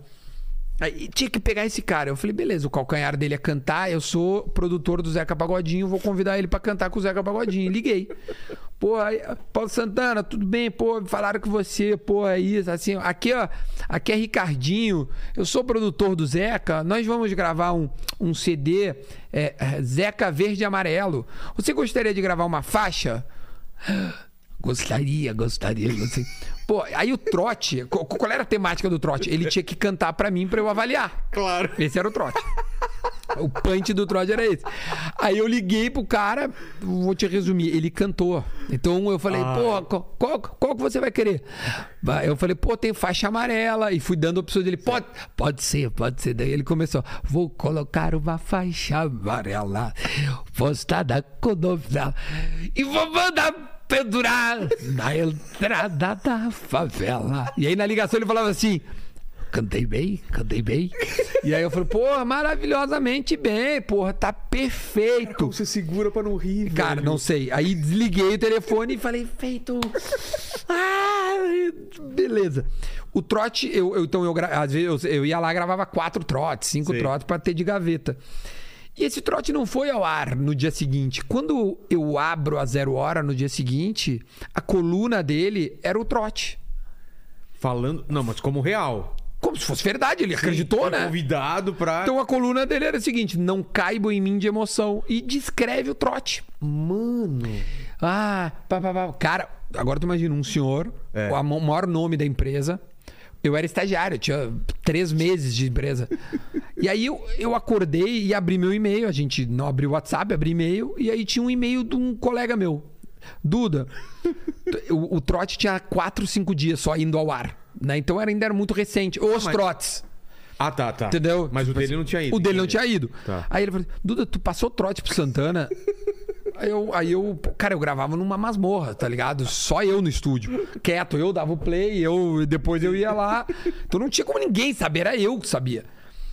Aí tinha que pegar esse cara. Eu falei, beleza, o calcanhar dele é cantar. Eu sou produtor do Zeca Pagodinho, vou convidar ele pra cantar com o Zeca Pagodinho. Liguei. Pô, aí, Paulo Santana, tudo bem? Pô, falaram que você, pô, é isso, assim, aqui, ó, aqui é Ricardinho, eu sou produtor do Zeca, nós vamos gravar um, um CD é, Zeca Verde e Amarelo. Você gostaria de gravar uma faixa? Gostaria, gostaria, gostaria. Pô, aí o trote, qual era a temática do trote? Ele tinha que cantar pra mim pra eu avaliar. Claro. Esse era o trote. O punch do trote era esse. Aí eu liguei pro cara, vou te resumir, ele cantou. Então eu falei, pô, qual, qual, qual que você vai querer? Eu falei, pô, tem faixa amarela. E fui dando opções dele, pode, pode ser, pode ser. Daí ele começou, vou colocar uma faixa amarela postada com. E vou mandar pendurar na entrada da favela. E aí na ligação ele falava assim. Cantei bem, cantei bem. E aí eu falei, porra, maravilhosamente bem, porra, tá perfeito. Como você segura pra não rir, Cara, velho? não sei. Aí desliguei o telefone e falei, feito. Ah, beleza. O trote, eu, eu- então eu, às vezes eu, eu ia lá gravava quatro trotes, cinco Sim. trotes pra ter de gaveta. E esse trote não foi ao ar no dia seguinte. Quando eu abro a zero hora no dia seguinte, a coluna dele era o trote. Falando. Não, mas como real. Como se fosse verdade, ele acreditou, Foi né? Convidado pra. Então a coluna dele era o seguinte: não caibo em mim de emoção. E descreve o trote. Mano. Ah, pá, pá, pá. Cara, agora tu imagina um senhor, É. o maior nome da empresa. Eu era estagiário, tinha três meses de empresa. e aí eu, eu acordei e abri meu e-mail. A gente não abriu o WhatsApp, abri e-mail. E aí tinha um e-mail de um colega meu. Duda, o, o trote tinha quatro, cinco dias só indo ao ar. Né? Então era, ainda era muito recente. Os mas- trotes. Ah, tá, tá. Entendeu? Mas o Tipo dele assim, não tinha ido. O dele não tinha ido. Tá. Aí ele falou: Duda, tu passou trote pro Santana? Aí, eu, aí eu, cara, eu gravava numa masmorra, tá ligado? Só eu no estúdio. Quieto, eu dava o play, eu depois eu ia lá. Então não tinha como ninguém saber, era eu que sabia.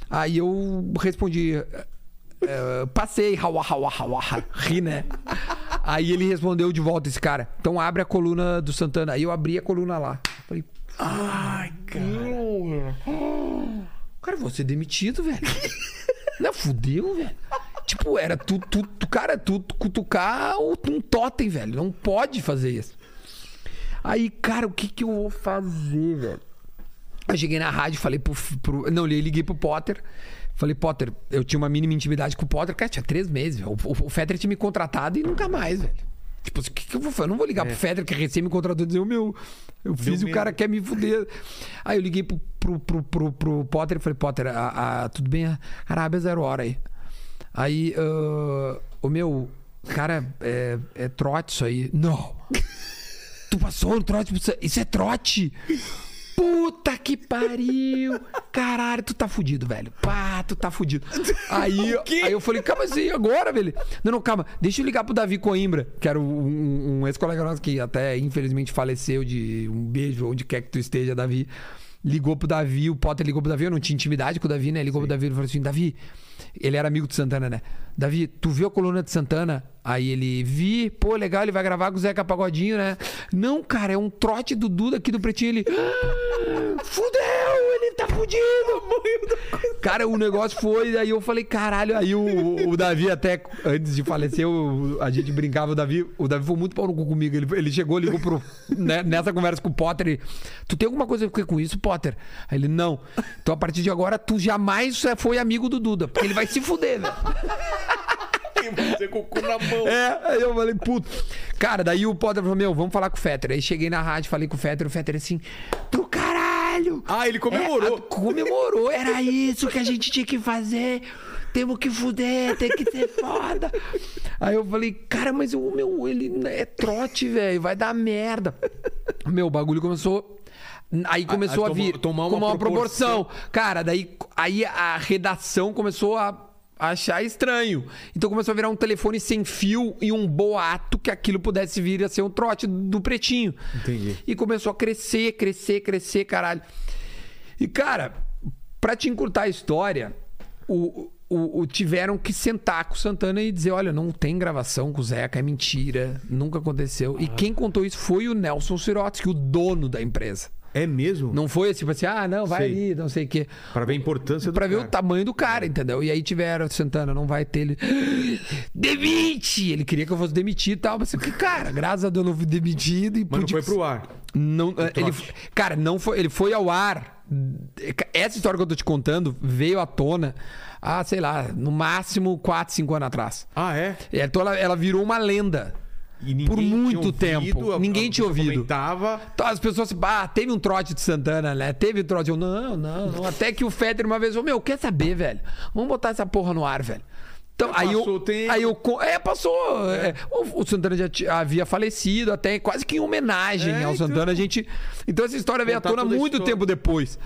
Aí eu respondi. é, passei, hawa, hawa, hawa, ri, né? Aí ele respondeu de volta, esse cara. Então abre a coluna do Santana. Aí eu abri a coluna lá. Falei, Ai, cara. Cara, vou ser demitido, velho. Não, fudeu, velho. Tipo, era tu, tu, tu cara, tu cutucar um totem, velho. Não pode fazer isso. Aí, cara, o que que eu vou fazer, velho? Eu cheguei na rádio, falei pro, pro- Não, liguei pro Potter. Falei, Potter, eu tinha uma mínima intimidade com o Potter. Cara, tinha três meses. velho. O, o, o Federer tinha me contratado e nunca mais, velho. Tipo, o que, que eu vou fazer? Eu não vou ligar pro Federer que recém me contratou e dizer, o meu, eu fiz e o cara quer me fuder. Aí eu liguei pro, pro, pro, pro, pro Potter e falei, Potter, a, a- tudo bem? A Arábia zero hora aí. Aí, ah, o meu, cara, é, é trote isso aí. Não. Tu passou no trote? Isso é- trote? Puta que pariu! Caralho, tu tá fudido, velho. Pá, tu tá fudido. Aí, aí eu falei, calma assim, agora, velho? Não, não, calma. Deixa eu ligar pro Davi Coimbra, que era um, um ex-colega nosso que até infelizmente faleceu de um beijo, onde quer que tu esteja, Davi. Ligou pro Davi, o Potter ligou pro Davi, eu não tinha intimidade com o Davi, né? Ligou pro Davi e falou assim: Davi, ele era amigo de Santana, né? Davi, tu viu a coluna de Santana? Aí ele, vi, pô, legal, ele vai gravar com o Zeca Pagodinho, né? Não, cara, é um trote do Duda aqui do Pretinho. Ele, "Ah, fudeu, ele tá fudido. Cara, o negócio foi, aí eu falei, caralho. Aí o, o Davi, até antes de falecer, o- a gente brincava, o Davi, o Davi foi muito pau no cu comigo. Ele, ele chegou, ligou pro. né, nessa conversa com o Potter. Ele, tu tem alguma coisa a ver com isso, Potter? Aí ele, não. Então a partir de agora, tu jamais foi amigo do Duda, porque ele vai se fuder, velho. Você com o cu na mão. É, aí eu falei, puto. Cara, daí o Potter falou, meu, vamos falar com o Fetter. Aí cheguei na rádio, falei com o Fetter, o Fetter assim, do caralho. Ah, ele comemorou. É, comemorou, era isso que a gente tinha que fazer. Temos que fuder, tem que ser foda. Aí eu falei, cara, mas o meu, ele é trote, velho, vai dar merda. Meu, o bagulho começou. Aí começou a, a tomar- vir. tomar uma uma proporção. proporção. Cara, daí aí a redação começou a achar estranho. Então começou a virar um telefone sem fio e um boato que aquilo pudesse vir a ser um trote do pretinho. Entendi. E começou a crescer, crescer, crescer, caralho. E, cara, pra te encurtar a história, o, o- o- tiveram que sentar com o Santana e dizer: olha, não tem gravação com o Zeca, é mentira, nunca aconteceu. E quem contou isso foi o Nelson Sirotsky, o dono da empresa. É mesmo? Não foi tipo assim, ah, não, vai Sei. ali, não sei o quê. Pra ver a importância do Pra ver cara. o tamanho do cara, entendeu? E aí tiveram, Santana, não vai ter ele. Demite! Ele queria que eu fosse demitido e tal. Mas, que, cara, graças a Deus eu não fui demitido e Mas não pude- foi pro ar. Não, ele, cara, não foi, ele foi ao ar. Essa história que eu tô te contando veio à tona há, sei lá, no máximo 4, 5 anos atrás. Ah, é? Então ela, ela virou uma lenda. Por muito ouvido, tempo. a- Ninguém a tinha ouvido. Comentava. Então as pessoas, ah, teve um trote de Santana, né? Teve trote. Eu, não, não, não. Até que o Fetter uma vez falou, meu, quer saber, velho? Vamos botar essa porra no ar, velho. Então, aí Passou eu, aí eu. É, passou. é. o, o Santana já havia falecido, até quase que em homenagem É, ao então. Santana. A gente. Então essa história veio à tona muito tempo depois.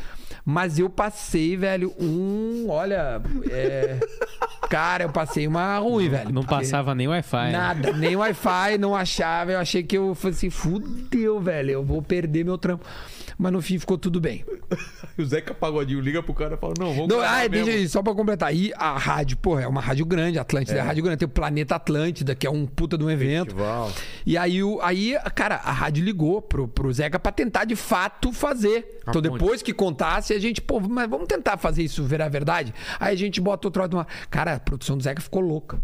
Mas eu passei, velho, um. Olha. é, cara, eu passei uma ruim, velho. Não passava nem Wi-Fi. né? Nada, nem Wi-Fi, não achava. Eu achei que eu falei assim, fudeu, velho, eu vou perder meu trampo. Mas no fim ficou tudo bem. O Zeca Pagodinho liga pro cara e fala: Não, vamos Não, ah, mesmo. deixa aí, só pra completar. Aí a rádio, porra, é uma rádio grande, Atlântida é, rádio grande. Tem o Planeta Atlântida, que é um puta de um evento. Festival. E aí, o, aí, cara, a rádio ligou pro, pro Zeca pra tentar de fato fazer. A então, ponte. depois que contasse, a gente, pô, mas vamos tentar fazer isso virar verdade? Aí a gente bota o troço no ar. Cara, a produção do Zeca ficou louca.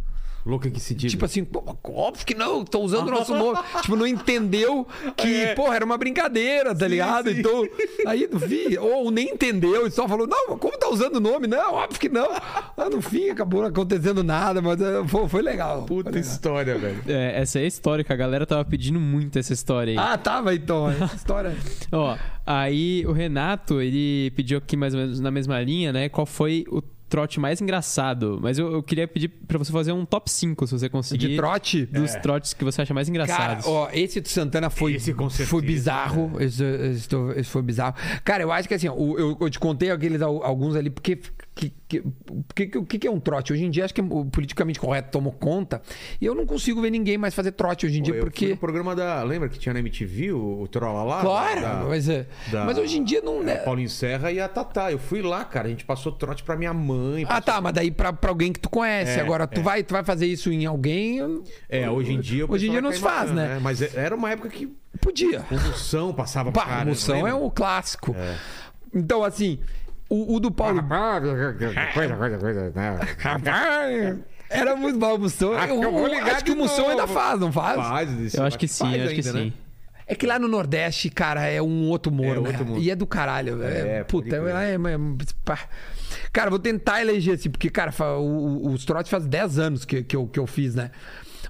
Louca que sentido. Tipo assim, pô, óbvio que não, tô usando o nosso nome. tipo, não entendeu que, porra, era uma brincadeira, tá ligado? sim. Então, aí no fim, ou nem entendeu e só falou, não, como tá usando o nome? Não, óbvio que não. Aí no fim acabou não acontecendo nada, mas eh, foi, foi legal. Puta Foi legal. história, velho. É, essa é a história que a galera tava pedindo muito essa história aí. Ah, tava então, essa história. Ó, aí o Renato, ele pediu aqui mais ou menos na mesma linha, né? Qual foi o trote mais engraçado? Mas eu, eu queria pedir pra você fazer um top 5, se você conseguir. De trote? Dos trotes que você acha mais Cara, engraçados. ó, esse do Santana foi, Esse com certeza, foi bizarro. Esse, esse, esse foi bizarro. Cara, eu acho que assim, eu, eu te contei aqueles al- alguns ali, porque. Que, que, porque- o que, que é um trote? Hoje em dia, acho que o politicamente correto tomou conta. E eu não consigo ver ninguém mais fazer trote hoje em dia, eu fui porque. no programa da. Lembra que tinha na MTV o, o Trolla lá? Claro, Da- mas, é- da- mas hoje em dia não. é, né? Paulinho Serra e a Tatá. Eu fui lá, cara. A gente passou trote pra minha mãe. Ah, passou- tá, mas daí pra, pra alguém que tu conhece. É, Agora, tu, é. vai, tu vai fazer isso em alguém. É, hoje em dia. Hoje em dia não se faz, bacana, né? Mas é- era uma época que Podia. convulsão passava pra cara, moção é um clássico. Então, assim, o, o do Paulo. Coisa, coisa, coisa. né? Rapaz, Era muito bom o Mussão. Acho Eu, que eu vou ligar acho que o Mussão ainda faz, não faz? Faz isso, eu acho que sim, eu acho que ainda, né? sim. É que lá no Nordeste, cara, é um outro humor, É né? outro humor. E é do caralho. É, É, puta, é, é, é- pá. Cara, vou tentar eleger assim, porque, cara, o- o- os trotes faz 10 anos que, que, eu, que eu fiz, né?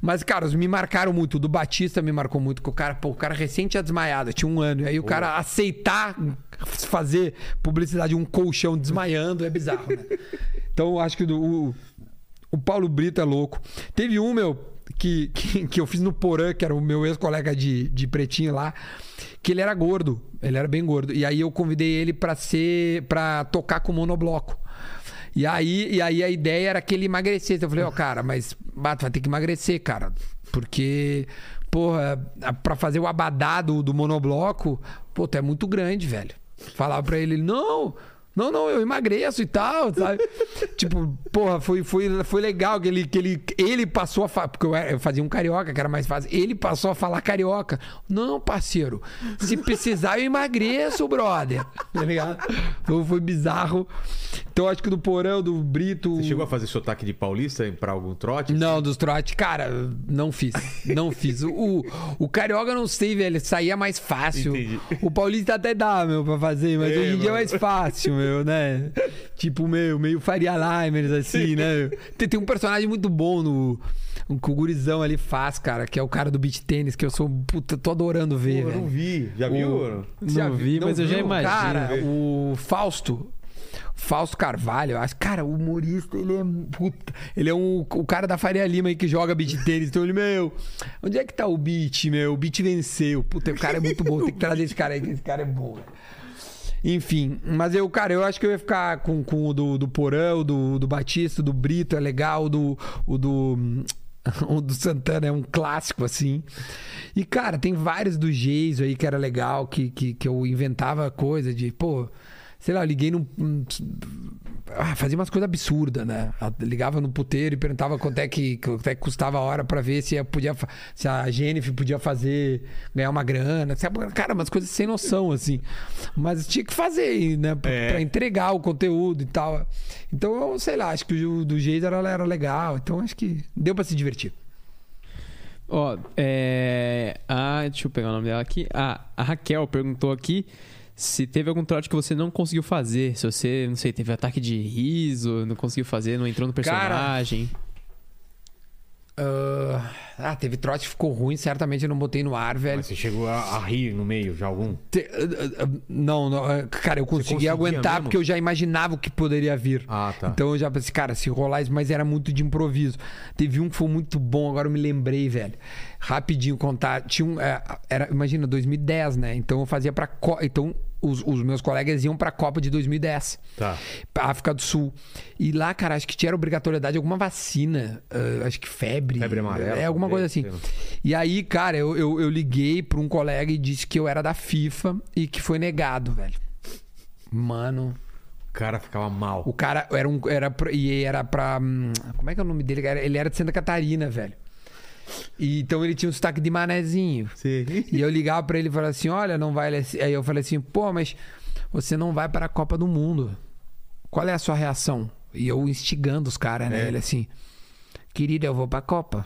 Mas, cara, os me marcaram muito. O do Batista me marcou muito, que o cara, pô, o cara recém tinha desmaiado, tinha um ano. E aí o cara aceitar fazer publicidade de um colchão desmaiando é bizarro, né? Então, eu acho que do- o, o Paulo Brito é louco. Teve um, meu, que, que, que eu fiz no Porã, que era o meu ex-colega de, de pretinho lá, que ele era gordo. Ele era bem gordo. E aí eu convidei ele pra ser. para tocar com monobloco. E aí, e aí a ideia era que ele emagrecesse. Eu falei, ó, cara, mas bah, tu vai ter que emagrecer, cara. Porque, porra, pra fazer o abadá do, do monobloco, pô, tu é muito grande, velho. Falava pra ele, não, Não, não, eu emagreço e tal, sabe? tipo, porra, foi, foi, foi legal que ele, que ele, ele passou a falar. Porque eu, eu fazia um carioca, que era mais fácil. Ele passou a falar carioca. Não, parceiro, se precisar eu emagreço, brother. Tá ligado? Foi, foi bizarro. Então acho que do Porão, do Brito. Você chegou a fazer sotaque de paulista pra algum trote? Não, dos trote, cara, não fiz. Não fiz. O, o, carioca eu não sei, velho. Saía mais fácil. Entendi. O paulista até dá, meu, pra fazer, mas É, hoje em dia é mais fácil, meu, né? Tipo, meu, meio Faria Limers, assim, né? Tem, tem um personagem muito bom no. um Que o gurizão ali faz, cara, que é o cara do beat tênis, que eu sou. Puta, tô adorando ver, Pô, eu não vi. Já viu? O- Não vi, mas eu já viu? imagino. Cara, o Fausto. Fausto Carvalho, eu acho, cara, o humorista, ele é puta, ele é um, o cara da Faria Lima aí que joga beat tênis, então ele, meu, onde é que tá o beat, meu? O beat venceu. Puta, o cara é muito bom, tem que trazer esse cara aí, que esse cara é bom. Enfim, mas eu, cara, eu acho que eu ia ficar com, com o do, do Porão, do, do Batista, do Brito, é legal, do, o do. O do Santana é um clássico, assim. E, cara, tem vários do Geiso aí que era legal, que, que, que eu inventava coisa de, pô, sei lá, eu liguei num. Ah, fazia umas coisas absurdas, né? Ligava no puteiro e perguntava quanto é que, quanto é que custava a hora pra ver se, eu podia, se a Jennifer podia fazer, ganhar uma grana. Cara, umas coisas sem noção, assim. Mas tinha que fazer, né? Pra, É. pra entregar o conteúdo e tal. Então, eu sei lá, acho que o do Geis era, era legal. Então, acho que deu pra se divertir. Ó, é. Ah, deixa eu pegar o nome dela aqui. Ah, a Raquel perguntou aqui se teve algum trote que você não conseguiu fazer. Se você, não sei, teve ataque de riso, não conseguiu fazer, não entrou no personagem. Ah, ah, teve trote que ficou ruim, certamente eu não botei no ar, velho. Mas você chegou a, a rir no meio de algum? Te- ah, ah, Não, não, cara, eu consegui conseguia aguentar mesmo? porque eu já imaginava o que poderia vir. Ah, tá. Então eu já pensei, cara, se rolar isso, mas era muito de improviso. Teve um que foi muito bom, agora eu me lembrei, velho. Rapidinho contar. Tinha um. é, era, imagina, 2010, né? Então eu fazia pra. Então os, os meus colegas iam pra Copa de 2010. Tá. Pra África do Sul. E lá, cara, acho que tinha obrigatoriedade de alguma vacina. ah, acho que febre. Febre amarela, É, alguma coisa assim. E aí, cara, eu, eu, eu liguei pra um colega e disse que eu era da FIFA e que foi negado, velho. Mano, O cara ficava mal. o cara era um. Era, pra- e era pra. hum, Como é que é o nome dele? Ele era de Santa Catarina, velho. E, então ele tinha um sotaque de manezinho. Sim. E eu ligava pra ele e falava assim: olha, não vai. Aí eu falei assim: pô, mas você não vai para a Copa do Mundo. Qual é a sua reação? E eu instigando os caras, né? É. Ele assim: querido, eu vou pra Copa.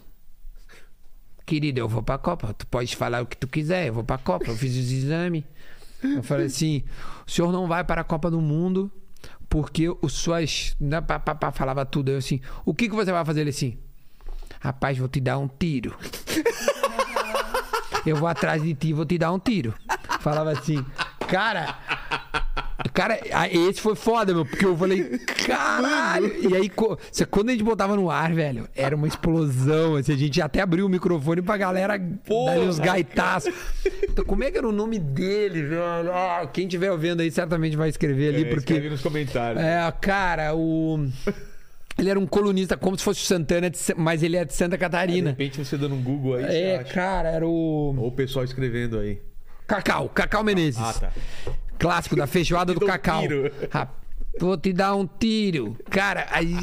Querido, eu vou pra Copa. Tu pode falar o que tu quiser, eu vou pra Copa. Eu fiz os exames. Eu falei assim: o senhor não vai para a Copa do Mundo porque os suas. Né, pá, pá, pá, falava tudo. Eu assim: o que, que você vai fazer? Ele assim: rapaz, vou te dar um tiro. Eu vou atrás de ti e vou te dar um tiro. Falava assim, cara. Cara, esse foi foda, meu, porque eu falei, caralho. E aí, quando a gente botava no ar, velho, era uma explosão. Assim, a gente até abriu o microfone pra galera dar uns gaitaços. Então, como é que era o nome dele, velho? Ah, quem estiver vendo aí certamente vai escrever ali, É, porque. escreve nos comentários. É, cara, o. Ele era um colunista, como se fosse o Santana, de Sa- mas ele é de Santa De Catarina. repente você dando um Google aí, É, acha. cara, era o. Ou o pessoal escrevendo aí. Cacau, Cacau Menezes. Ah, tá. Clássico da feijoada do um Cacau. Ah, Vou te dar um tiro. Cara, aí,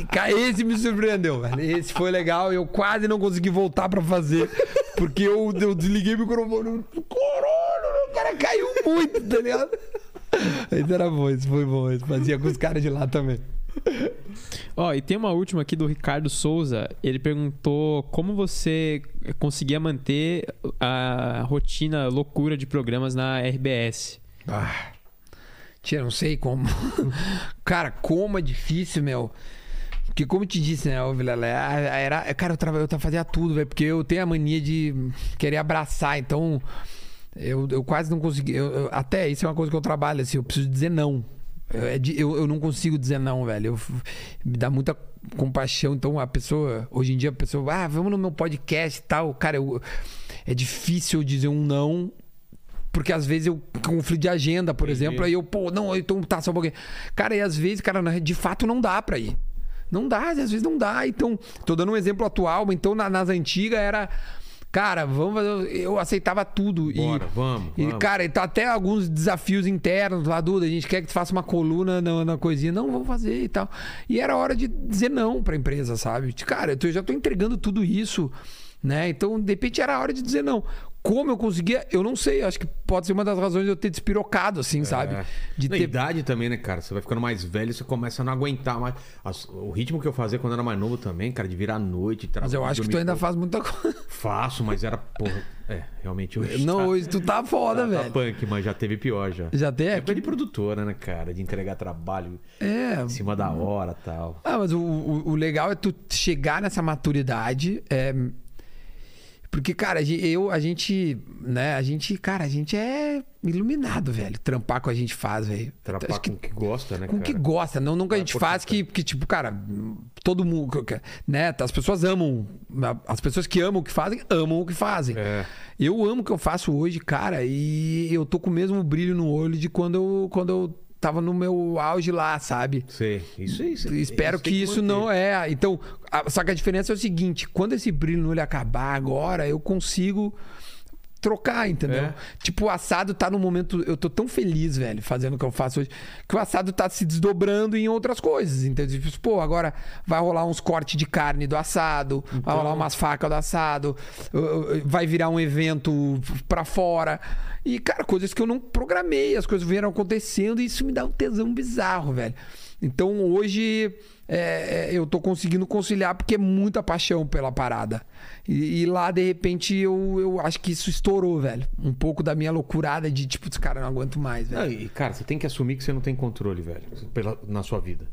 esse me surpreendeu, velho. Esse foi legal. Eu quase não consegui voltar pra fazer. Porque eu, eu desliguei o microfone. Caralho, o cara caiu muito, tá ligado? Esse era bom, esse foi bom. Esse fazia com os caras de lá também. Ó, e tem uma última aqui do Ricardo Souza. Ele perguntou como você conseguia manter a rotina loucura de programas na RBS. Ah, tia, não sei como. cara, como é difícil, meu. Porque como eu te disse, né, Vilela, era, cara, eu, trava, eu fazia tudo, velho, porque eu tenho a mania de querer abraçar, então eu, eu quase não consegui. eu- eu- até isso é uma coisa que eu trabalho, assim, eu preciso dizer não. Eu, é eu, eu não consigo dizer não, velho. Eu, me dá muita compaixão. Então a pessoa, hoje em dia, a pessoa, ah, vamos no meu podcast e tal. Cara, eu, é difícil dizer um não porque às vezes eu conflito de agenda, por Entendi. exemplo, aí eu, pô, não, então tá só um pouquinho. Cara, e às vezes, cara, de fato não dá pra ir. Não dá, às vezes não dá. Então, tô dando um exemplo atual, então na- nas antigas era. Cara, vamos fazer. Eu aceitava tudo. Bora, e, vamos, E, vamos. cara, tá até alguns desafios internos lá, Duda. A gente quer que tu faça uma coluna na, na coisinha. Não, vamos fazer e tal. E era hora de dizer não pra empresa, sabe? Cara, eu já tô entregando tudo isso, né? Então, de repente, era hora de dizer não. Como eu conseguia, eu não sei. Acho que pode ser uma das razões de eu ter despirocado, assim, sabe? É. De Na ter. idade também, né, cara? Você vai ficando mais velho, você começa a não aguentar mais. As- o ritmo que eu fazia quando era mais novo também, cara, de virar à noite. Mas eu acho que tu ainda faz muita coisa. Faço, mas era, porra. É, realmente hoje. Não, tá, hoje tu tá foda, tá velho. punk, mas já teve pior já. Já tem? Época de produtora, né, cara? De entregar trabalho É. em cima da hora e tal. Ah, mas o, o, o legal é tu chegar nessa maturidade. é, Porque, cara, eu, a gente, né, a gente, cara, a gente é iluminado, velho. Trampar com a gente faz, velho. Trapar Acho que com o que gosta, né, com o cara? que gosta, não, não que a gente faz que- que, que, tipo, cara, todo mundo, né? As pessoas amam, as pessoas que amam o que fazem, amam o que fazem. É. Eu amo o que eu faço hoje, cara, e eu tô com o mesmo brilho no olho de quando eu, quando eu tava no meu auge lá, sabe? Sei. Isso aí. isso- Espero tem que isso manter. não é. Então, a- só que a diferença é o seguinte: quando esse brilho no olho acabar agora, eu consigo trocar, entendeu? É. Tipo, o assado tá no momento. Eu tô tão feliz, velho, fazendo o que eu faço hoje, que o assado tá se desdobrando em outras coisas. Entendeu? Tipo, pô, agora vai rolar uns cortes de carne do assado, vai Então. rolar umas facas do assado, vai virar um evento pra fora. E, cara, coisas que eu não programei, as coisas vieram acontecendo e isso me dá um tesão bizarro, velho. Então hoje é, é, eu tô conseguindo conciliar porque é muita paixão pela parada. E, e lá, de repente, eu, eu acho que isso estourou, velho. Um pouco da minha loucurada de tipo, cara, não aguento mais, velho. Não, e, cara, você tem que assumir que você não tem controle, velho, pela, na sua vida.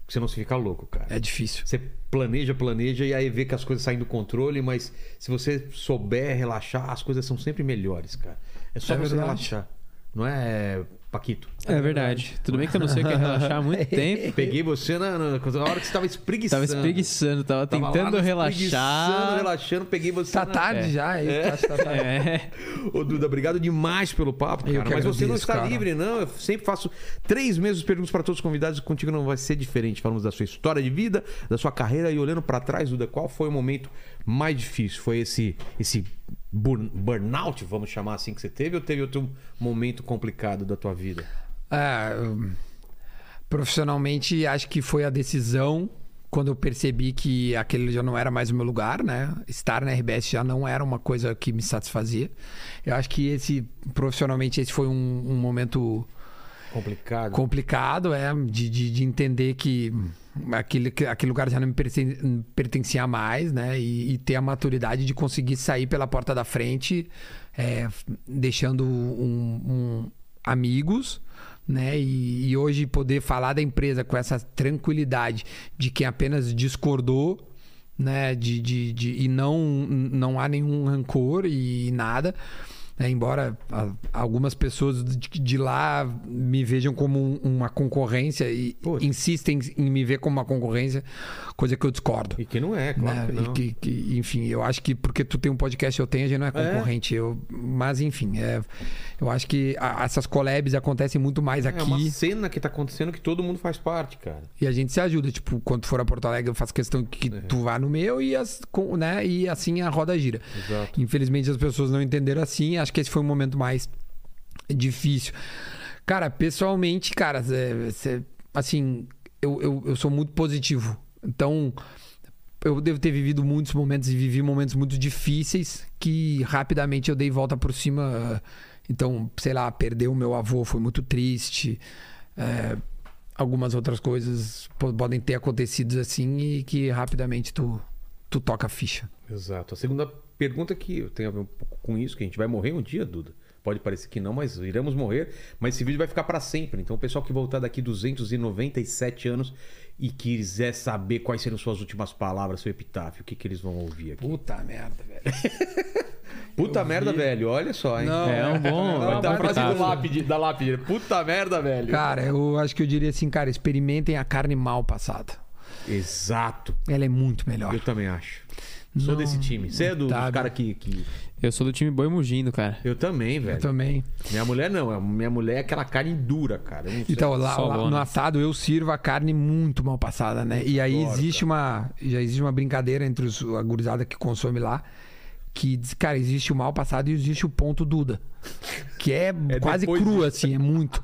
Porque senão você fica louco, cara. É difícil. Você planeja, planeja e aí vê que as coisas saem do controle, mas se você souber relaxar, as coisas são sempre melhores, cara. É só É você verdade. relaxar. Não é, Paquito? É verdade. Tudo bem que eu não sei o que é relaxar há muito tempo. Peguei você na, na, na hora que você tava espreguiçando. Tava espreguiçando, tava Tava tentando espreguiçando, relaxar. relaxando, peguei você Tá na- tarde É. já, eu acho que tá tarde. É. Ô, Duda, obrigado demais pelo papo, Eu cara. que Mas você não está cara. livre, não. Eu sempre faço três meses perguntas para todos os convidados e contigo não vai ser diferente. Falamos da sua história de vida, da sua carreira e olhando para trás, Duda, qual foi o momento mais difícil? Foi esse esse burnout, vamos chamar assim, que você teve ou teve outro momento complicado da tua vida? É, eu- profissionalmente, acho que foi a decisão quando eu percebi que aquele já não era mais o meu lugar, né? Estar na RBS já não era uma coisa que me satisfazia. Eu acho que esse, profissionalmente, esse foi um, um momento Complicado. complicado, é, de, de, de entender que aquele, que aquele lugar já não me perten- pertencia mais, né? E, e ter a maturidade de conseguir sair pela porta da frente, é, deixando um- um- amigos, né? E, e hoje poder falar da empresa com essa tranquilidade de quem apenas discordou. Né, de, de, de- e não, não há nenhum rancor e nada. Né? embora algumas pessoas de, lá me vejam como um- uma concorrência e Putz. insistem em me ver como uma concorrência, coisa que eu discordo. E que não é, claro né? que que- enfim, eu acho que porque tu tem um podcast eu tenho, a gente não é concorrente. Eu, mas, enfim, é, eu acho que a- essas collabs acontecem muito mais É aqui uma cena que tá acontecendo que todo mundo faz parte, cara. e a gente se ajuda. Tipo, quando for a Porto Alegre, eu faço questão que É. tu vá no meu e, as, com- né, e assim a roda gira. Exato. Infelizmente as pessoas não entenderam assim. Acho que esse foi o momento mais difícil. Cara, pessoalmente, cara, é, cê- assim, eu, eu, eu sou muito positivo. Então, eu devo ter vivido muitos momentos e vivi momentos muito difíceis que rapidamente eu dei volta por cima. Então, sei lá, perder o meu avô foi muito triste. É, algumas outras coisas po- podem ter acontecido assim e que rapidamente tu, tu toca a ficha. Exato. A segunda pergunta que tem a ver um pouco com isso, que a gente vai morrer um dia, Duda. Pode parecer que não, mas iremos morrer. Mas esse vídeo vai ficar para sempre. Então, o pessoal que voltar daqui 297 anos e quiser saber quais serão suas últimas palavras, seu epitáfio, o que, que eles vão ouvir aqui. Puta merda, velho. Puta merda, velho. Olha só, hein? Não, É um bom. Vai dar frase do epitáfio. lápide, da lápide. Puta merda, velho. Cara, eu acho que eu diria assim, cara, experimentem a carne mal passada. Exato. Ela é muito melhor. Eu também acho. Sou Não, desse time. Você é do, tá, dos caras que, que. Eu sou do time Boi Mugindo, cara. Eu também, velho. Eu também. Minha mulher não. Minha mulher é aquela carne dura, cara. Eu não sei. Então, lá, lá no assado eu sirvo a carne muito mal passada, né? E aí existe uma, já existe uma brincadeira entre os, a gurizada que consome lá, que diz, cara, existe o mal passado e existe o ponto Duda. Que é, quase depois cru, disso. assim, é muito.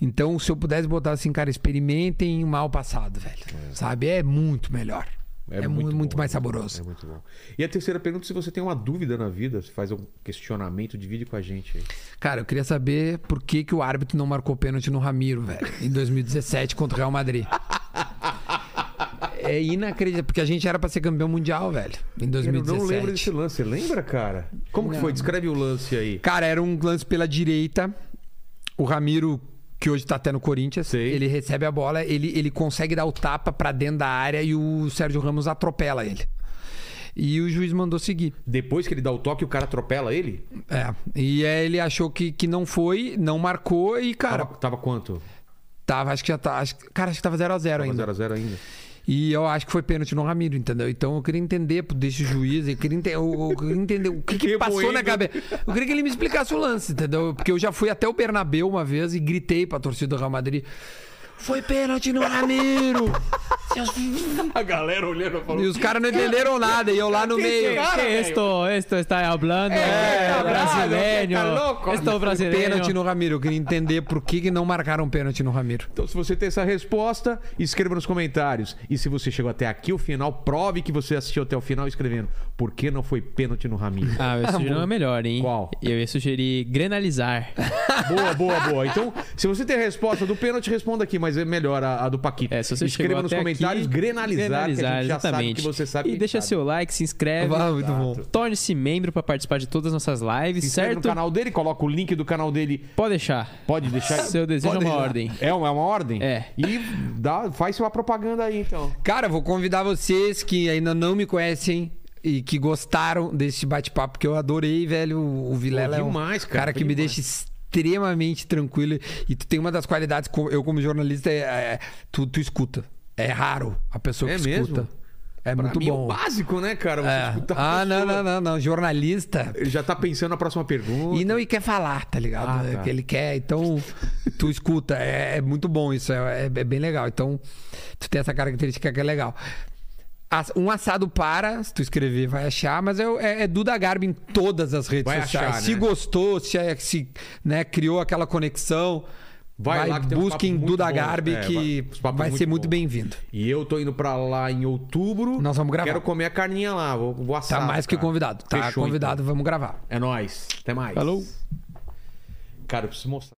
Então, se eu pudesse botar assim, cara, experimentem o mal passado, velho. Sabe? É muito melhor. É, muito, muito bom, mais é saboroso. É muito bom. E a terceira pergunta, se você tem uma dúvida na vida, se faz um questionamento, divide com a gente aí. Cara, eu queria saber por que, que o árbitro não marcou pênalti no Ramiro, velho, em 2017 contra o Real Madrid. É inacreditável, porque a gente era pra ser campeão mundial, velho, em Eu 2017. não lembro desse lance. Você lembra, cara? Como que Não. foi? Descreve o lance aí. Cara, era um lance pela direita. O Ramiro, que hoje tá até no Corinthians, Sei. ele recebe a bola, ele, ele consegue dar o tapa pra dentro da área e o Sérgio Ramos atropela ele. E o juiz mandou seguir. Depois que ele dá o toque, o cara atropela ele? É. E aí ele achou que, que não foi, não marcou e, cara, Tava, tava quanto? tava, acho que já tá. Acho, cara, acho que tava 0x0 ainda. Tava 0x0 ainda. E eu acho que foi pênalti no Ramiro, entendeu? Então eu queria entender desse juiz, eu queria, ente- eu, eu queria entender o que, que passou na cabeça. Eu queria que ele me explicasse o lance, entendeu? Porque eu já fui até o Bernabéu uma vez e gritei pra torcida do Real Madrid. Foi pênalti no Ramiro! A galera olhando falou. e os caras não entenderam nada, e eu lá no meio. Cara, Que esto, esto está hablando É, é, brasileño. tá louco? Estou brasileño. Pênalti no Ramiro. Eu queria entender por que, que não marcaram pênalti no Ramiro. Então, se você tem essa resposta, escreva nos comentários. E se você chegou até aqui o final, prove que você assistiu até o final escrevendo. Por que não foi pênalti no Ramiro? Ah, eu ia sugerir uma melhor, hein? Qual? Eu ia sugerir grenalizar. Boa, boa, boa. Então, se você tem a resposta do pênalti, responda aqui, mas é melhor a, a do Paquito. É, se você Escreva nos comentários, aqui, grenalizar, que a gente já sabe exatamente. que você sabe. E deixa sabe. seu like, se inscreve. Ah, muito bom. Torne-se membro pra participar de todas as nossas lives, Se inscreve certo? no canal dele, coloca o link do canal dele. Pode deixar. Pode deixar. Seu desejo é uma deixar. ordem. É uma, é uma ordem? É. E dá, faz sua propaganda aí, então. Cara, eu vou convidar vocês que ainda não me conhecem e que gostaram desse bate-papo, que eu adorei, velho. O Vilela Pô, é um demais, cara, cara que foi me demais. deixa extremamente tranquilo. E tu tem uma das qualidades, eu como jornalista, é, é- tu, tu escuta. É raro a pessoa É que mesmo? escuta. É Pra muito mim é bom. básico, né, cara? Você É. escutar Ah, não, não, não, não. Jornalista. Ele já tá pensando na próxima pergunta. E não e quer falar, tá ligado? Ah, É tá. que ele quer, então tu escuta. É, é muito bom isso, é, é- é bem legal. Então, tu tem essa característica que é legal. Um assado para, se tu escrever, vai achar, mas é, é, é Duda Garbi em todas as redes Vai sociais. achar, Se né? gostou, se, é- se né, criou aquela conexão, Vai vai, lá que busquem muito Duda bons. Garbi, É, que vai- vai muito ser muito bons. bem-vindo. E eu tô indo pra lá em outubro. Nós vamos gravar. Quero comer a carninha lá. Vou, vou assar. Tá mais que cara. convidado. Tá Fechou, convidado, vamos gravar. então. É nóis. Até mais. Falou. Cara, eu preciso mostrar.